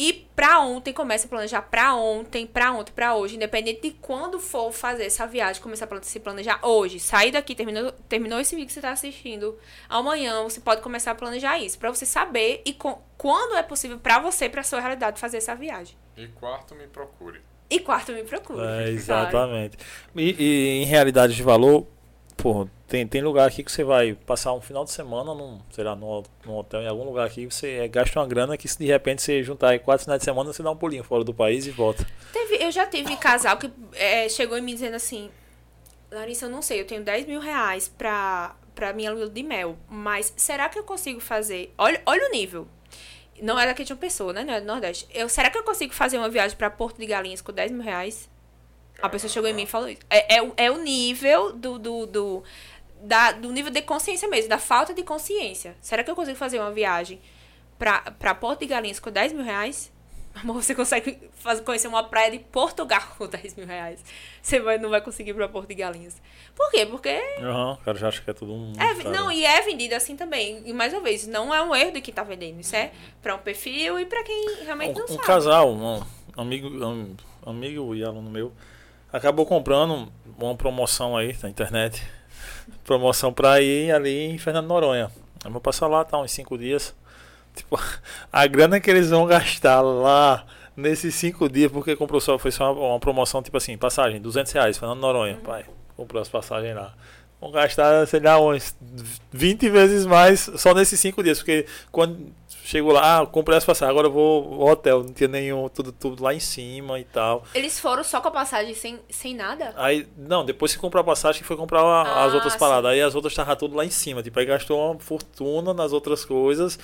E pra ontem, começa a planejar pra ontem, pra ontem, pra hoje. Independente de quando for fazer essa viagem, começar a se planejar hoje. Sair daqui, terminou, terminou esse vídeo que você tá assistindo. Amanhã você pode começar a planejar isso. pra você saber e com, quando é possível pra você, pra sua realidade, fazer essa viagem. E quarto, me procure. E quarto, me procure. É, exatamente. E, e em realidade de valor, pô, tem, tem lugar aqui que você vai passar um final de semana num, sei lá, num, num hotel, em algum lugar aqui, você é, gasta uma grana que se de repente você juntar aí quatro finais de semana, você dá um pulinho fora do país e volta. Teve, eu já tive casal que é, chegou em mim dizendo assim, Larissa, eu não sei, eu tenho 10 mil reais pra, pra minha lua de mel, mas será que eu consigo fazer? Olha, olha o nível. Não é daqui de uma pessoa, né? Não é do Nordeste. Eu, será que eu consigo fazer uma viagem pra Porto de Galinhas com 10 mil reais? A pessoa chegou em mim e falou isso. É, é, é o nível do, do, do da, do nível de consciência mesmo, da falta de consciência. Será que eu consigo fazer uma viagem pra, pra Porto de Galinhas com 10 mil reais? [laughs] Amor, você consegue fazer, conhecer uma praia de Portugal com 10 mil reais. Você vai, não vai conseguir ir pra Porto de Galinhas. Por quê? Porque. Aham, uhum, o cara já acha que é tudo um. É, não, e é vendido assim também. E mais uma vez, não é um erro de quem tá vendendo. Isso é pra um perfil e pra quem realmente um, não um sabe. Um casal, um amigo, um amigo e aluno meu, acabou comprando uma promoção aí na internet [laughs] promoção pra ir ali em Fernando Noronha. Eu vou passar lá, tá, uns 5 dias. [laughs] Tipo, a grana que eles vão gastar lá nesses 5 dias, porque comprou só, foi só uma, uma, promoção, tipo assim, passagem, 200 reais, Fernando Noronha, uhum. pai. Comprou as passagens lá. Vão gastar, sei lá, uns 20 vezes mais só nesses 5 dias, porque quando Chegou lá, ah, comprei as passagens, agora eu vou ao hotel, não tinha nenhum, tudo, tudo lá em cima e tal. Eles foram só com a passagem sem, sem nada? Aí, não, depois que comprou a passagem, foi comprar a, ah, as outras sim. paradas. Aí as outras estavam tudo lá em cima, tipo, aí gastou uma fortuna nas outras coisas,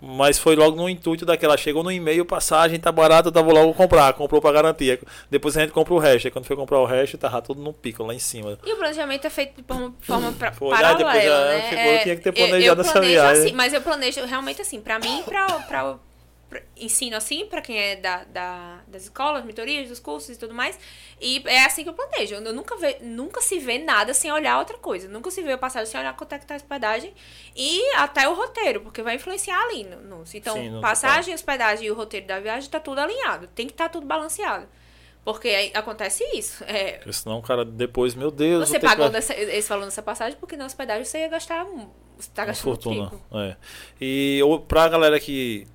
mas foi logo no intuito daquela, chegou no e-mail, passagem, tá barato, eu vou logo comprar, comprou pra garantia. Depois a gente compra o resto, aí quando foi comprar o resto, tava tudo no pico lá em cima. E o planejamento é feito de forma, forma pra, foi, paralela, depois já né? Ficou, é, tinha que ter planejado eu, eu essa viagem. Assim, mas eu planejo realmente assim, pra mim para pra, pra, ensino assim para quem é da, da, das escolas, mentorias, dos cursos e tudo mais. E é assim que eu planejo. Eu nunca, ve, nunca se vê nada sem olhar outra coisa. Nunca se vê o passagem sem olhar quanto é que tá a hospedagem e até o roteiro, porque vai influenciar ali. No, no então, Sim, passagem, hospedagem e o roteiro da viagem tá tudo alinhado. Tem que estar tá tudo balanceado. Porque aí acontece isso. [laughs] É, porque senão o cara depois, meu Deus. Você pagou que... dessa, esse valor nessa passagem porque na hospedagem você ia gastar. Você tá gastando fortuna. É. E pra galera que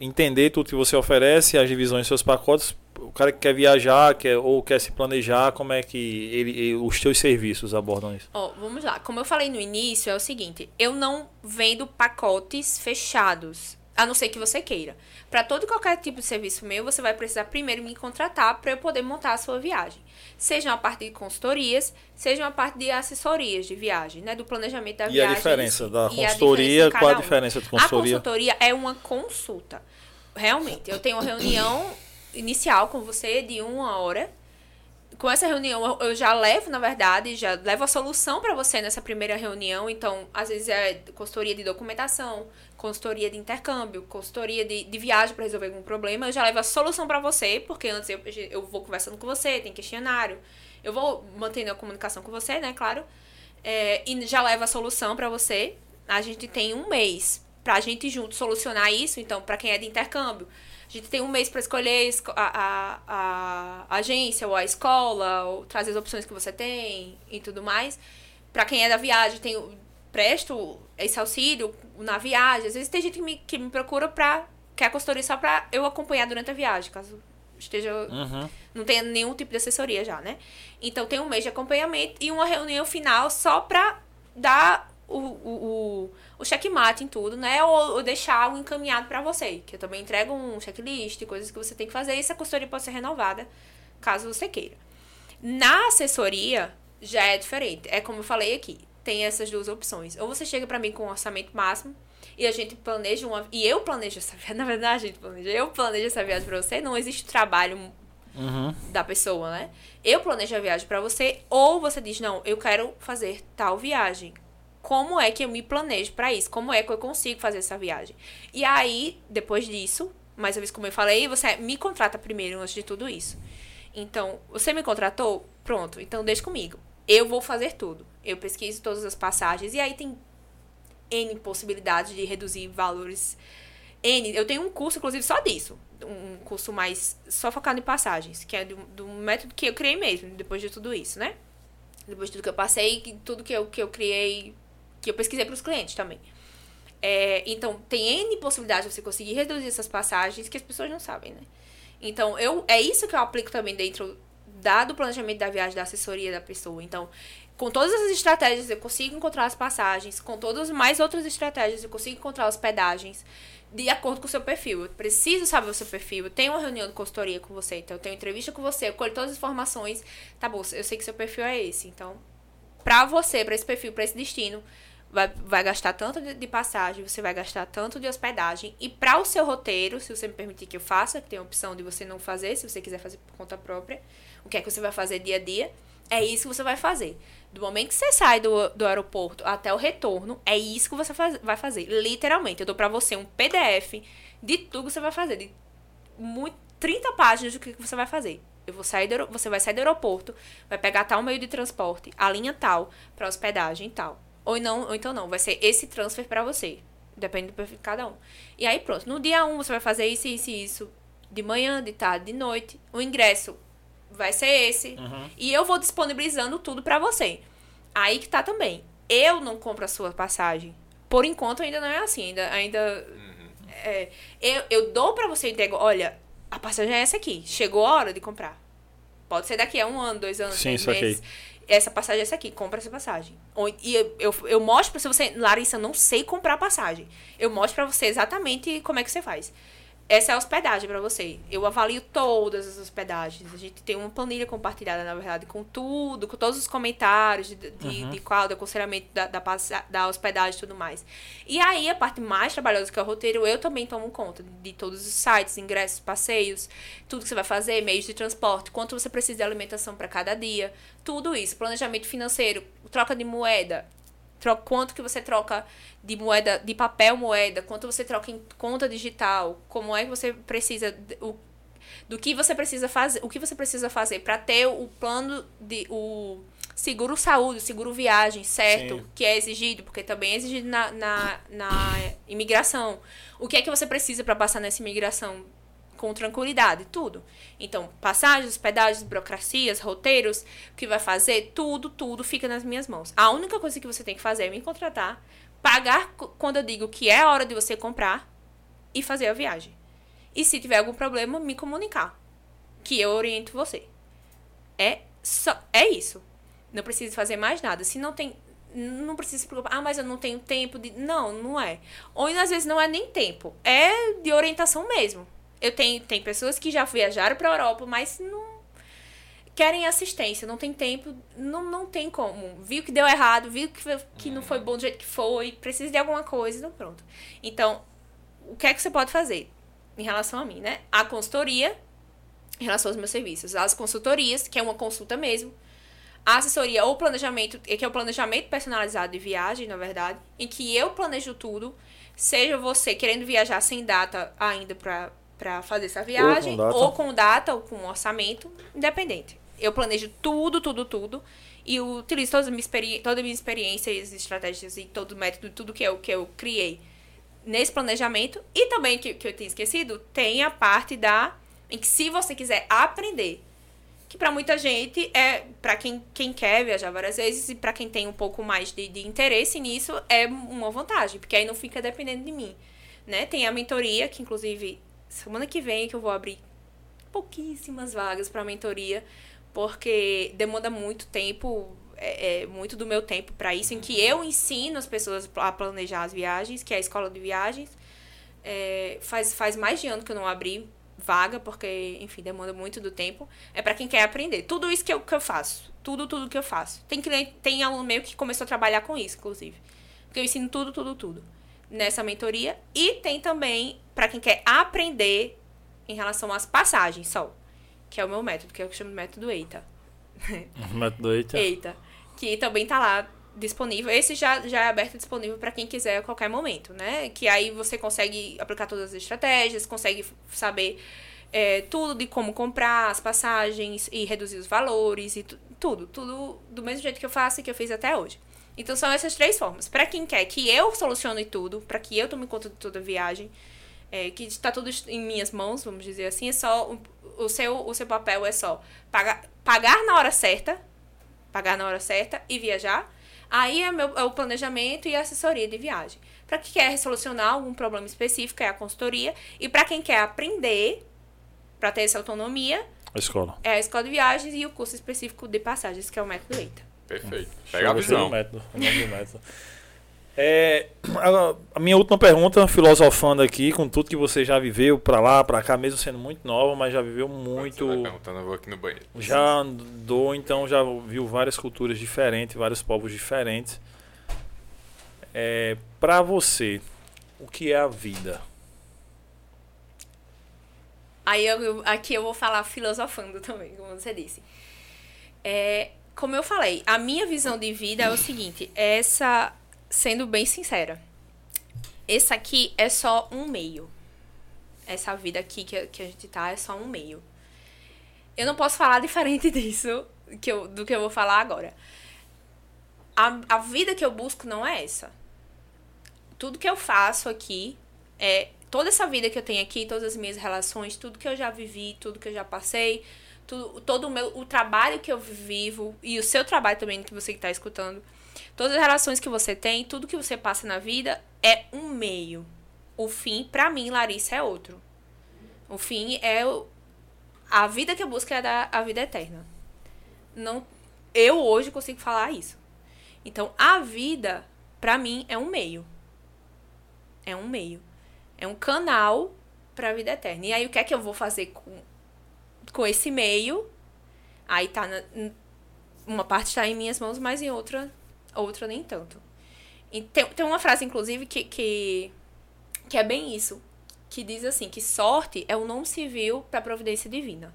entender tudo que você oferece, as divisões dos seus pacotes, o cara que quer viajar quer, ou quer se planejar, como é que ele, os seus serviços abordam isso? Oh, vamos lá. Como eu falei no início, é o seguinte: eu não vendo pacotes fechados, a não ser que você queira. Para todo e qualquer tipo de serviço meu, você vai precisar primeiro me contratar para eu poder montar a sua viagem. Seja uma parte de consultorias, seja uma parte de assessorias de viagem, né? Do planejamento da e viagem. A diferença da consultoria, qual a diferença de consultoria? A consultoria é uma consulta. Realmente, eu tenho uma reunião inicial com você de uma hora com essa reunião eu já levo, na verdade, já levo a solução para você nessa primeira reunião. Então, às vezes é consultoria de documentação, consultoria de intercâmbio, consultoria de, de viagem para resolver algum problema. Eu já levo a solução para você, porque antes eu, eu vou conversando com você, tem questionário. Eu vou mantendo a comunicação com você, né, claro. É, e já levo a solução para você. A gente tem um mês para a gente junto solucionar isso. Então, para quem é de intercâmbio, a gente tem um mês para escolher a, a, a, agência ou a escola, ou trazer as opções que você tem e tudo mais. Para quem é da viagem, tem, presto esse auxílio na viagem. Às vezes tem gente que me, que me procura para quer a consultoria só para eu acompanhar durante a viagem, caso esteja uhum. não tenha nenhum tipo de assessoria já, né? Então tem um mês de acompanhamento e uma reunião final só para dar o, o, o, o checkmate em tudo, né? Ou, ou deixar algo encaminhado para você. Que eu também entrego um checklist, coisas que você tem que fazer. E essa consultoria pode ser renovada, caso você queira. Na assessoria, já é diferente. É como eu falei aqui. Tem essas duas opções. Ou você chega para mim com um orçamento máximo e a gente planeja uma. E eu planejo essa viagem. [laughs] Na verdade, a gente planeja. Eu planejo essa viagem pra você. Não existe trabalho Uhum. da pessoa, né? Eu planejo a viagem pra você. Ou você diz, não, eu quero fazer tal viagem. Como é que eu me planejo pra isso? Como é que eu consigo fazer essa viagem? E aí, depois disso, mais uma vez como eu falei, você me contrata primeiro antes de tudo isso. Então, você me contratou? Pronto, então deixa comigo. Eu vou fazer tudo. Eu pesquiso todas as passagens e aí tem N possibilidades de reduzir valores. N. Eu tenho um curso, inclusive, só disso. Um curso mais só focado em passagens, que é do, do método que eu criei mesmo, depois de tudo isso, né? Depois de tudo que eu passei, tudo que eu, que eu criei, que eu pesquisei para os clientes também. É, então, tem N possibilidades de você conseguir reduzir essas passagens que as pessoas não sabem, né? Então, eu, é isso que eu aplico também dentro da, do planejamento da viagem, da assessoria da pessoa. Então, com todas essas estratégias, eu consigo encontrar as passagens. Com todas mais outras estratégias, eu consigo encontrar hospedagens de acordo com o seu perfil. Eu preciso saber o seu perfil. Eu tenho uma reunião de consultoria com você, então eu tenho entrevista com você, eu colho todas as informações. Tá bom, eu sei que seu perfil é esse. Então, pra você, pra esse perfil, pra esse destino, vai, vai gastar tanto de, de passagem, você vai gastar tanto de hospedagem. E para o seu roteiro, se você me permitir que eu faça, que tem a opção de você não fazer, se você quiser fazer por conta própria, o que é que você vai fazer dia a dia, é isso que você vai fazer. Do momento que você sai do, do aeroporto até o retorno, é isso que você faz, vai fazer. Literalmente, eu dou pra você um PDF de tudo que você vai fazer. De muito, 30 páginas do que você vai fazer. Eu vou sair do, você vai sair do aeroporto, vai pegar tal meio de transporte, a linha tal, pra hospedagem tal. Ou, não, ou então não, vai ser esse transfer pra você. Depende do perfil de cada um. E aí pronto, no dia 1 um, você vai fazer isso, isso e isso. De manhã, de tarde, de noite. O ingresso vai ser esse. E eu vou disponibilizando tudo pra você. Aí que tá também. Eu não compro a sua passagem. Por enquanto ainda não é assim. Ainda. ainda é, eu, eu dou pra você entrego. Olha, a passagem é essa aqui. Chegou a hora de comprar. Pode ser daqui a um ano, dois anos, Sim, seis saquei. meses. Essa passagem é essa aqui, compra essa passagem. E eu, eu, eu mostro pra você, Larissa, eu não sei comprar passagem. Eu mostro pra você exatamente como é que você faz. Essa é a hospedagem pra você. Eu avalio todas as hospedagens. A gente tem uma planilha compartilhada, na verdade, com tudo, com todos os comentários de, de, de qual, do aconselhamento da, da, da hospedagem e tudo mais. E aí, a parte mais trabalhosa que é o roteiro, eu também tomo conta de todos os sites, ingressos, passeios, tudo que você vai fazer, meios de transporte, quanto você precisa de alimentação para cada dia, tudo isso. Planejamento financeiro, troca de moeda, tro- quanto que você troca de moeda, de papel moeda, quanto você troca em conta digital, como é que você precisa o, do que você precisa fazer, o que você precisa fazer para ter o plano de o seguro saúde, seguro viagem, certo? Sim. Que é exigido, porque também é exigido na, na, na imigração. O que é que você precisa para passar nessa imigração com tranquilidade, tudo. Então, passagens, hospedagens, burocracias, roteiros, o que vai fazer, tudo, tudo fica nas minhas mãos. A única coisa que você tem que fazer é me contratar, pagar quando eu digo que é a hora de você comprar e fazer a viagem. E se tiver algum problema, me comunicar, que eu oriento você. É só é isso. Não precisa fazer mais nada. Se não tem não precisa se preocupar. Ah, mas eu não tenho tempo de. Não, não é. Ou às vezes não é nem tempo. É de orientação mesmo. Eu tenho tem pessoas que já viajaram para Europa, mas não querem assistência, não tem tempo, não, não tem como. Viu que deu errado, viu que, que não foi bom do jeito que foi, precisa de alguma coisa, então pronto. Então, o que é que você pode fazer em relação a mim, né? A consultoria em relação aos meus serviços. As consultorias, que é uma consulta mesmo. A assessoria ou planejamento, que é o planejamento personalizado de viagem, na verdade, em que eu planejo tudo, seja você querendo viajar sem data ainda para para fazer essa viagem, data. ou com data, ou com orçamento, independente. Eu planejo tudo, tudo, tudo. E utilizo toda a minha, experi toda a minha experiência, e as estratégias e todo o método, tudo que eu, que eu criei nesse planejamento. E também, que, que eu tinha esquecido, tem a parte da. Em que se você quiser aprender, que para muita gente é para quem, quem quer viajar várias vezes e para quem tem um pouco mais de, de interesse nisso é uma vantagem, porque aí não fica dependendo de mim, né? Tem a mentoria que inclusive semana que vem que eu vou abrir pouquíssimas vagas para mentoria, porque demanda muito tempo, é, é muito do meu tempo para isso, em que eu ensino as pessoas a planejar as viagens, que é a escola de viagens. É, faz, faz mais de ano que eu não abri vaga, porque, enfim, demanda muito do tempo. É para quem quer aprender. Tudo isso que eu, que eu faço. Tudo, tudo que eu faço. Tem, cliente, tem aluno meu que começou a trabalhar com isso, inclusive. Porque eu ensino tudo, tudo, tudo. Nessa mentoria. E tem também para quem quer aprender em relação às passagens só. Que é o meu método, que eu chamo de método EITA. [laughs] método EITA. EITA. Que também tá lá disponível. Esse já, já é aberto e disponível para quem quiser a qualquer momento, né? Que aí você consegue aplicar todas as estratégias, consegue saber é, tudo de como comprar as passagens e reduzir os valores e tudo, tudo do mesmo jeito que eu faço e que eu fiz até hoje. Então são essas três formas. Para quem quer que eu solucione tudo, para que eu tome conta de toda a viagem, é, que está tudo em minhas mãos, vamos dizer assim, é só o, o seu o seu papel é só pagar pagar na hora certa, pagar na hora certa e viajar Aí é, meu, é o planejamento e a assessoria de viagem. Para quem quer solucionar algum problema específico, é a consultoria. E para quem quer aprender, para ter essa autonomia, a escola. É a escola de viagens e o curso específico de passagens, que é o método EITA. Perfeito. Pega a visão. Método, o nome do método. [laughs] É, a minha última pergunta, filosofando aqui, com tudo que você já viveu para lá, para cá, mesmo sendo muito nova, mas já viveu muito. Você perguntando, eu vou aqui no banheiro. Já andou, então já viu várias culturas diferentes, vários povos diferentes. É, para você, o que é a vida? Aí eu, aqui eu vou falar filosofando também, como você disse. É, como eu falei, a minha visão de vida é o seguinte: essa sendo bem sincera, esse aqui é só um meio. Essa vida aqui que, que a gente tá é só um meio. Eu não posso falar [laughs] diferente disso que eu, do que eu vou falar agora. A, a vida que eu busco não é essa. Tudo que eu faço aqui é toda essa vida que eu tenho aqui, todas as minhas relações, tudo que eu já vivi, tudo que eu já passei, tudo, todo o meu o trabalho que eu vivo e o seu trabalho também que você está escutando Todas as relações que você tem, tudo que você passa na vida é um meio. O fim, para mim, Larissa, é outro. O fim é o, a vida que eu busco é a, a vida eterna. Não, eu hoje consigo falar isso. Então, a vida, para mim, é um meio. É um meio. É um canal para a vida eterna. E aí, o que é que eu vou fazer com, com esse meio? Aí tá. Na, uma parte está em minhas mãos, mas em outra outra nem tanto. E tem, tem uma frase, inclusive, que, que, que é bem isso. Que diz assim, que sorte é o nome civil para providência divina.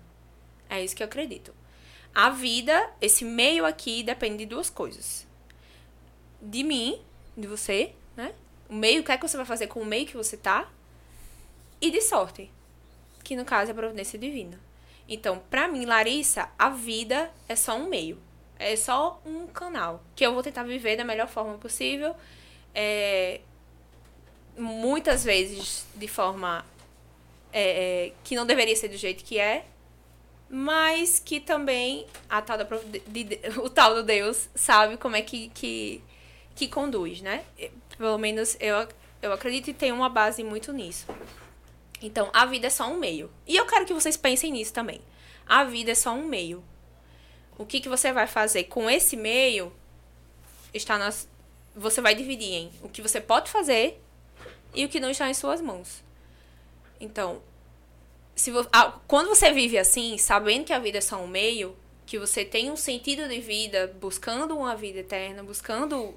É isso que eu acredito. A vida, esse meio aqui, depende de duas coisas. De mim, de você, né? O meio, o que é que você vai fazer com o meio que você tá? E de sorte. Que no caso é a providência divina. Então, para mim, Larissa, a vida é só um meio. É só um canal que eu vou tentar viver da melhor forma possível. É, muitas vezes de forma é, é, que não deveria ser do jeito que é, mas que também a tal da, de, de, o tal do Deus sabe como é que, que, que conduz, né? Pelo menos eu, eu acredito e tenho uma base muito nisso. Então, a vida é só um meio. E eu quero que vocês pensem nisso também. A vida é só um meio o que, que você vai fazer com esse meio está nas. Você vai dividir em o que você pode fazer e o que não está em suas mãos. Então, se vo, ah, quando você vive assim, sabendo que a vida é só um meio, que você tem um sentido de vida, buscando uma vida eterna, buscando.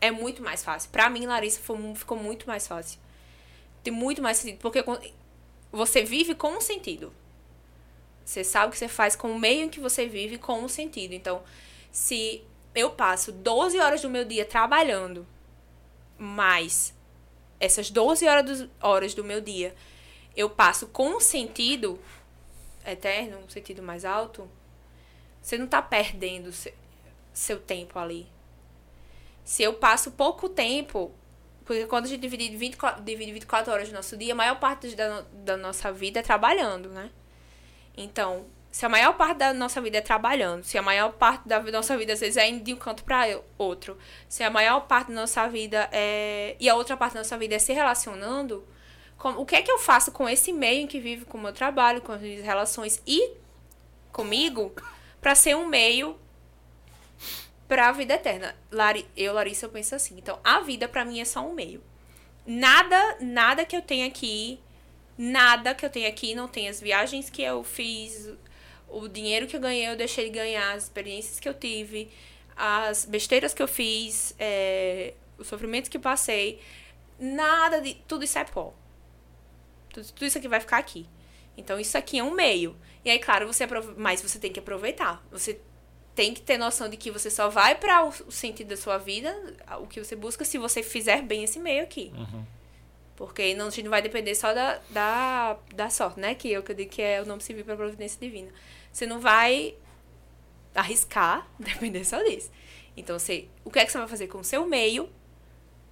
É muito mais fácil. Para mim, Larissa, foi, ficou muito mais fácil. Tem muito mais sentido. Porque você vive com um sentido. Você sabe o que você faz com o meio em que você vive, com o sentido. Então, se eu passo 12 horas do meu dia trabalhando, mais essas 12 horas do, horas do meu dia eu passo com um sentido eterno, um sentido mais alto, você não está perdendo seu, seu tempo ali. Se eu passo pouco tempo, porque quando a gente divide 24, divide 24 horas do nosso dia, a maior parte da, da nossa vida é trabalhando, né? Então, se a maior parte da nossa vida é trabalhando, se a maior parte da nossa vida às vezes é indo de um canto para outro, se a maior parte da nossa vida é e a outra parte da nossa vida é se relacionando, com, o que é que eu faço com esse meio em que vivo com o meu trabalho, com as minhas relações e comigo para ser um meio para a vida eterna? Lari, eu, Larissa, eu penso assim. Então, a vida para mim é só um meio. Nada, nada que eu tenha aqui Nada que eu tenho aqui não tem as viagens que eu fiz, o dinheiro que eu ganhei, eu deixei de ganhar, as experiências que eu tive, as besteiras que eu fiz, é, os sofrimentos que passei. Nada de. Tudo isso é pó. Tudo, tudo isso aqui vai ficar aqui. Então, isso aqui é um meio. E aí, claro, você mas você tem que aproveitar. Você tem que ter noção de que você só vai para o sentido da sua vida, o que você busca, se você fizer bem esse meio aqui. Uhum. Porque não, a gente não vai depender só da, da, da sorte, né? Que eu, que eu digo que é o nome civil para providência divina. Você não vai arriscar [laughs] depender só disso. Então, você, o que é que você vai fazer com o seu meio?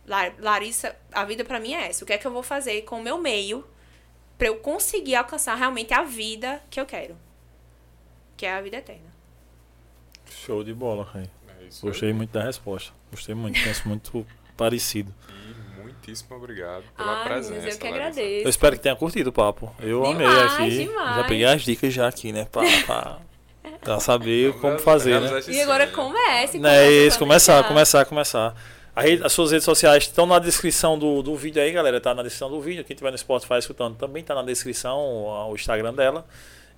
Lar, Larissa, a vida para mim é essa. O que é que eu vou fazer com o meu meio para eu conseguir alcançar realmente a vida que eu quero? Que é a vida eterna. Show de bola. É isso Gostei aí. muito da resposta. Gostei muito, penso muito [laughs] parecido. E muitíssimo obrigado pela Ai, presença. mas eu que Larissa. agradeço. Eu espero que tenha curtido o papo. Eu amei Demais, aqui. demais. Já peguei as dicas já aqui, né? Pra, pra, pra saber [laughs] como fazer, né? E agora comece. É isso, começar, começar, começar. Rede- as suas redes sociais estão na descrição do, do vídeo aí, galera. Tá na descrição do vídeo. Quem tiver no Spotify escutando também tá na descrição o, o Instagram dela.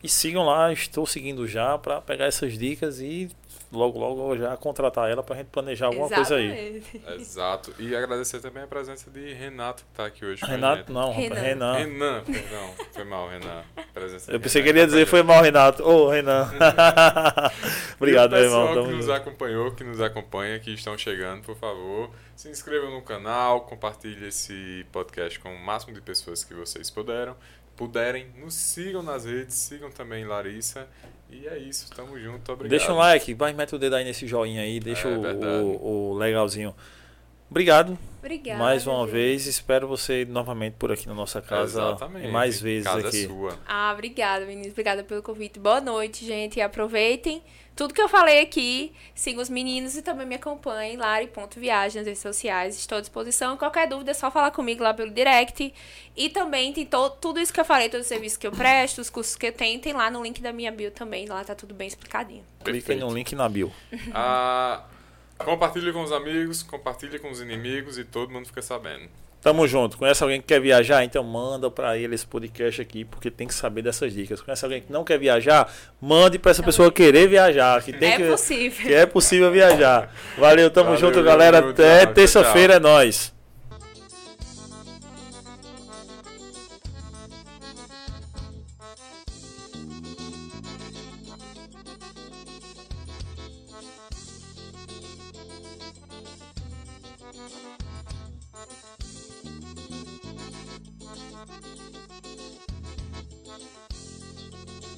E sigam lá, estou seguindo já para pegar essas dicas e logo, logo já contratar ela pra gente planejar alguma coisa aí. Exatamente. Exato. E agradecer também a presença de Renato, que tá aqui hoje com a Renato, não, Renan. Renan. Renan. Perdão. Foi mal, Renan. Presença Eu pensei que ele ia dizer tá foi mal, Renato. Ô, Renan. [laughs] Obrigado, e o meu pessoal irmão. que nos junto. acompanhou, que nos acompanha, que estão chegando, por favor, se inscrevam no canal, compartilhe esse podcast com o máximo de pessoas que vocês puderam, puderem, nos sigam nas redes, sigam também Larissa. E é isso, tamo junto, obrigado. Deixa um like, vai, mete o dedo aí nesse joinha aí, deixa É o, o, o legalzinho. Obrigado Obrigada. mais uma gente. vez. Espero você novamente por aqui na nossa casa. Exatamente. E mais vezes casa aqui. É sua. Ah, obrigada, meninos. Obrigada pelo convite. Boa noite, gente. E aproveitem tudo que eu falei aqui. Sigam os meninos e também me acompanhem. Lari.viagem nas redes sociais. Estou à disposição. Qualquer dúvida é só falar comigo lá pelo direct. E também tem to tudo isso que eu falei, todos os serviços que eu presto, os cursos que eu tenho, tem lá no link da minha bio também. Lá tá tudo bem explicadinho. Clica aí no link na bio. Ah, compartilhe com os amigos, compartilhe com os inimigos e todo mundo fica sabendo. Tamo junto. Conhece alguém que quer viajar? Então manda pra ele esse podcast aqui, porque tem que saber dessas dicas. Conhece alguém que não quer viajar? Mande pra essa pessoa querer viajar. Que tem é que, possível. que é possível viajar. Valeu, tamo Valeu, junto, galera. Até terça-feira é nóis.